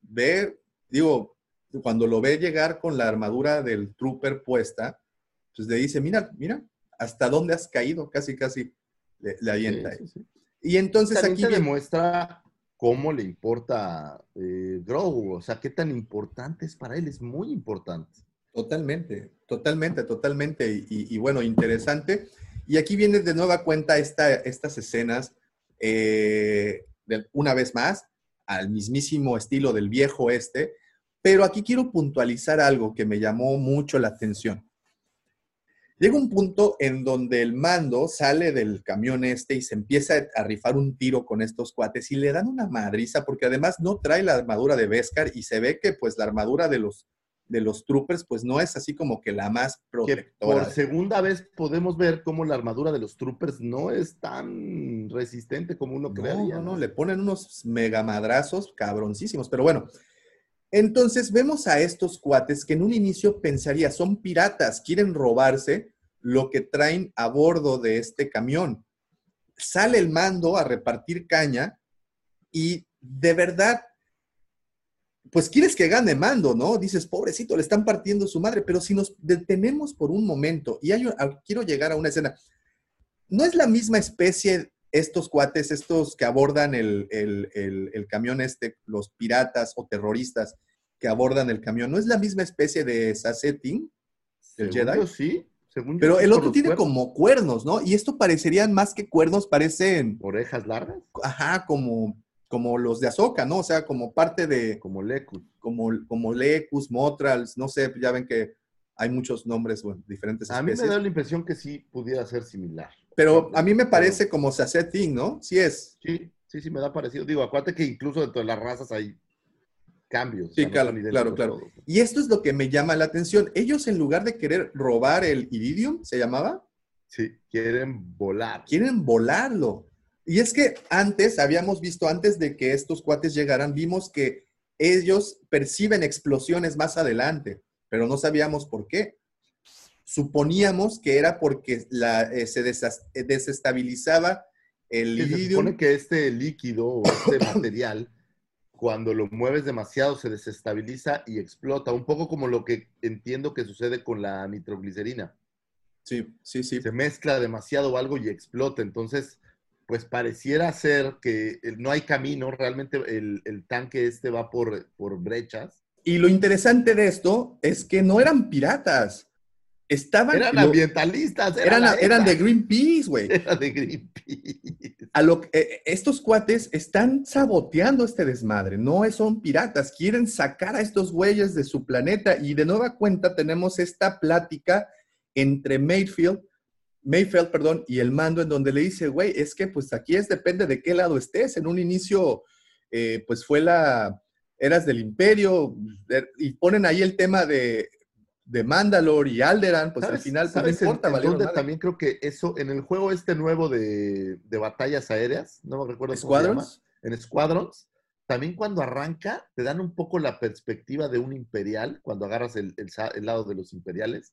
Ve, digo, cuando lo ve llegar con la armadura del trooper puesta, pues le dice, mira, mira, hasta dónde has caído, casi, casi le, le avienta. Sí, sí, sí. Y entonces También aquí te demuestra cómo le importa eh, Grogu, o sea, qué tan importante es para él, es muy importante. Totalmente, totalmente, totalmente. Y, y- y bueno, interesante. Y aquí viene de nueva cuenta esta, estas escenas, eh, una vez más, al mismísimo estilo del viejo este, Pero aquí quiero puntualizar algo que me llamó mucho la atención. Llega un punto en donde el mando sale del camión este y se empieza a rifar un tiro con estos cuates y le dan una madriza porque además no trae la armadura de Beskar y se ve que pues la armadura de los, de los troopers pues no es así como que la más Que protectora. por segunda vez podemos ver cómo la armadura de los troopers no es tan resistente como uno No, creería. no, no, le ponen unos megamadrazos cabroncísimos, pero bueno. Entonces vemos a estos cuates que en un inicio pensaría, son piratas, quieren robarse lo que traen a bordo de este camión. Sale el mando a repartir caña y de verdad, pues quieres que gane mando, ¿no? Dices, pobrecito, le están partiendo su madre, pero si nos detenemos por un momento y hay quiero llegar a una escena, no es la misma especie estos cuates, estos que abordan el, el- el- el camión este, los piratas o terroristas que abordan el camión, no es la misma especie de Sassetin, el Jedi. yo sí. según pero el otro tiene cuernos. como cuernos, ¿no? Y esto parecerían más que cuernos, parecen, Orejas largas, ajá, como, como los de Azoka, ¿no? O sea, como parte de, como Leku. como, como Lecus, Motrals, no sé, ya ven que hay muchos nombres, bueno, diferentes A mí me da la impresión que sí pudiera ser similar. Pero a mí me parece como Sassetin, ¿no? Sí es. Sí, sí, sí, me da parecido. Digo, acuérdate que incluso dentro de las razas hay cambios. Sí, claro, son idénticos claro, claro. todos. Y esto es lo que me llama la atención. Ellos, en lugar de querer robar el iridium, se llamaba, Sí, quieren volar. quieren volarlo. Y es que antes, habíamos visto, antes de que estos cuates llegaran, vimos que ellos perciben explosiones más adelante, pero no sabíamos por qué. Suponíamos que era porque la, eh, se eh, desestabilizaba el Que se supone que este líquido o este *coughs* material, cuando lo mueves demasiado, se desestabiliza y explota. Un poco como lo que entiendo que sucede con la nitroglicerina. Sí, sí, sí. Se mezcla demasiado algo y explota. Entonces, pues pareciera ser que eh, no hay camino. Realmente el, el tanque este va por, por brechas. Y lo interesante de esto es que no eran piratas. Estaban. Eran lo- ambientalistas. Era eran, eran de. Greenpeace, güey. *laughs* Era de Greenpeace. A lo que- eh, estos cuates están saboteando este desmadre, no son piratas, quieren sacar a estos güeyes de su planeta y de nueva cuenta tenemos esta plática entre Mayfield, Mayfield, perdón, y el mando en donde le dice, güey, es que pues aquí es depende de qué lado estés. En un inicio, eh, pues fue la, eras del imperio eh, y ponen ahí el tema de, de Mandalore y Alderan, pues al ¿Sabes- final pues, no sabes en- importa, en también creo que eso, en el juego este nuevo de, de batallas aéreas, no me recuerdo cómo se llama, Squadrons. en Squadrons, también cuando arranca, te dan un poco la perspectiva de un imperial, cuando agarras el, el el lado de los imperiales,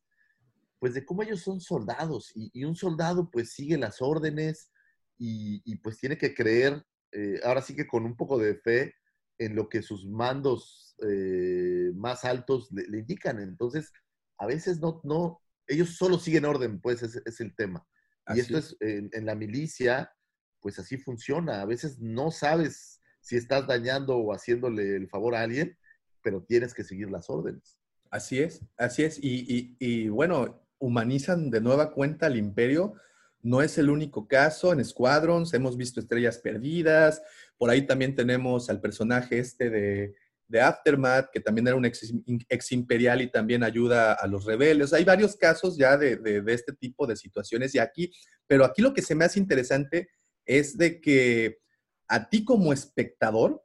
pues de cómo ellos son soldados, y, y un soldado pues sigue las órdenes y, y, pues tiene que creer, eh, ahora sí que con un poco de fe, en lo que sus mandos eh, más altos le, le indican. Entonces, a veces no, no, ellos solo siguen orden, pues es, es el tema. Y Así esto es, en, en la milicia, pues así funciona. A veces no sabes si estás dañando o haciéndole el favor a alguien, pero tienes que seguir las órdenes. Así es, así es. Y, y- y, bueno, humanizan de nueva cuenta al imperio. No es el único caso. En Squadrons hemos visto estrellas perdidas. Por ahí también tenemos al personaje este de, Aftermath, que también era un ex, imperial y también ayuda a los rebeldes. Hay varios casos ya de este tipo de situaciones. Y aquí, pero aquí lo que se me hace interesante es de que a ti como espectador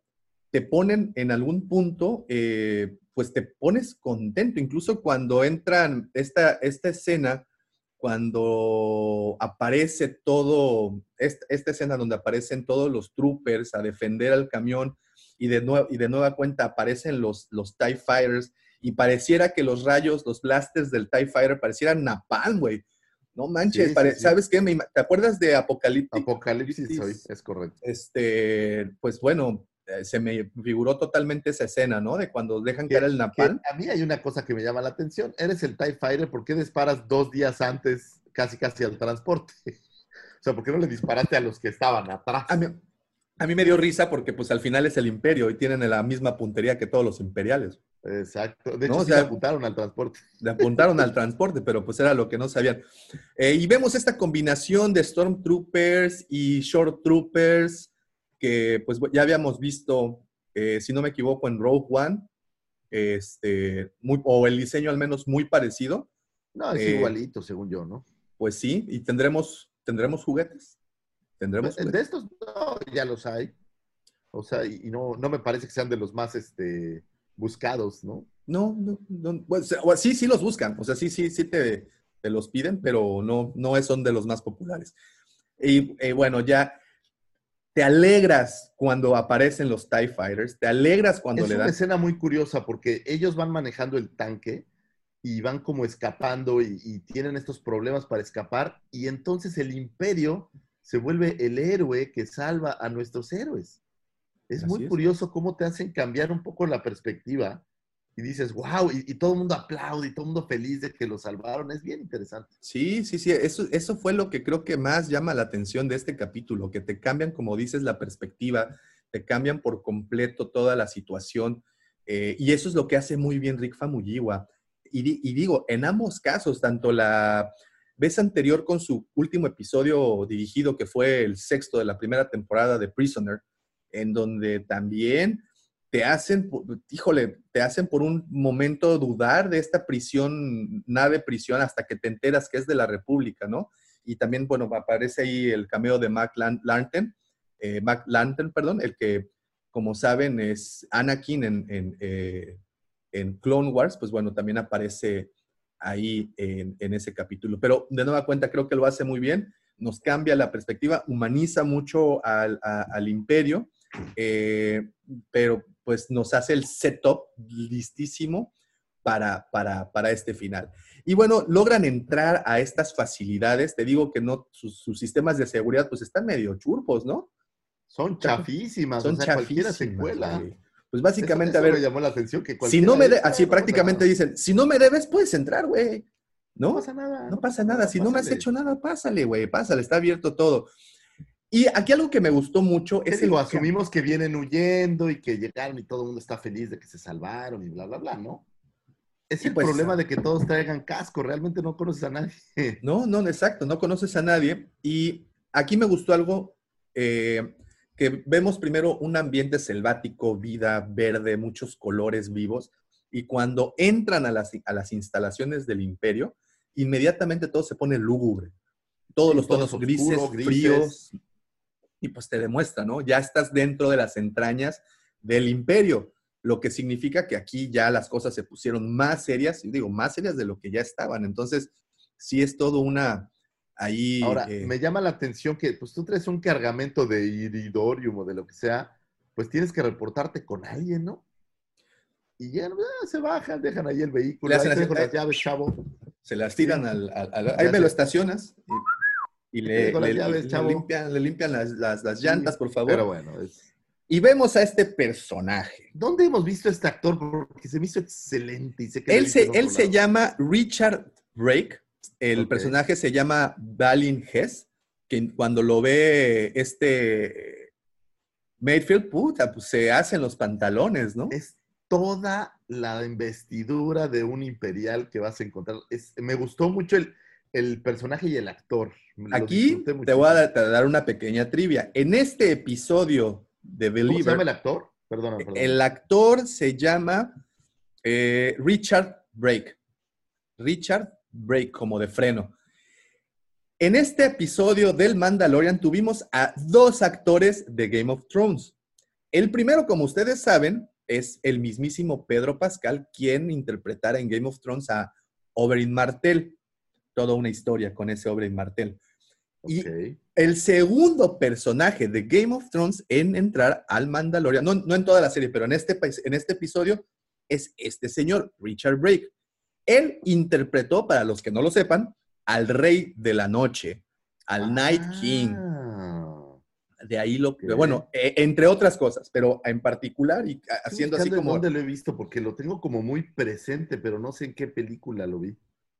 te ponen en algún punto, eh, pues te pones contento, incluso cuando entran esta, esta escena, cuando aparece todo, esta, esta escena donde aparecen todos los troopers a defender al camión y de, y de nueva cuenta aparecen los, los TIE Fighters y pareciera que los rayos, los blasters del TIE Fighter parecieran napalm, güey. No manches, Sí, pare- sí, sí. ¿sabes qué? ¿Te acuerdas de Apocalipsis? Apocalipsis hoy, es correcto. este, pues bueno, se me figuró totalmente esa escena, ¿no? De cuando dejan Que- caer el napalm. a mí hay una cosa que me llama la atención. Eres el TIE Fighter, ¿por qué disparas dos días antes casi casi al transporte? *laughs* o sea, ¿por qué no le disparaste a los que estaban atrás? A mí, a mí me dio risa porque pues al final es el imperio y tienen la misma puntería que todos los imperiales. Exacto. De No, hecho, o sí sea- le apuntaron al transporte. *laughs* Le apuntaron al transporte, pero pues era lo que no sabían. Eh, y vemos esta combinación de Stormtroopers y Short Troopers que pues ya habíamos visto, eh, si no me equivoco, en Rogue One. este, muy, o el diseño al menos muy parecido, No, es Eh, igualito, según yo, ¿no? pues sí, y tendremos, tendremos juguetes. Tendremos De juguetes. estos no, ya los hay. O sea, y, y no, no me parece que sean de los más este, buscados, ¿no? No, no, no, pues, o- sí, sí los buscan, o sea, sí, sí, sí te, te los piden, pero no, no son de los más populares. Y eh, bueno, ya te alegras cuando aparecen los TIE Fighters, te alegras cuando es le una dan... escena muy curiosa porque ellos van manejando el tanque y van como escapando y, y tienen estos problemas para escapar y entonces el imperio se vuelve el héroe que salva a nuestros héroes. Es Así muy es. curioso cómo te hacen cambiar un poco la perspectiva y dices, wow, y, y todo el mundo aplaude y todo el mundo feliz de que lo salvaron. Es bien interesante. Sí, sí, sí, eso, eso fue lo que creo que más llama la atención de este capítulo, que te cambian, como dices, la perspectiva, te cambian por completo toda la situación, eh, y eso es lo que hace muy bien Rick Famuyiwa. Y, y digo, en ambos casos, tanto la vez anterior con su último episodio dirigido, que fue el sexto de la primera temporada de Prisoner, en donde también hacen, híjole, te hacen por un momento dudar de esta prisión, nave prisión, hasta que te enteras que es de la República, ¿no? Y también, bueno, aparece ahí el cameo de Mac Lan- Lantern, eh, Mac Lantern, perdón, el que, como saben, es Anakin en, en, eh, en Clone Wars, pues bueno, también aparece ahí en, en ese capítulo. Pero de nueva cuenta, creo que lo hace muy bien, nos cambia la perspectiva, humaniza mucho al, al imperio, eh, pero pues nos hace el setup listísimo para, para, para este final. Y bueno, logran entrar a estas facilidades. Te digo que no, sus, sus sistemas de seguridad pues están medio churpos, ¿no? Son chafísimas, Son o sea, chafísimas, güey. Pues básicamente, Eso- a ver, me llamó la atención que si no me, de- así "Ah, no pasa prácticamente nada". dicen, si no me debes, puedes entrar, güey. ¿No? No pasa nada. No pasa nada. Si no me has hecho nada, pásale, güey. Pásale, está abierto todo. Y aquí algo que me gustó mucho ¿Qué es digo? asumimos que vienen huyendo y que llegaron y todo el mundo está feliz de que se salvaron y bla, bla, bla, ¿no? Es el pues, problema ah. de que todos traigan casco, realmente no conoces a nadie. *laughs* No, no, exacto, no conoces a nadie. Y aquí me gustó algo eh, que vemos primero un ambiente selvático, vida verde, muchos colores vivos. Y cuando entran a las, a las instalaciones del imperio, inmediatamente todo se pone lúgubre. Todos Sí, los tonos grises. fríos. Y pues te demuestra, ¿no? Ya estás dentro de las entrañas del imperio, lo que significa que aquí ya las cosas se pusieron más serias, y digo, más serias de lo que ya estaban. Entonces, sí es todo una, ahí... Ahora, eh, me llama la atención que pues tú traes un cargamento de iridorium o de lo que sea, pues tienes que reportarte con alguien, ¿no? Y ya ah, se bajan, dejan ahí el vehículo, Le ahí hacen te así, dejo las eh, llaves, chavo. se las tiran sí. al, al- al- Ahí Ya me lo estacionas y, y le, le- llaves, le chavo. limpian, le limpian las, las- las Sí, llantas, por favor. Pero bueno, es- Y vemos a este personaje. ¿dónde hemos visto a este actor? Porque se me hizo excelente y Él se, él se llama Richard Drake. El personaje se llama Balin Hess, que cuando lo ve este Mayfield, puta, pues se hacen los pantalones, ¿no? es toda la investidura de un imperial que vas a encontrar. Es- me gustó mucho el, el personaje y el actor. Aquí te voy a dar, una pequeña trivia. En este episodio de ¿Cómo se Believer, llama el actor? Perdona. el actor se llama eh, Richard Brake. Richard Brake, como de freno. En este episodio del Mandalorian tuvimos a dos actores de Game of Thrones. El primero, como ustedes saben, es el mismísimo Pedro Pascal, quien interpretara en Game of Thrones a Oberyn Martell. Toda una historia con ese Martell. Y Ok. el segundo personaje de Game of Thrones en entrar al Mandalorian, no, no en toda la serie, pero en este, en este episodio, es este señor, Richard Brake. Él interpretó, para los que no lo sepan, al Rey de la Noche, al Night King. Ah. De ahí lo ok. bueno, eh, entre otras cosas, pero en particular y haciendo así como... ¿Dónde lo he visto? Porque lo tengo como muy presente, pero no sé en qué película lo vi.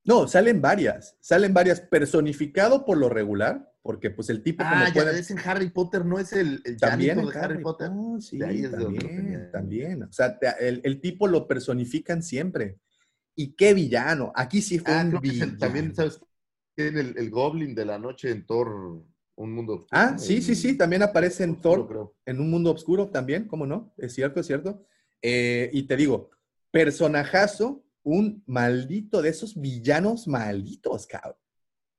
No, salen varias, salen varias, personificado por lo regular, porque pues el tipo como Ah, ya pueden- es en Harry Potter, no es el, el También en de Harry Potter. Oh, sí, De ahí es también, también. O sea, te- el, el tipo lo personifican siempre. Y qué villano. Aquí sí fue Ah, un el- villano. también, ¿sabes? Tiene el, el Goblin de la noche en Thor, un mundo oscuro. Ah, sí, sí, sí. También aparece en oscuro, Thor, creo. en un mundo oscuro también, ¿cómo no? Es cierto, es cierto. Eh, y te digo, personajazo, un maldito de esos villanos malditos, cabrón.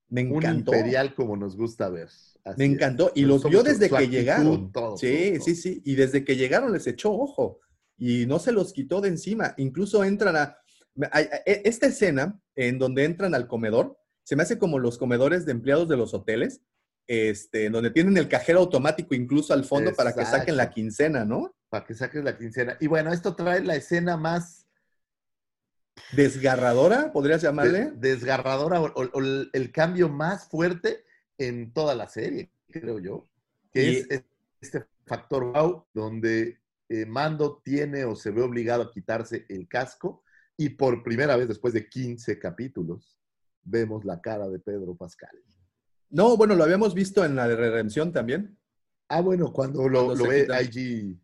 Me Un encantó. imperial como nos gusta ver. Así Me es. encantó. Y los vio desde su que actitud, llegaron. todo, sí, todo, sí, sí. Y desde que llegaron les echó ojo. Y no se los quitó de encima. Incluso entran a. me- a- a- e- Esta escena en donde entran al comedor, se me hace como los comedores de empleados de los hoteles, este, donde tienen el cajero automático incluso al fondo para que saquen la quincena, ¿no? Para que saques la quincena. Y bueno, esto trae la escena más Desgarradora, podrías llamarle. desgarradora o, o- o el, cambio más fuerte en toda la serie, creo yo. Que Y- es este factor wow, donde eh, Mando tiene o se ve obligado a quitarse el casco y por primera vez después de 15 capítulos vemos la cara de Pedro Pascal. No, bueno, lo habíamos visto en la de Redención también. Ah, bueno, cuando lo, Cuando lo se ve quita. IG.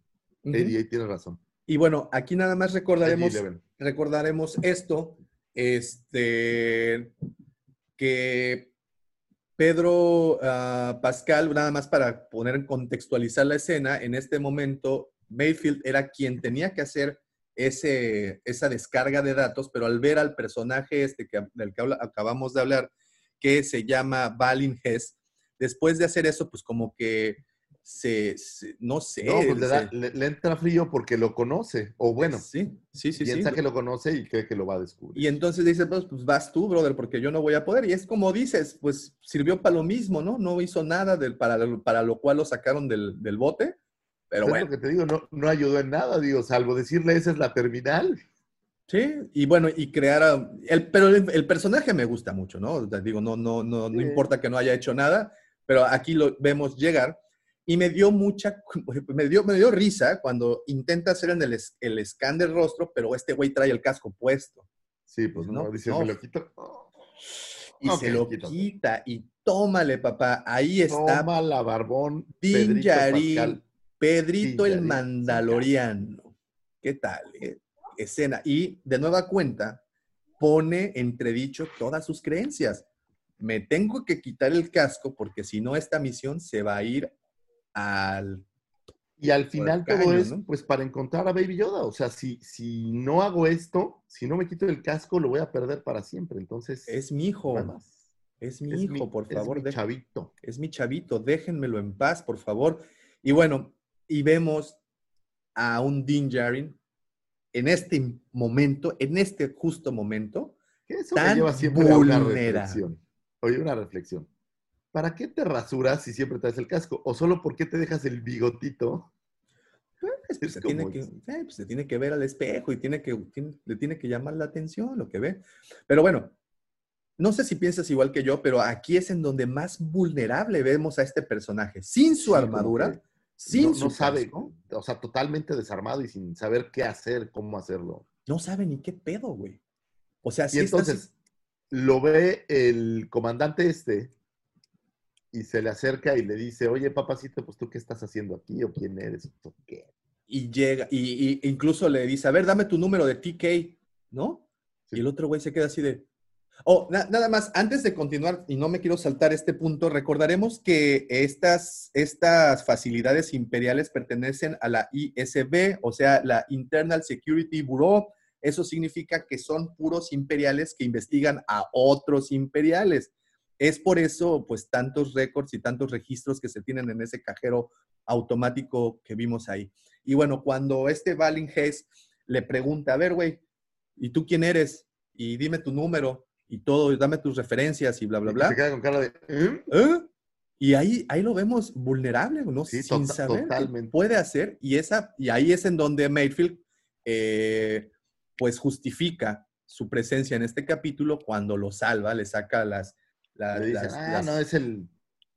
88, tiene razón. Y bueno, aquí nada más recordaremos, IG-11. Recordaremos esto, este, que Pedro ah, Pascal, nada más para poner contextualizar la escena, en este momento Mayfield era quien tenía que hacer ese, esa descarga de datos, pero al ver al personaje este del que acabamos de hablar, que se llama Balin Hess, después de hacer eso, pues como que se, se- no sé. No, pues le, da- se- le- le entra frío porque lo conoce. O bueno, sí, sí, sí, piensa sí. que lo conoce y cree que lo va a descubrir. Y entonces dice, pues, pues vas tú, brother, porque yo no voy a poder. Y es como dices, pues sirvió para lo mismo, ¿no? No hizo nada del, para, lo- para lo cual lo sacaron del, del bote. Pero bueno, lo que te digo, no, no ayudó en nada, digo, salvo decirle esa es la terminal. sí. Y bueno, y crear a- el, pero el, el personaje me gusta mucho, ¿no? O sea, digo, no, no, no, no Sí. importa que no haya hecho nada, pero aquí lo vemos llegar. Y me dio mucha, *laughs* me dio, me dio risa cuando intenta hacer en el, el scan del rostro, pero este güey trae el casco puesto. Sí, pues No, no, dice, no. me lo quito. Y se lo quítate. quita y tómale, papá. Ahí está Toma la barbón, Din Pedrito. Pedrito Din el Mandaloriano. ¿Qué tal? eh? Escena. Y de nueva cuenta, pone entredicho todas sus creencias. Me tengo que quitar el casco porque si no, esta misión se va a ir al... Y al final caño, todo es, ¿no? pues, para encontrar a Baby Yoda. O sea, si, si no hago esto, si no me quito el casco, lo voy a perder para siempre. Entonces, Es mi hijo. nada más. Es mi Es hijo, mi- por es favor. mi deja- chavito. es mi chavito, déjenmelo en paz, por favor. Y bueno, y vemos a un Din Djarin en este momento, en este justo momento, Que eso Tan me lleva siempre a una reflexión. Oye, una reflexión. ¿Para qué te rasuras si siempre traes el casco? ¿O solo por qué te dejas el bigotito? pues, Es se, tiene que, eh, pues, se tiene que ver al espejo y tiene que, tiene- le tiene que llamar la atención lo que ve. Pero bueno, no sé si piensas igual que yo, pero aquí es en donde más vulnerable vemos a este personaje, sin su Sí, armadura, sin no, su no sabe, casco, o sea, totalmente desarmado y sin saber qué hacer, cómo hacerlo. no sabe ni qué pedo, güey. O sea, sí así- entonces lo ve el comandante este y se le acerca y le dice, oye, papacito, pues tú qué estás haciendo aquí o quién eres o qué. y llega, y, y incluso le dice, a ver, dame tu número de TK, ¿no? Sí. Y el otro güey se queda así de... Oh, na- nada más, antes de continuar, y no me quiero saltar este punto, recordaremos que estas, estas facilidades imperiales pertenecen a la ISB, o sea, la Internal Security Bureau. Eso significa que son puros imperiales que investigan a otros imperiales. Es por eso, pues, tantos récords y tantos registros que se tienen en ese cajero automático que vimos ahí. Y bueno, cuando este Valin Hayes le pregunta, a ver, güey, ¿y tú quién eres? Y dime tu número y todo, y dame tus referencias y bla, bla, bla. Se queda con cara de, ¿eh? ¿Eh? Y ahí, ahí lo vemos vulnerable, ¿no? Sí, Sin tota- saber qué totalmente. puede hacer. Y, esa, y ahí es en donde Mayfield, eh, pues, justifica su presencia en este capítulo cuando lo salva, le saca las... la- Le dicen, las- ah, las- no, es el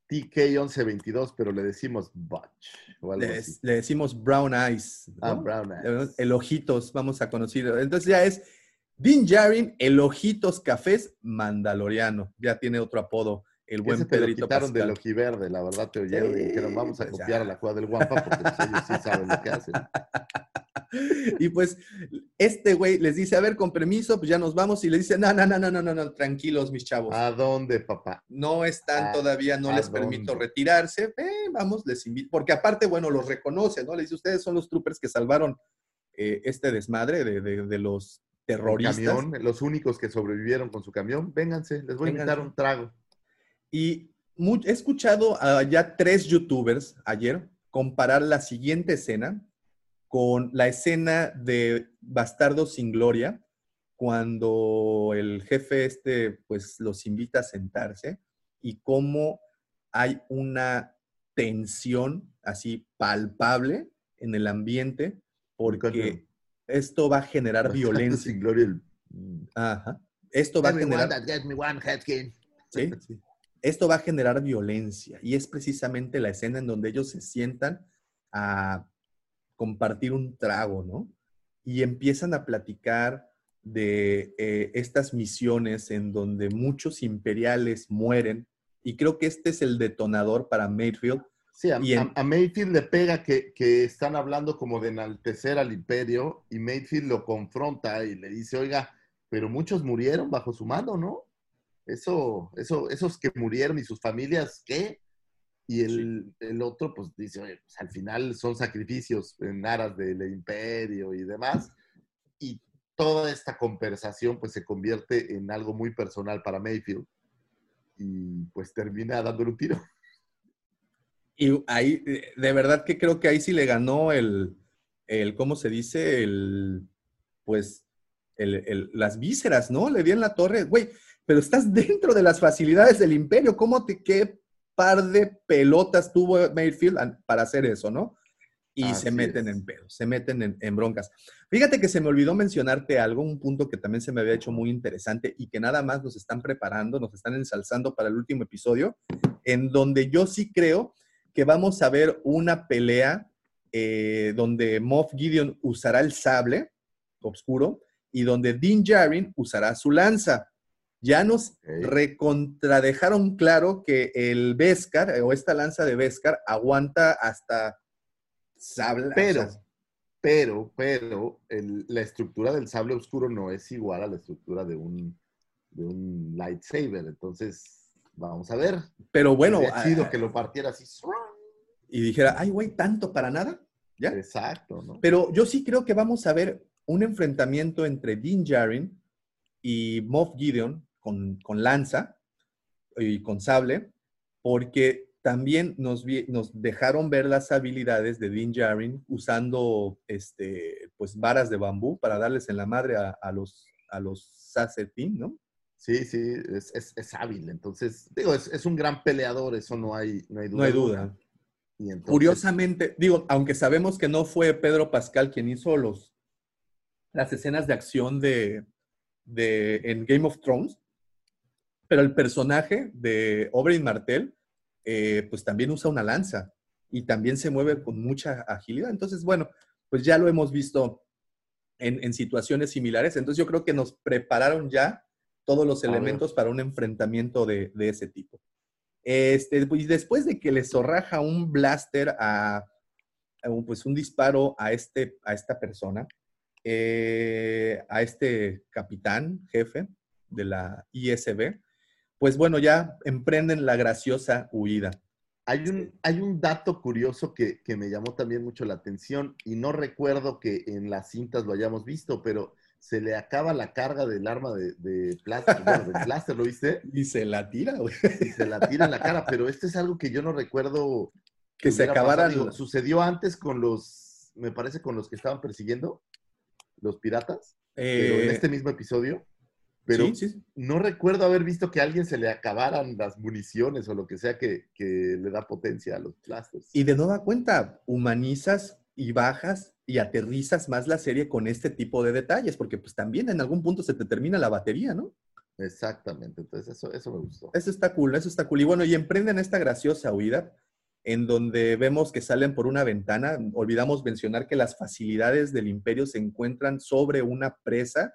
TK1122, pero le decimos Butch o algo le, así. le decimos brown eyes. Ah. Brown Eyes. El ojitos, vamos a conocer. Entonces ya es Din Djarin, el ojitos cafés mandaloriano. Ya tiene otro apodo, el buen Ese te lo quitaron del Pascal. ojiverde, la verdad te oyeron y Sí, dijeron, vamos a pues copiar ya. a la jugada del guampa porque pues, ellos sí saben lo que hacen. *laughs* Y pues este güey les dice, a ver, con permiso, pues ya nos vamos. Y le dice, no, no, no, no, no, no, no, tranquilos, mis chavos. ¿A dónde, papá? No están ¿A- todavía, no les permito retirarse. Eh, vamos, les invito. Porque aparte, bueno, los reconoce, ¿no? Le dice, ustedes son los troopers que salvaron eh, este desmadre de, de- de los terroristas. camión, los únicos que sobrevivieron con su camión, vénganse, les voy a invitar un trago. Y he escuchado a ya tres youtubers ayer comparar la siguiente escena con la escena de Bastardo sin Gloria, cuando el jefe este pues los invita a sentarse y cómo hay una tensión así palpable en el ambiente porque esto va a generar violencia. Sin gloria el- Ajá. Esto va a generar that me one. ¿sí? *laughs* Esto va a generar violencia y es precisamente la escena en donde ellos se sientan a compartir un trago, ¿no? Y empiezan a platicar de eh, estas misiones en donde muchos imperiales mueren y creo que este es el detonador para Mayfield. Sí, a, Y en- a- a Mayfield le pega que, que están hablando como de enaltecer al imperio y Mayfield lo confronta y le dice, oiga, pero muchos murieron bajo su mando, ¿no? Eso, eso, esos que murieron y sus familias, ¿qué? Y el, el otro, pues dice, pues al final son sacrificios en aras del imperio y demás. Y toda esta conversación, pues se convierte en algo muy personal para Mayfield. Y pues termina dándole un tiro. Y ahí, eh, de verdad que creo que ahí sí le ganó el, el ¿cómo se dice? El, pues, el, el- las vísceras, ¿no? Le di en la torre, güey, pero estás dentro de las facilidades del imperio, ¿cómo te, qué par de pelotas tuvo Mayfield para hacer eso, ¿no? Y Así se meten es. en pedos, se meten en, en broncas. Fíjate que se me olvidó mencionarte algo, un punto que también se me había hecho muy interesante y que nada más nos están preparando, nos están ensalzando para el último episodio, en donde yo sí creo que vamos a ver una pelea eh, donde Moff Gideon usará el sable oscuro y donde Din Djarin usará su lanza. Ya nos Ok. recontradejaron claro que el Beskar eh, o esta lanza de Beskar aguanta hasta sable. Pero, o sea, pero, pero, el- la estructura del sable oscuro no es igual a la estructura de un, de un lightsaber. Entonces, vamos a ver. pero bueno, chido ah, que lo partiera así. y dijera, ay, güey, tanto para nada. ¿Ya? Exacto, ¿no? Pero yo sí creo que vamos a ver un enfrentamiento entre Din Djarin y Moff Gideon con, con lanza y con sable, porque también nos, vi- nos dejaron ver las habilidades de Din Djarin usando este, pues, varas de bambú para darles en la madre a, a los, a los Sacetin, ¿no? Sí, sí, es, es- es hábil. Entonces, digo, es, es un gran peleador, eso no hay, no hay duda. No hay duda. Y entonces, Curiosamente, digo, aunque sabemos que no fue Pedro Pascal quien hizo los, las escenas de acción de, de- en Game of Thrones, pero el personaje de Oberyn Martell, eh, pues también usa una lanza y también se mueve con mucha agilidad. Entonces, bueno, pues ya lo hemos visto en, en situaciones similares. Entonces, yo creo que nos prepararon ya todos los elementos para un enfrentamiento de, de ese tipo. Este, y después de que le zorraja un blaster a, a un, pues un disparo a, este, a esta persona, eh, a este capitán, jefe de la ISB, pues bueno, ya emprenden la graciosa huida. Hay un, hay un dato curioso que, que me llamó también mucho la atención y no recuerdo que en las cintas lo hayamos visto, pero se le acaba la carga del arma de, de plástico, bueno, del *laughs* ¿lo viste? Y se la tira, güey. Y se la tira en la cara, pero este es algo que yo no recuerdo Que se. Digo, sucedió antes con los, me parece, con los que estaban persiguiendo, los piratas, pero en eh, este mismo episodio. Pero sí, sí. no recuerdo haber visto que a alguien se le acabaran las municiones o lo que sea que, que le da potencia a los blasters. Y de nueva cuenta, humanizas y bajas y aterrizas más la serie con este tipo de detalles, porque pues también en algún punto se te termina la batería, ¿no? Exactamente, entonces eso, eso me gustó. Eso está cool, eso está cool. Y bueno, y emprenden esta graciosa huida en donde vemos que salen por una ventana. Olvidamos mencionar que las facilidades del imperio se encuentran sobre una presa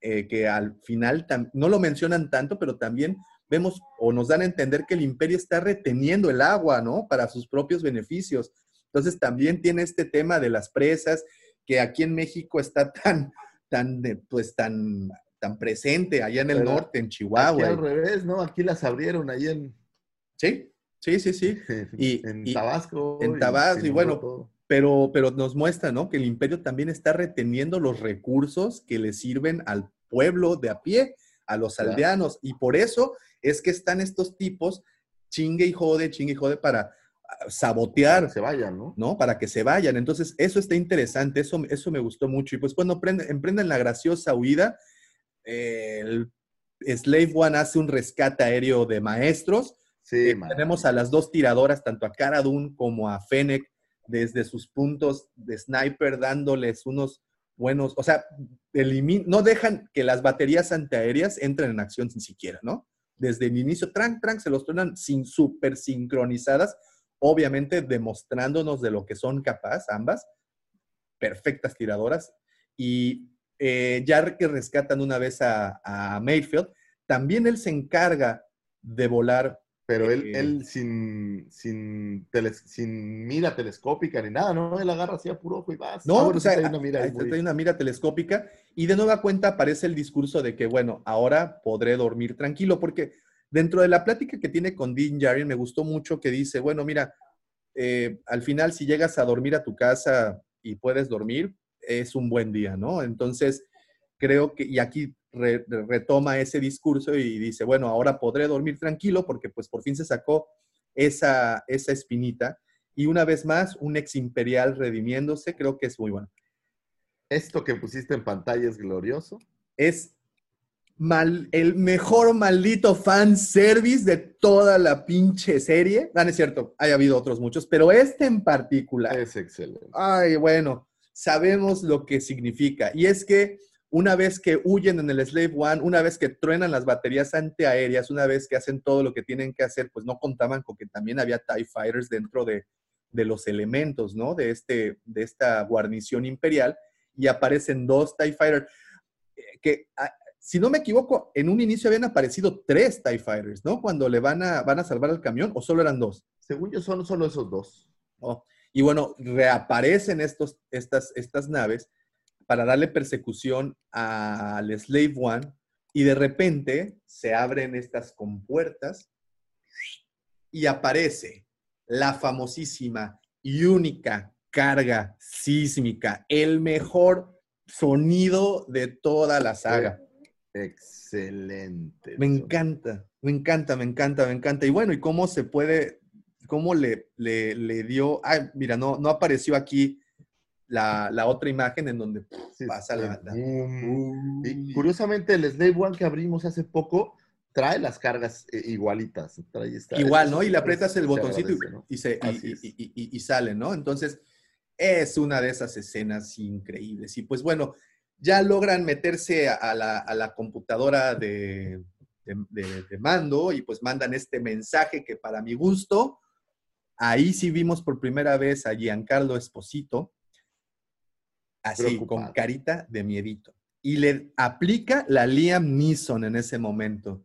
eh, que al final no lo mencionan tanto, pero también vemos o nos dan a entender que el imperio está reteniendo el agua, ¿no? Para sus propios beneficios. Entonces también tiene este tema de las presas que aquí en México está tan, tan, pues tan, tan presente allá en el norte, en Aquí Chihuahua. al revés, ¿no? Aquí las abrieron ahí en, Sí, sí, sí, sí. *laughs* Y- en y- Tabasco. en Tabasco, y bueno, todo. Pero, pero nos muestra, ¿no? Que el imperio también está reteniendo los recursos que le sirven al pueblo de a pie, a los aldeanos. Y por eso es que están estos tipos chingue y jode, chingue y jode para ah, sabotear, Se vayan, ¿no? ¿no? Para que se vayan. Entonces, eso está interesante, eso, eso me gustó mucho. Y pues cuando prende- emprenden la graciosa huida, eh, el Slave One hace un rescate aéreo de maestros. Sí, Eh, tenemos a las dos tiradoras, tanto a Cara Dune como a Fennec, desde sus puntos de sniper, dándoles unos buenos, o sea, elimi- no dejan que las baterías antiaéreas entren en acción ni siquiera, ¿no? Desde el inicio, trank, trank, se los tornan sin súper sincronizadas, obviamente demostrándonos de lo que son capaces ambas, perfectas tiradoras, y eh, ya que rescatan una vez a Mayfield, también él se encarga de volar Pero él, Eh, él sin, sin, mira telescópica ni nada, ¿no? Él agarra así a puro ojo y vas. No, Ah, bueno, o sea, trae una mira muy- trae una mira telescópica y de nueva cuenta aparece el discurso de que, bueno, ahora podré dormir tranquilo, porque dentro de la plática que tiene con Dean Jarin me gustó mucho que dice, bueno, mira, eh, al final si llegas a dormir a tu casa y puedes dormir, es un buen día, ¿no? Entonces, creo que, y aquí re- retoma ese discurso y dice, bueno, ahora podré dormir tranquilo porque pues por fin se sacó esa, esa espinita. Y una vez más, un ex imperial redimiéndose, creo que es muy bueno. Esto que pusiste en pantalla es glorioso. es mal, el mejor maldito fan service de toda la pinche serie. Ah, no es cierto, hay habido otros muchos, pero este en particular. Es excelente. Ay, bueno, sabemos lo que significa. Y es que una vez que huyen en el Slave One, una vez que truenan las baterías antiaéreas, una vez que hacen todo lo que tienen que hacer, pues no contaban con que también había TIE Fighters dentro de, de los elementos, ¿no? De, este, de esta guarnición imperial. Y aparecen dos TIE Fighters. eh, Que, ah, si no me equivoco, en un inicio habían aparecido tres TIE Fighters, ¿no? Cuando le van a, van a salvar al camión, o solo eran dos. Según yo, son solo esos dos. ¿no? Y bueno, reaparecen estos, estas, estas naves para darle persecución al Slave One y de repente se abren estas compuertas y aparece la famosísima y única carga sísmica, el mejor sonido de toda la saga. Excelente. Me encanta, me encanta, me encanta, me encanta. Y bueno, ¿y cómo se puede, cómo le, le, le dio? Ay, mira, no, no apareció aquí la, la otra imagen en donde pff, Sí, pasa sí, la... la- boom. Y curiosamente, el Slave One que abrimos hace poco trae las cargas eh, igualitas. Trae esta- Igual, ¿no? Y le aprietas el botoncito agradece, ¿no? y se, sale, ¿no? Entonces, es una de esas escenas increíbles. Y pues bueno, ya logran meterse a, a la, a la computadora de, de- de- de mando y pues mandan este mensaje que para mi gusto, ahí sí vimos por primera vez a Giancarlo Esposito, así, Preocupado. con carita de miedito. Y le aplica la Liam Neeson en ese momento.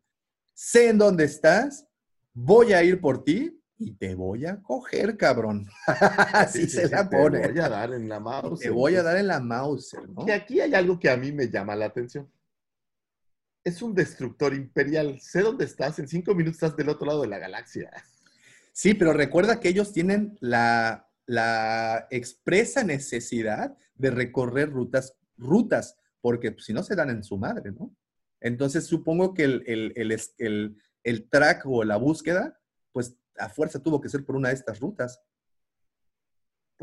Sé en dónde estás, voy a ir por ti y te voy a coger, cabrón. *laughs* Así Sí, sí, se sí, la te pone. voy a dar en la mouse. Te voy a dar en la Mauser, ¿no? Y aquí hay algo que a mí me llama la atención. Es un destructor imperial. Sé dónde estás. En cinco minutos estás del otro lado de la galaxia. Sí, pero recuerda que ellos tienen la, la expresa necesidad de recorrer rutas, rutas, porque pues, si no se dan en su madre, ¿no? Entonces supongo que el, el, el, el track o la búsqueda, pues a fuerza tuvo que ser por una de estas rutas.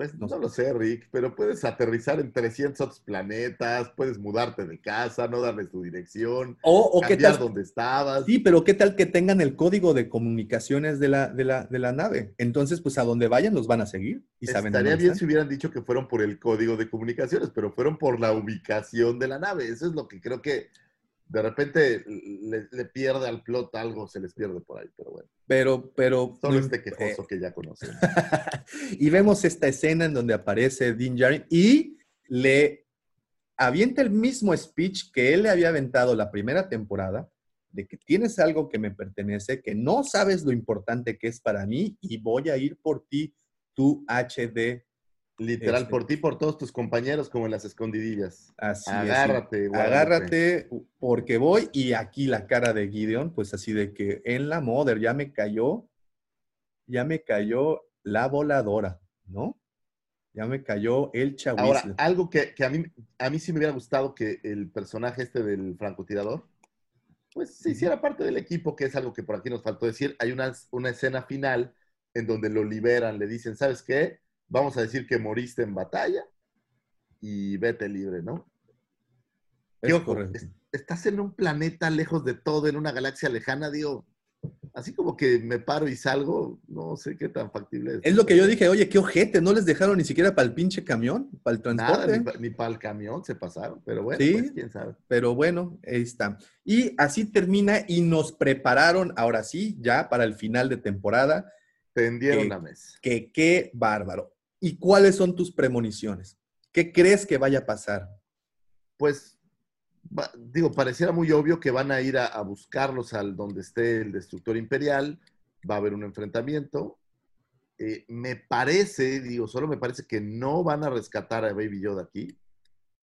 Pues No lo sé, Rick, pero puedes aterrizar en 300 otros planetas, puedes mudarte de casa, no darles tu dirección, O, o qué cambiar tal, donde estabas. Sí, pero ¿qué tal que tengan el código de comunicaciones de la, de la, de la nave? Entonces, pues a donde vayan los van a seguir y saben Estaría bien si hubieran dicho que fueron por el código de comunicaciones, pero fueron por la ubicación de la nave. Eso es lo que creo que de repente le, le pierde al plot algo, se les pierde por ahí, pero bueno. Pero, pero... Solo este quejoso que ya conocen. *laughs* y vemos esta escena en donde aparece Dean Djarin y le avienta el mismo speech que él le había aventado la primera temporada, de que tienes algo que me pertenece, que no sabes lo importante que es para mí y voy a ir por ti, tu HD. Literal, Este. por ti, por todos tus compañeros, como en las escondidillas. Así es, Agárrate, guárrate. Agárrate porque voy y aquí la cara de Gideon, pues así de que en la Mother ya me cayó, ya me cayó la voladora, ¿no? Ya me cayó el Ahora, chahuizle. algo que, que a, mí, a mí sí me hubiera gustado que el personaje este del francotirador, pues se hiciera parte del equipo, que es algo que por aquí nos faltó decir. Hay una, una escena final en donde lo liberan, le dicen, ¿sabes qué? Vamos a decir que moriste en batalla y vete libre, ¿no? Es ¿Qué ojo? correcto. Estás en un planeta lejos de todo, en una galaxia lejana, digo, así como que me paro y salgo, no sé qué tan factible es. Es lo que yo dije, oye, qué ojete, no les dejaron ni siquiera para el pinche camión, para el Nada, transporte. ni, para el camión se pasaron, pero bueno, Sí. pues quién sabe. Pero bueno, ahí está. Y así termina y nos prepararon, ahora sí, ya para el final de temporada, Tendieron Eh, la mesa. que qué bárbaro. ¿Y cuáles son tus premoniciones? ¿Qué crees que vaya a pasar? Pues, va- digo, pareciera muy obvio que van a ir a, a buscarlos al donde esté el destructor imperial, va a haber un enfrentamiento. Eh, me parece, digo, solo me parece que no van a rescatar a Baby Yoda aquí.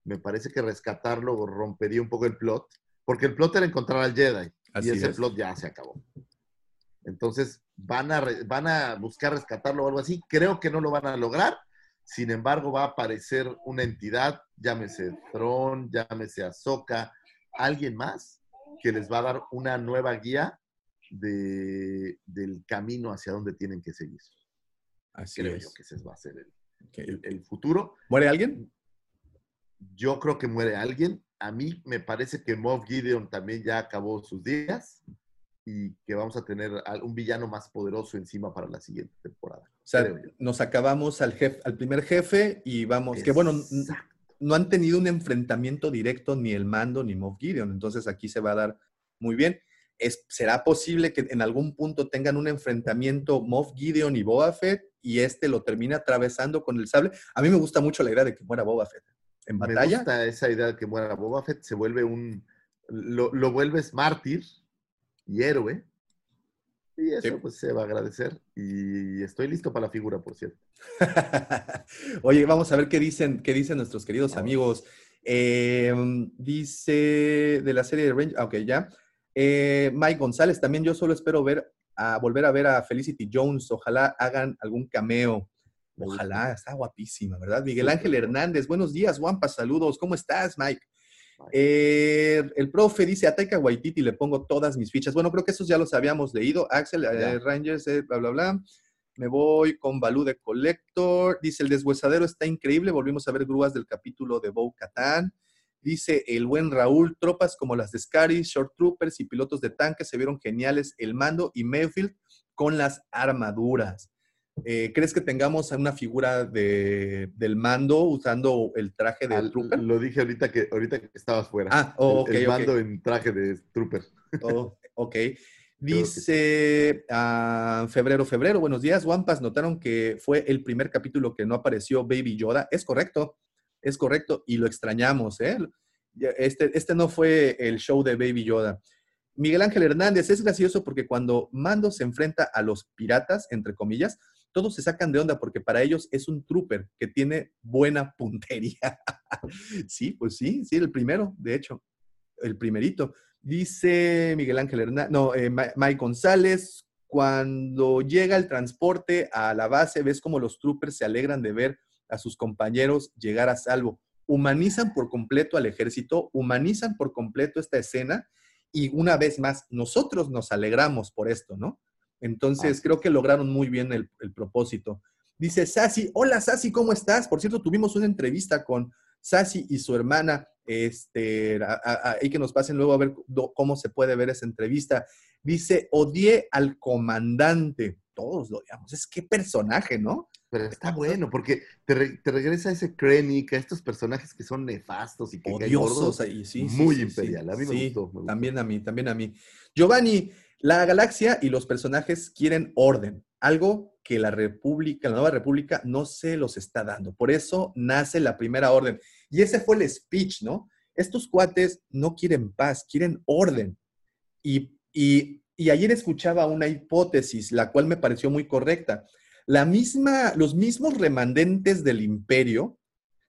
Me parece que rescatarlo rompería un poco el plot, porque el plot era encontrar al Jedi Así y ese es. plot ya se acabó. Entonces, van a, van a buscar rescatarlo o algo así. Creo que no lo van a lograr. Sin embargo, va a aparecer una entidad, llámese Tron, llámese Ahsoka, alguien más, que les va a dar una nueva guía de- del camino hacia donde tienen que seguir. Así Creo es. yo que ese va a ser el- el futuro. ¿Muere alguien? Yo creo que muere alguien. A mí me parece que Moff Gideon también ya acabó sus días y que vamos a tener un villano más poderoso encima para la siguiente temporada. O sea, Creo nos acabamos al, jefe, al primer jefe y vamos, que bueno, Exacto. no han tenido un enfrentamiento directo ni el mando ni Moff Gideon, entonces aquí se va a dar muy bien. Es, ¿Será posible que en algún punto tengan un enfrentamiento Moff Gideon y Boba Fett y este lo termine atravesando con el sable? A mí me gusta mucho la idea de que muera Boba Fett en Me batalla. gusta esa idea de que muera Boba Fett, se vuelve un. Lo, lo vuelves mártir y héroe. Y eso Sí. pues se va a agradecer. Y estoy listo para la figura, por cierto. *laughs* Oye, vamos a ver qué dicen, qué dicen nuestros queridos Vamos. amigos. Eh, dice de la serie de Range, ah, ok, ya. Eh, Mike González, también yo solo espero ver a volver a ver a Felicity Jones. Ojalá hagan algún cameo. Ojalá, está guapísima, ¿verdad? Miguel Ángel. Hernández, buenos días, Wampa, saludos. ¿Cómo estás, Mike? Eh, el profe dice a Taika Waititi le pongo todas mis fichas. Bueno, creo que esos ya los habíamos leído. Axel, eh. Rangers, eh, bla, bla, bla. Me voy con Balú de Collector. Dice, el deshuesadero está increíble. Volvimos a ver grúas del capítulo de Bo Katan. Dice el buen Raúl, tropas como las de Scary, Short Troopers y pilotos de tanques se vieron geniales. El mando y Mayfield con las armaduras. Eh, ¿Crees que tengamos una figura de, del mando usando el traje de Al- Trooper? lo dije ahorita que, ahorita que estabas fuera. Ah, oh, ok, el, mando en traje de Trooper. Oh, ok. *laughs* Dice ah, febrero, febrero, buenos días, Wampas. Notaron que fue el primer capítulo que no apareció Baby Yoda. Es correcto, es correcto, y lo extrañamos, ¿eh? Este, este no fue el show de Baby Yoda. Miguel Ángel Hernández, es gracioso porque cuando Mando se enfrenta a los piratas, entre comillas, todos se sacan de onda porque para ellos es un trooper que tiene buena puntería. *laughs* sí, pues sí, sí, el primero, de hecho, el primerito. Dice Miguel Ángel Hernández, no, eh, Mike González, cuando llega el transporte a la base, ves como los troopers se alegran de ver a sus compañeros llegar a salvo. Humanizan por completo al ejército, humanizan por completo esta escena y una vez más, nosotros nos alegramos por esto, ¿no? Entonces, creo que lograron muy bien el, el propósito. Dice Sasi, hola Sasi, ¿cómo estás? Por cierto, tuvimos una entrevista con Sasi y su hermana, este, ahí que nos pasen luego a ver do- cómo se puede ver esa entrevista. Dice, odié al comandante. Todos lo odiamos. Es que personaje, ¿no? Pero está bueno, porque te, re- te regresa ese Krennic, a estos personajes que son nefastos y que Odiosos gordos. ahí, sí. Muy sí, imperial. A mí me gustó, me gustó. También a mí, también a mí. Giovanni, la galaxia y los personajes quieren orden, algo que la República, la nueva República, no se los está dando. Por eso nace la primera orden. Y ese fue el speech, ¿no? Estos cuates no quieren paz, quieren orden. Y, ayer escuchaba una hipótesis, la cual me pareció muy correcta. La misma, los mismos remanentes del imperio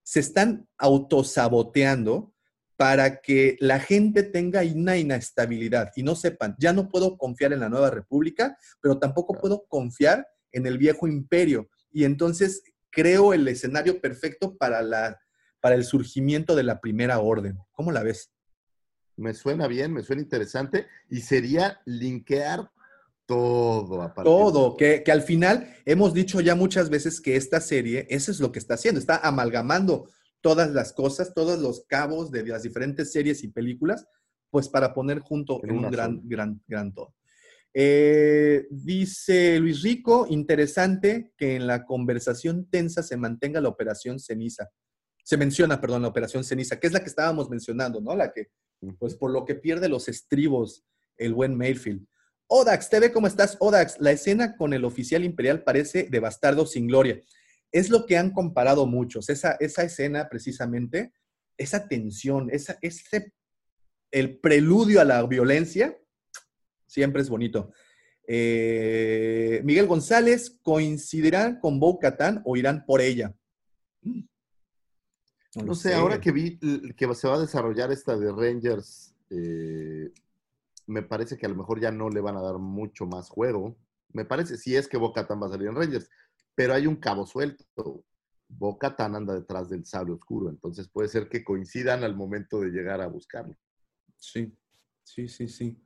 se están autosaboteando para que la gente tenga una inestabilidad y no sepan, ya no puedo confiar en la nueva república, pero tampoco puedo confiar en el viejo imperio. Y entonces creo el escenario perfecto para, la, para el surgimiento de la primera orden. ¿Cómo la ves? Me suena bien, me suena interesante y sería linkear todo. A todo, que, que, al final hemos dicho ya muchas veces que esta serie, eso es lo que está haciendo, está amalgamando todas las cosas, todos los cabos de las diferentes series y películas, pues para poner junto en, un gran, gran, gran todo. Eh, dice Luis Rico, interesante que en la conversación tensa se mantenga la operación ceniza. Se menciona, perdón, la operación ceniza, que es la que estábamos mencionando, ¿no? La que, pues por lo que pierde los estribos el buen Mayfield. Odax, TV, ¿cómo estás? Odax, la escena con el oficial imperial parece de bastardo sin gloria. Es lo que han comparado muchos, esa, esa escena precisamente, esa tensión, esa, ese, el preludio a la violencia, siempre es bonito. Eh, Miguel González, ¿coincidirán con Bo Katan o irán por ella? No, sé, ahora que vi que se va a desarrollar esta de Rangers, eh, me parece que a lo mejor ya no le van a dar mucho más juego. Me parece, si es que Bo Katan va a salir en Rangers, pero hay un cabo suelto. Bo Katan anda detrás del sable oscuro, entonces puede ser que coincidan al momento de llegar a buscarlo. Sí, sí, sí, sí.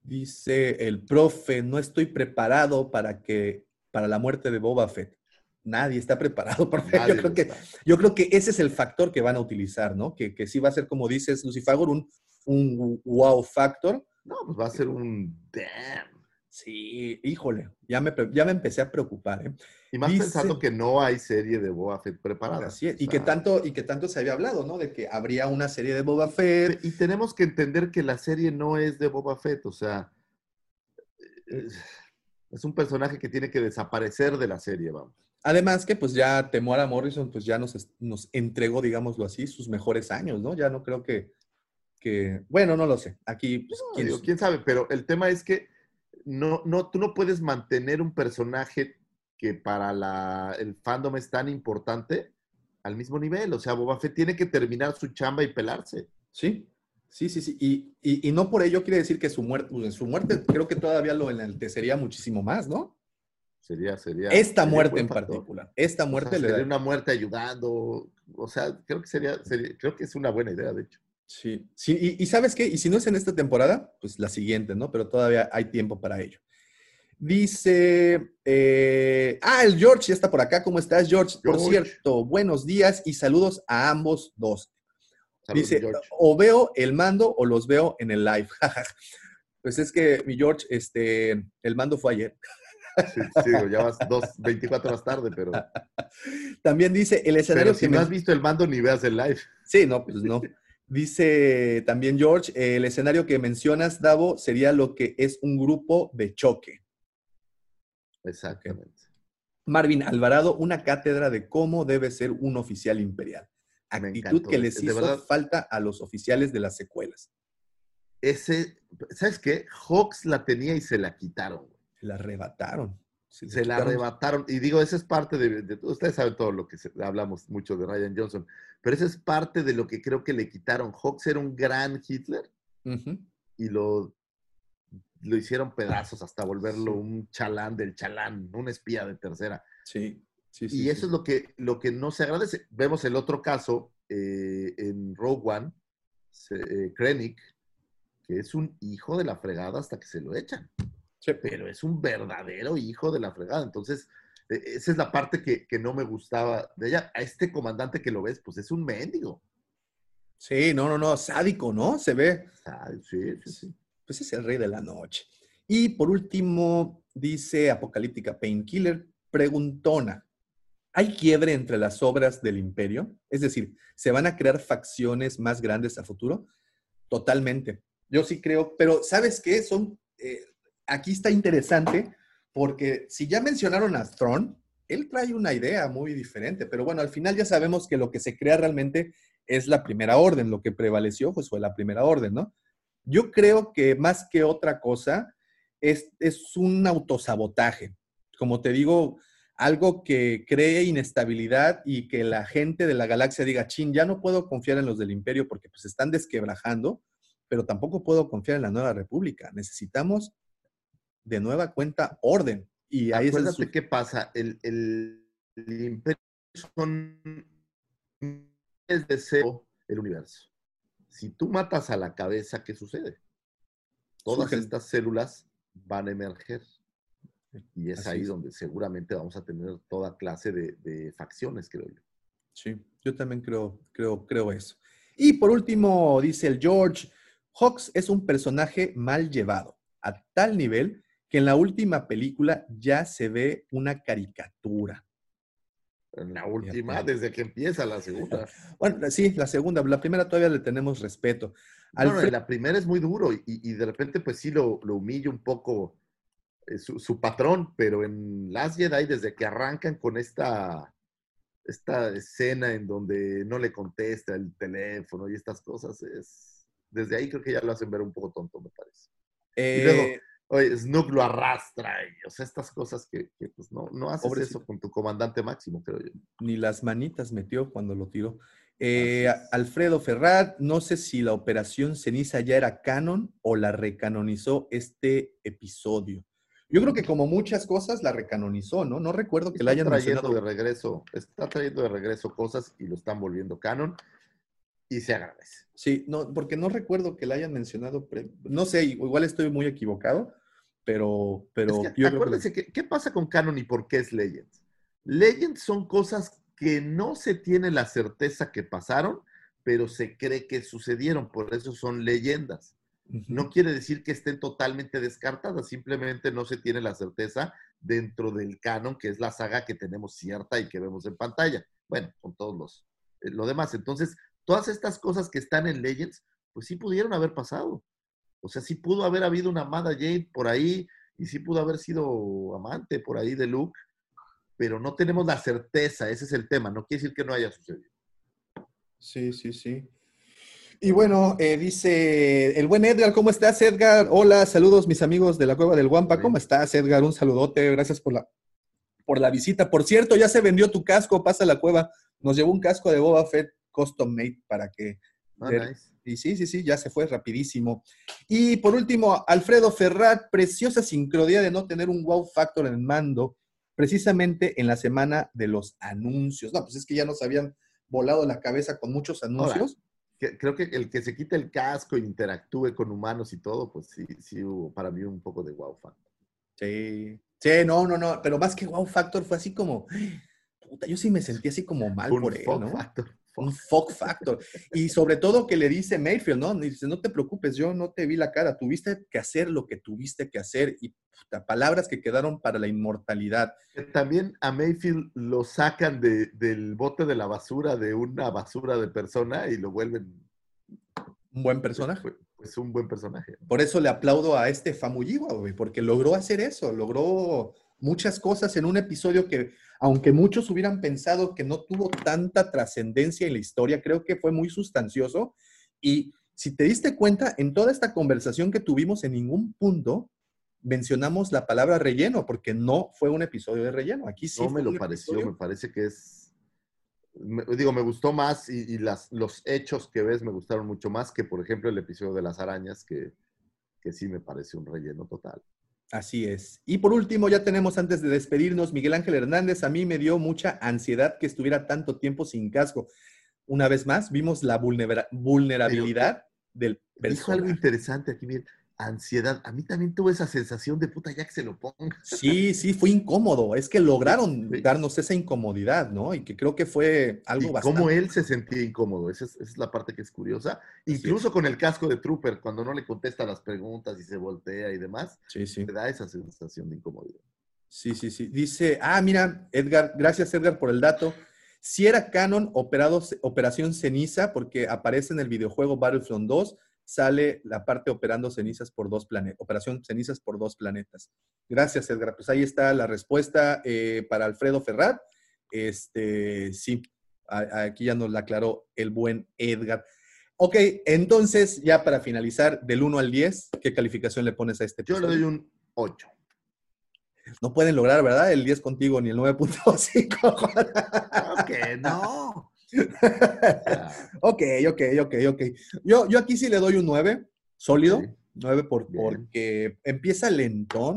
Dice el profe, no estoy preparado para que para la muerte de Boba Fett. Nadie está preparado, *laughs* profe. yo, creo que, yo creo que ese es el factor que van a utilizar, ¿no? Que, que sí va a ser, como dices, Lucifagor, un, un wow factor. No, pues va a ser un damn. Sí, híjole, ya me, ya me empecé a preocupar. ¿eh? Y más pensando que no hay serie de Boba Fett preparada. Así es, y, que tanto, y que tanto se había hablado, ¿no? De que habría una serie de Boba Fett. Y tenemos que entender que la serie no es de Boba Fett, o sea, es un personaje que tiene que desaparecer de la serie, vamos. Además que pues ya Temuera Morrison pues ya nos, nos entregó, digámoslo así, sus mejores años, ¿no? Ya no creo que, que bueno, no lo sé. Aquí, pues, ¿quién, ¿quién sabe? Pero el tema es que no, no, tú no puedes mantener un personaje que para la, el fandom es tan importante al mismo nivel. O sea, Boba Fett tiene que terminar su chamba y pelarse. Sí, sí, sí, sí. Y, no por ello quiere decir que su muerte, pues, su muerte creo que todavía lo enaltecería muchísimo más, ¿no? Sería, sería. Esta muerte en particular. Esta muerte le da. una muerte ayudando. O sea, creo que sería, creo que es una buena idea, de hecho. Sí, sí y, sabes qué, y si no es en esta temporada, pues la siguiente, ¿no? Pero todavía hay tiempo para ello. Dice, eh, ah, el George ya está por acá. ¿Cómo estás, George? Por cierto, buenos días y saludos a ambos dos. Dice, o veo el mando o los veo en el live. *laughs* pues es que, mi George, este, el mando fue ayer. Sí, sí, ya vas dos, 24 horas tarde, pero. También dice el escenario. Pero si no has visto el mando, ni veas el live. Sí, no, pues no. Dice también George, el escenario que mencionas, Davo, sería lo que es un grupo de choque. Exactamente. Marvin Alvarado, una cátedra de cómo debe ser un oficial imperial. Actitud que les hizo falta a los oficiales de las secuelas. Ese, ¿sabes qué? Hawks la tenía y se la quitaron. La arrebataron. Se, la arrebataron. Y digo, esa es parte de, ustedes saben todo lo que hablamos mucho de Ryan Johnson, pero esa es parte de lo que creo que le quitaron. Hawks era un gran Hitler y lo, lo hicieron pedazos hasta volverlo un chalán del chalán, un espía de tercera. Sí, sí, sí. Y eso es lo que, lo que no se agradece. Vemos el otro caso eh, en Rogue One, eh, Krennic, que es un hijo de la fregada hasta que se lo echan pero es un verdadero hijo de la fregada. Entonces, e, esa es la parte que, no me gustaba de ella. A este comandante que lo ves, pues es un mendigo. Sí, no, no, no, sádico, ¿no? Se ve. Sí, sí, sí. Pues es el rey de la noche. Y por último, dice Apocalíptica Painkiller, preguntona. ¿Hay quiebre entre las obras del imperio? Es decir, ¿se van a crear facciones más grandes a futuro? Totalmente. Yo sí creo, pero ¿sabes qué? Son, eh, aquí está interesante porque si ya mencionaron a Thrawn, él trae una idea muy diferente, pero bueno, al final ya sabemos que lo que se crea realmente es la primera orden, lo que prevaleció pues fue la primera orden, ¿no? Yo creo que más que otra cosa es, es un autosabotaje, como te digo, algo que cree inestabilidad y que la gente de la galaxia diga, chin, ya no puedo confiar en los del imperio porque pues están desquebrajando, pero tampoco puedo confiar en la nueva república. Necesitamos de nueva cuenta orden. Y ahí Acuérdate qué pasa. El, el, imperio son el deseo el universo. Si tú matas a la cabeza, ¿qué sucede? Todas Surgen. estas células van a emerger. Y es Así ahí es. donde seguramente vamos a tener toda clase de, de facciones, creo yo. Sí, yo también creo, creo, creo eso. Y por último, dice el George, Hawks es un personaje mal llevado, a tal nivel que en la última película ya se ve una caricatura. En la última, desde que empieza la segunda. *laughs* Bueno, sí, la segunda, la primera todavía le tenemos respeto. No, no, Alfred- la primera es muy duro y, y de repente pues sí lo, lo humilla un poco eh, su, su patrón, pero en Last Jedi desde que arrancan con esta, esta escena en donde no le contesta el teléfono y estas cosas, es desde ahí creo que ya lo hacen ver un poco tonto, me parece. eh, luego, Oye, Snook lo arrastra y, o sea, estas cosas que, que, pues no, no haces Pobrecito. eso con tu comandante máximo, creo yo. ni las manitas metió cuando lo tiró. Eh. Alfredo Ferrat, no sé si la operación ceniza ya era canon o la recanonizó este episodio. Yo creo que como muchas cosas la recanonizó, ¿no? No recuerdo que la hayan trayendo mencionado. de regreso, está trayendo de regreso cosas y lo están volviendo canon y se agradece. Sí, no, porque no recuerdo que la hayan mencionado. No sé, igual estoy muy equivocado, pero, pero Es que, yo creo que- acuérdense que, ¿qué pasa con canon y por qué es Legends? Legends son cosas que no se tiene la certeza que pasaron, pero se cree que sucedieron, por eso son leyendas. No quiere decir que estén totalmente descartadas, simplemente no se tiene la certeza dentro del canon, que es la saga que tenemos cierta y que vemos en pantalla. Bueno, con todos los eh, lo demás. Entonces, todas estas cosas que están en Legends, pues sí pudieron haber pasado. O sea, sí pudo haber habido una amada Jade por ahí y sí pudo haber sido amante por ahí de Luke, pero no tenemos la certeza, ese es el tema. No quiere decir que no haya sucedido. Sí, sí, sí. Y bueno, eh, dice el buen Edgar, ¿cómo estás, Edgar? Hola, saludos, mis amigos de la Cueva del Guampa. ¿Cómo estás, Edgar? Un saludote, gracias por la, por la visita. Por cierto, ya se vendió tu casco, pasa a la cueva. Nos llevó un casco de Boba Fett custom made para que. Ver- nice. Y sí, sí, sí, ya se fue rapidísimo. Y por último, Alfredo Ferrat, preciosa sincronía de no tener un wow factor en el mando, precisamente en la semana de los anuncios. No, pues es que ya nos habían volado la cabeza con muchos anuncios. Creo que el que se quite el casco e interactúe con humanos y todo, pues sí, sí hubo para mí un poco de wow factor. Sí. Sí, no, no, no, pero más que wow factor fue así como, puta, yo sí me sentí así como mal Un por él, ¿no? factor. Un fuck factor. Y sobre todo que le dice Mayfield, ¿no? Dice, no te preocupes, yo no te vi la cara, tuviste que hacer lo que tuviste que hacer y puta, palabras que quedaron para la inmortalidad. También a Mayfield lo sacan de- del bote de la basura, de una basura de persona y lo vuelven Un buen personaje. pues, pues, un buen personaje. Por eso le aplaudo a este Famuyiwa, güey, porque logró hacer eso, logró muchas cosas en un episodio que, aunque muchos hubieran pensado que no tuvo tanta trascendencia en la historia, creo que fue muy sustancioso. Y si te diste cuenta, en toda esta conversación que tuvimos, en ningún punto mencionamos la palabra relleno, porque no fue un episodio de relleno. Aquí sí no me lo pareció, episodio- me parece que es. me- digo, me gustó más y, y las, los hechos que ves me gustaron mucho más que, por ejemplo, el episodio de las arañas, que, que sí me parece un relleno total. Así es. Y por último, ya tenemos antes de despedirnos, Miguel Ángel Hernández, a mí me dio mucha ansiedad que estuviera tanto tiempo sin casco. Una vez más, vimos la vulnera- vulnerabilidad del Dijo algo personaje. interesante aquí, bien. Ansiedad. A mí también tuve esa sensación de puta ya que se lo ponga. Sí, sí, fue incómodo. Es que lograron Sí. darnos esa incomodidad, ¿no? Y que creo que fue algo Y bastante... cómo él se sentía incómodo. Esa es, esa es la parte que es curiosa. Incluso con el casco de Trooper, cuando no le contesta las preguntas y se voltea y demás, Sí, sí. te da esa sensación de incomodidad. Sí, sí, sí. Dice, ah, mira, Edgar, gracias Edgar por el dato. Si era canon operado, Operación Ceniza, porque aparece en el videojuego Battlefront 2, sale la parte operando cenizas por dos planetas, Operación Cenizas por dos planetas. Gracias, Edgar. Pues ahí está la respuesta eh, para Alfredo Ferrat. Este, sí, a- aquí ya nos la aclaró el buen Edgar. Ok, entonces, ya para finalizar, del 1 al 10, ¿qué calificación le pones a este Yo le doy un 8. No pueden lograr, ¿verdad? El 10 contigo ni el 9.5. *laughs* Ok, no. *laughs* ok, ok, ok, ok. Yo, yo aquí sí le doy un 9, sólido. Sí. 9 por, porque empieza lentón.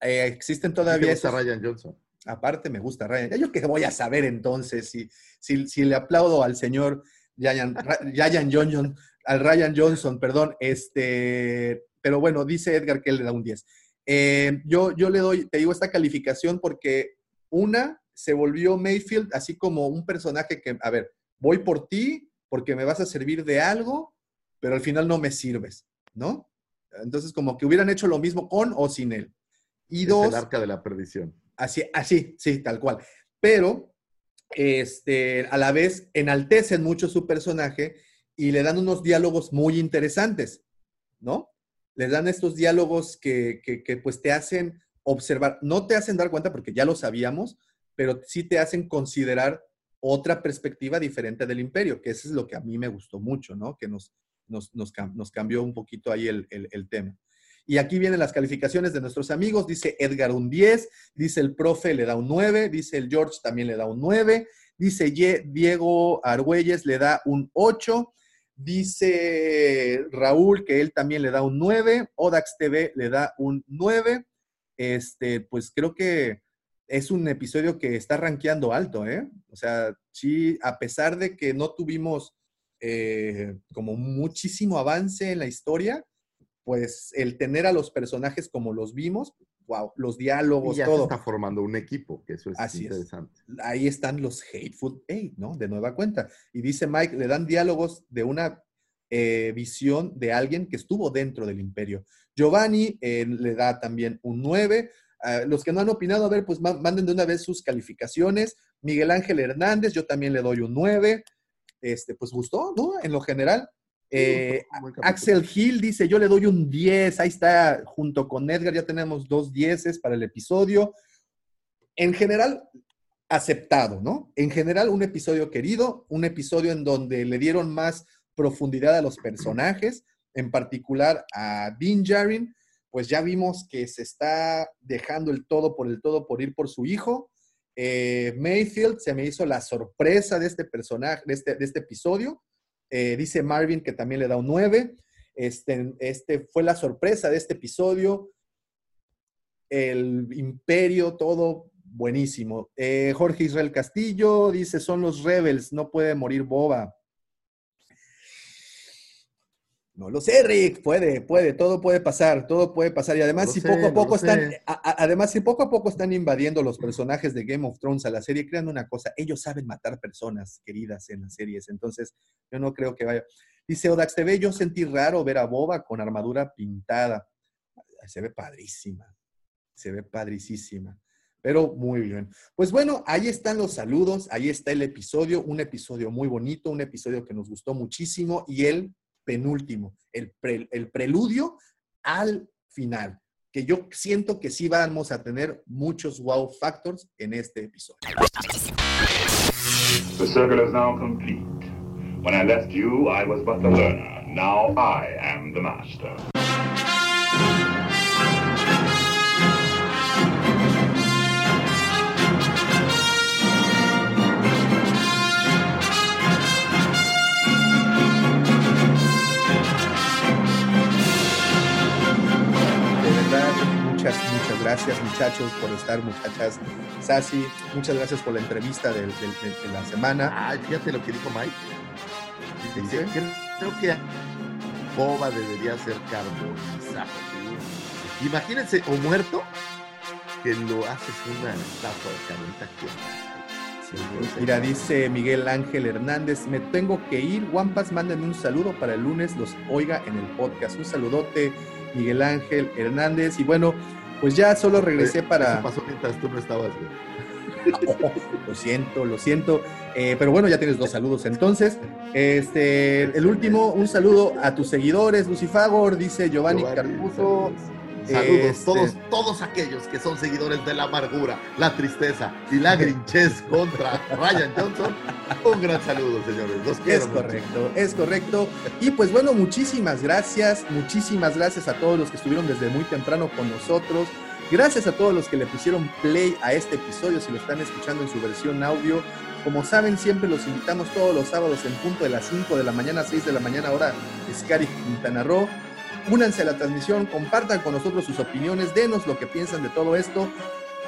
Eh, existen Todavía esos- Ryan Johnson. Aparte me gusta Ryan. Ya yo que voy a saber entonces si, si, si le aplaudo al señor Ryan, Ryan Johnson, al Ryan Johnson, perdón, este, pero bueno, dice Edgar que él le da un 10. Eh, yo, yo le doy, te digo, esta calificación porque una se volvió Mayfield así como un personaje que, a ver, voy por ti porque me vas a servir de algo, pero al final no me sirves, ¿no? Entonces, como que hubieran hecho lo mismo con o sin él. Y Es dos, el arca de la perdición. Así, así, sí, tal cual. Pero, este, a la vez, enaltecen mucho su personaje y le dan unos diálogos muy interesantes, ¿no? Le dan estos diálogos que, que, que, pues te hacen observar, no te hacen dar cuenta porque ya lo sabíamos, pero sí te hacen considerar otra perspectiva diferente del imperio, que eso es lo que a mí me gustó mucho, ¿no? Que nos, nos, nos, cam- nos cambió un poquito ahí el, el- tema. Y aquí vienen las calificaciones de nuestros amigos. Dice Edgar un 10, dice el profe le da un 9, dice el George también le da un 9, dice Diego Argüelles le da un 8, dice Raúl que él también le da un 9, Odax TV le da un 9. Este, pues creo que es un episodio que está rankeando alto, ¿eh? O sea, sí, a pesar de que no tuvimos eh, como muchísimo avance en la historia, pues el tener a los personajes como los vimos, wow, los Y diálogos, ya se todo. está formando un equipo, que eso es Así es. interesante. Ahí están los Hateful Eight, ¿no? De nueva cuenta. Y dice Mike, le dan diálogos de una eh, visión de alguien que estuvo dentro del imperio. Giovanni eh, le da también un 9. Ah, los que no han opinado, a ver, pues ma- manden de una vez sus calificaciones. Miguel Ángel Hernández, yo también le doy un 9. Este, pues gustó, ¿no? En lo general. Eh. Axel Gil dice, yo le doy un 10, ahí está, junto con Edgar ya tenemos dos dieces para el episodio. En general, aceptado, ¿no? En general, un episodio querido, un episodio en donde le dieron más profundidad a los personajes, en particular a Dean Jarin, pues ya vimos que se está dejando el todo por el todo por ir por su hijo. Eh, Mayfield se me hizo la sorpresa de este personaje, de este, este episodio. Eh, dice Marvin que también le da un 9. Este, este fue la sorpresa de este episodio. El imperio, todo buenísimo. Eh, Jorge Israel Castillo dice, son los rebels, no puede morir Boba. No lo sé, Rick, puede, puede, todo puede pasar, todo puede pasar. Y además, No si sé, poco a poco están, sé. a- a- además, si poco a poco están invadiendo los personajes de Game of Thrones a la serie, crean una cosa, ellos saben matar personas queridas en las series, entonces yo no creo que vaya. Dice Odax TV, yo sentí raro ver a Boba con armadura pintada. Se ve padrísima, se ve padricísima. Pero muy bien. Pues bueno, ahí están los saludos, ahí está el episodio, un episodio muy bonito, un episodio que nos gustó muchísimo y el penúltimo, el, pre- el preludio al final, que yo siento que sí vamos a tener muchos wow factors en este episodio. The circle is now complete. When I left you, I was but the learner. Now I am the master. Gracias muchachos por estar, muchachas. Sasi, muchas gracias por la entrevista del- del- del- de la semana. Ay, fíjate lo que dijo Mike. ¿Qué Dice, dice? creo que Boba debería ser carbonizado. Imagínense, o muerto, que lo haces una estatua de carnita que Mira, dice Miguel Ángel Hernández, me tengo que ir. Wampas, mándenme un saludo para el lunes, los oiga en el podcast. Un saludote, Miguel Ángel Hernández. Y bueno, pues ya solo regresé para... Eso pasó mientras tú no estabas, güey. Oh, *laughs* lo siento, lo siento. Eh, pero bueno, ya tienes dos saludos. Entonces, este, el último, un saludo a tus seguidores, Lucifagor, dice Giovanni, Giovanni. Saludos, Este- todos, todos aquellos que son seguidores de la amargura, la tristeza y la grinchez *laughs* contra Ryan Johnson. Un gran saludo, señores. Los quiero Es mucho. correcto, es correcto. Y pues bueno, muchísimas gracias, muchísimas gracias a todos los que estuvieron desde muy temprano con nosotros. Gracias a todos los que le pusieron play a este episodio, si lo están escuchando en su versión audio. Como saben, siempre los invitamos todos los sábados en punto de las 5 de la mañana, 6 de la mañana, hora Scary Quintana Roo. Únanse a la transmisión, compartan con nosotros sus opiniones, denos lo que piensan de todo esto.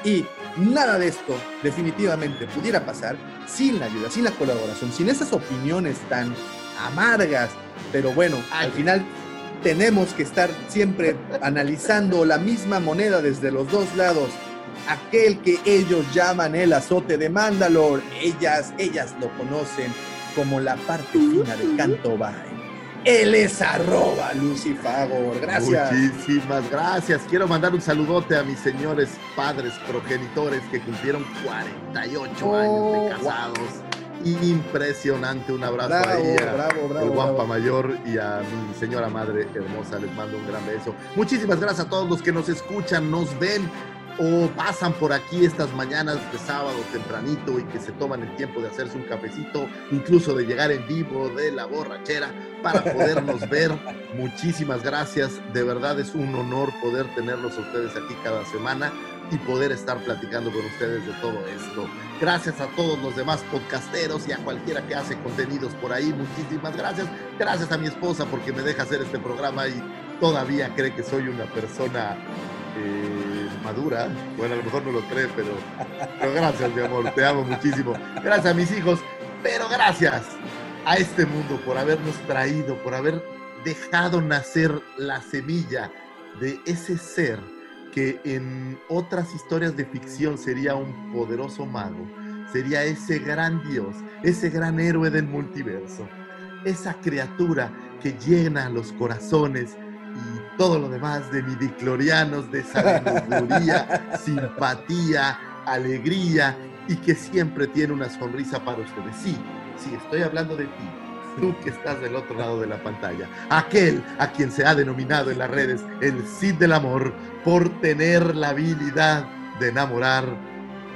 Y nada de esto definitivamente pudiera pasar sin la ayuda, sin la colaboración, sin esas opiniones tan amargas. Pero bueno, al final tenemos que estar siempre *laughs* analizando la misma moneda desde los dos lados. Aquel que ellos llaman el azote de Mandalore, ellas, ellas lo conocen como la parte fina del canto Bay. Él es arroba Lucifagor. Gracias. Muchísimas gracias. Quiero mandar un saludote a mis señores padres progenitores que cumplieron 48 años de casados. Impresionante, un abrazo Bravo, ahí a bravo, bravo, el guapa bravo. mayor y a mi señora madre hermosa. Les mando un gran beso. Muchísimas gracias a todos los que nos escuchan, nos ven o pasan por aquí estas mañanas de sábado tempranito y que se toman el tiempo de hacerse un cafecito, incluso de llegar en vivo de la borrachera para podernos *laughs* ver. Muchísimas gracias. De verdad es un honor poder tenerlos a ustedes aquí cada semana y poder estar platicando con ustedes de todo esto. Gracias a todos los demás podcasteros y a cualquiera que hace contenidos por ahí. Muchísimas gracias. Gracias a mi esposa porque me deja hacer este programa y todavía cree que soy una persona eh, madura. Bueno, a lo mejor no lo cree, pero, pero gracias, mi amor. Te amo muchísimo. Gracias a mis hijos, pero gracias a este mundo por habernos traído, por haber dejado nacer la semilla de ese ser que en otras historias de ficción sería un poderoso mago, sería ese gran dios, ese gran héroe del multiverso, esa criatura que llena los corazones todo lo demás de midiclorianos, de sabiduría, *laughs* simpatía, alegría y que siempre tiene una sonrisa para ustedes. Sí, sí, estoy hablando de ti, tú que estás del otro lado de la pantalla, aquel a quien se ha denominado en las redes el Cid del Amor por tener la habilidad de enamorar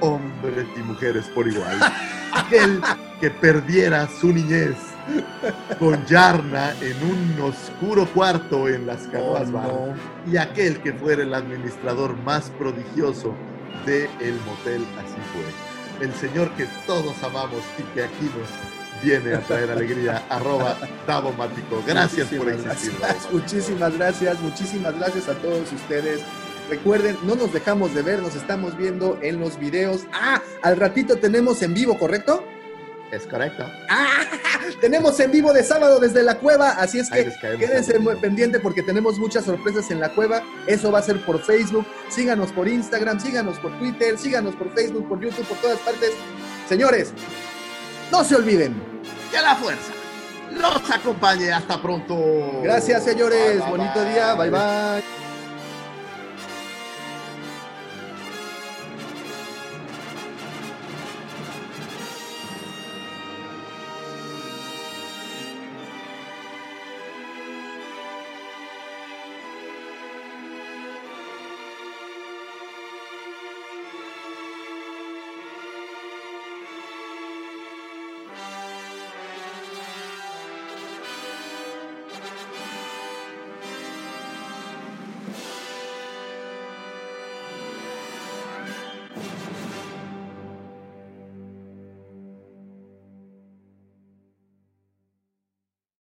hombres y mujeres por igual. *laughs* Aquel que perdiera su niñez con Yarna en un oscuro cuarto en las canoas Oh, bar. no. y aquel que fuera el administrador más prodigioso del el motel así fue. El señor que todos amamos y que aquí nos viene a traer alegría, *laughs* arroba Davomático. Gracias por Muchísimas existir. gracias, muchísimas gracias, muchísimas gracias a todos ustedes. Recuerden, no nos dejamos de ver, nos estamos viendo en los videos. Ah, al ratito tenemos en vivo, ¿correcto? Es correcto. Ah, *laughs* tenemos en vivo de sábado desde la cueva, así es que quédense muy pendiente porque tenemos muchas sorpresas en la cueva. Eso va a ser por Facebook. Síganos por Instagram, síganos por Twitter, síganos por Facebook, por YouTube, por todas partes. Señores, no se olviden. Que la fuerza los acompañe. Hasta pronto. Gracias, señores. Bye, bye, Bonito día. Bye bye.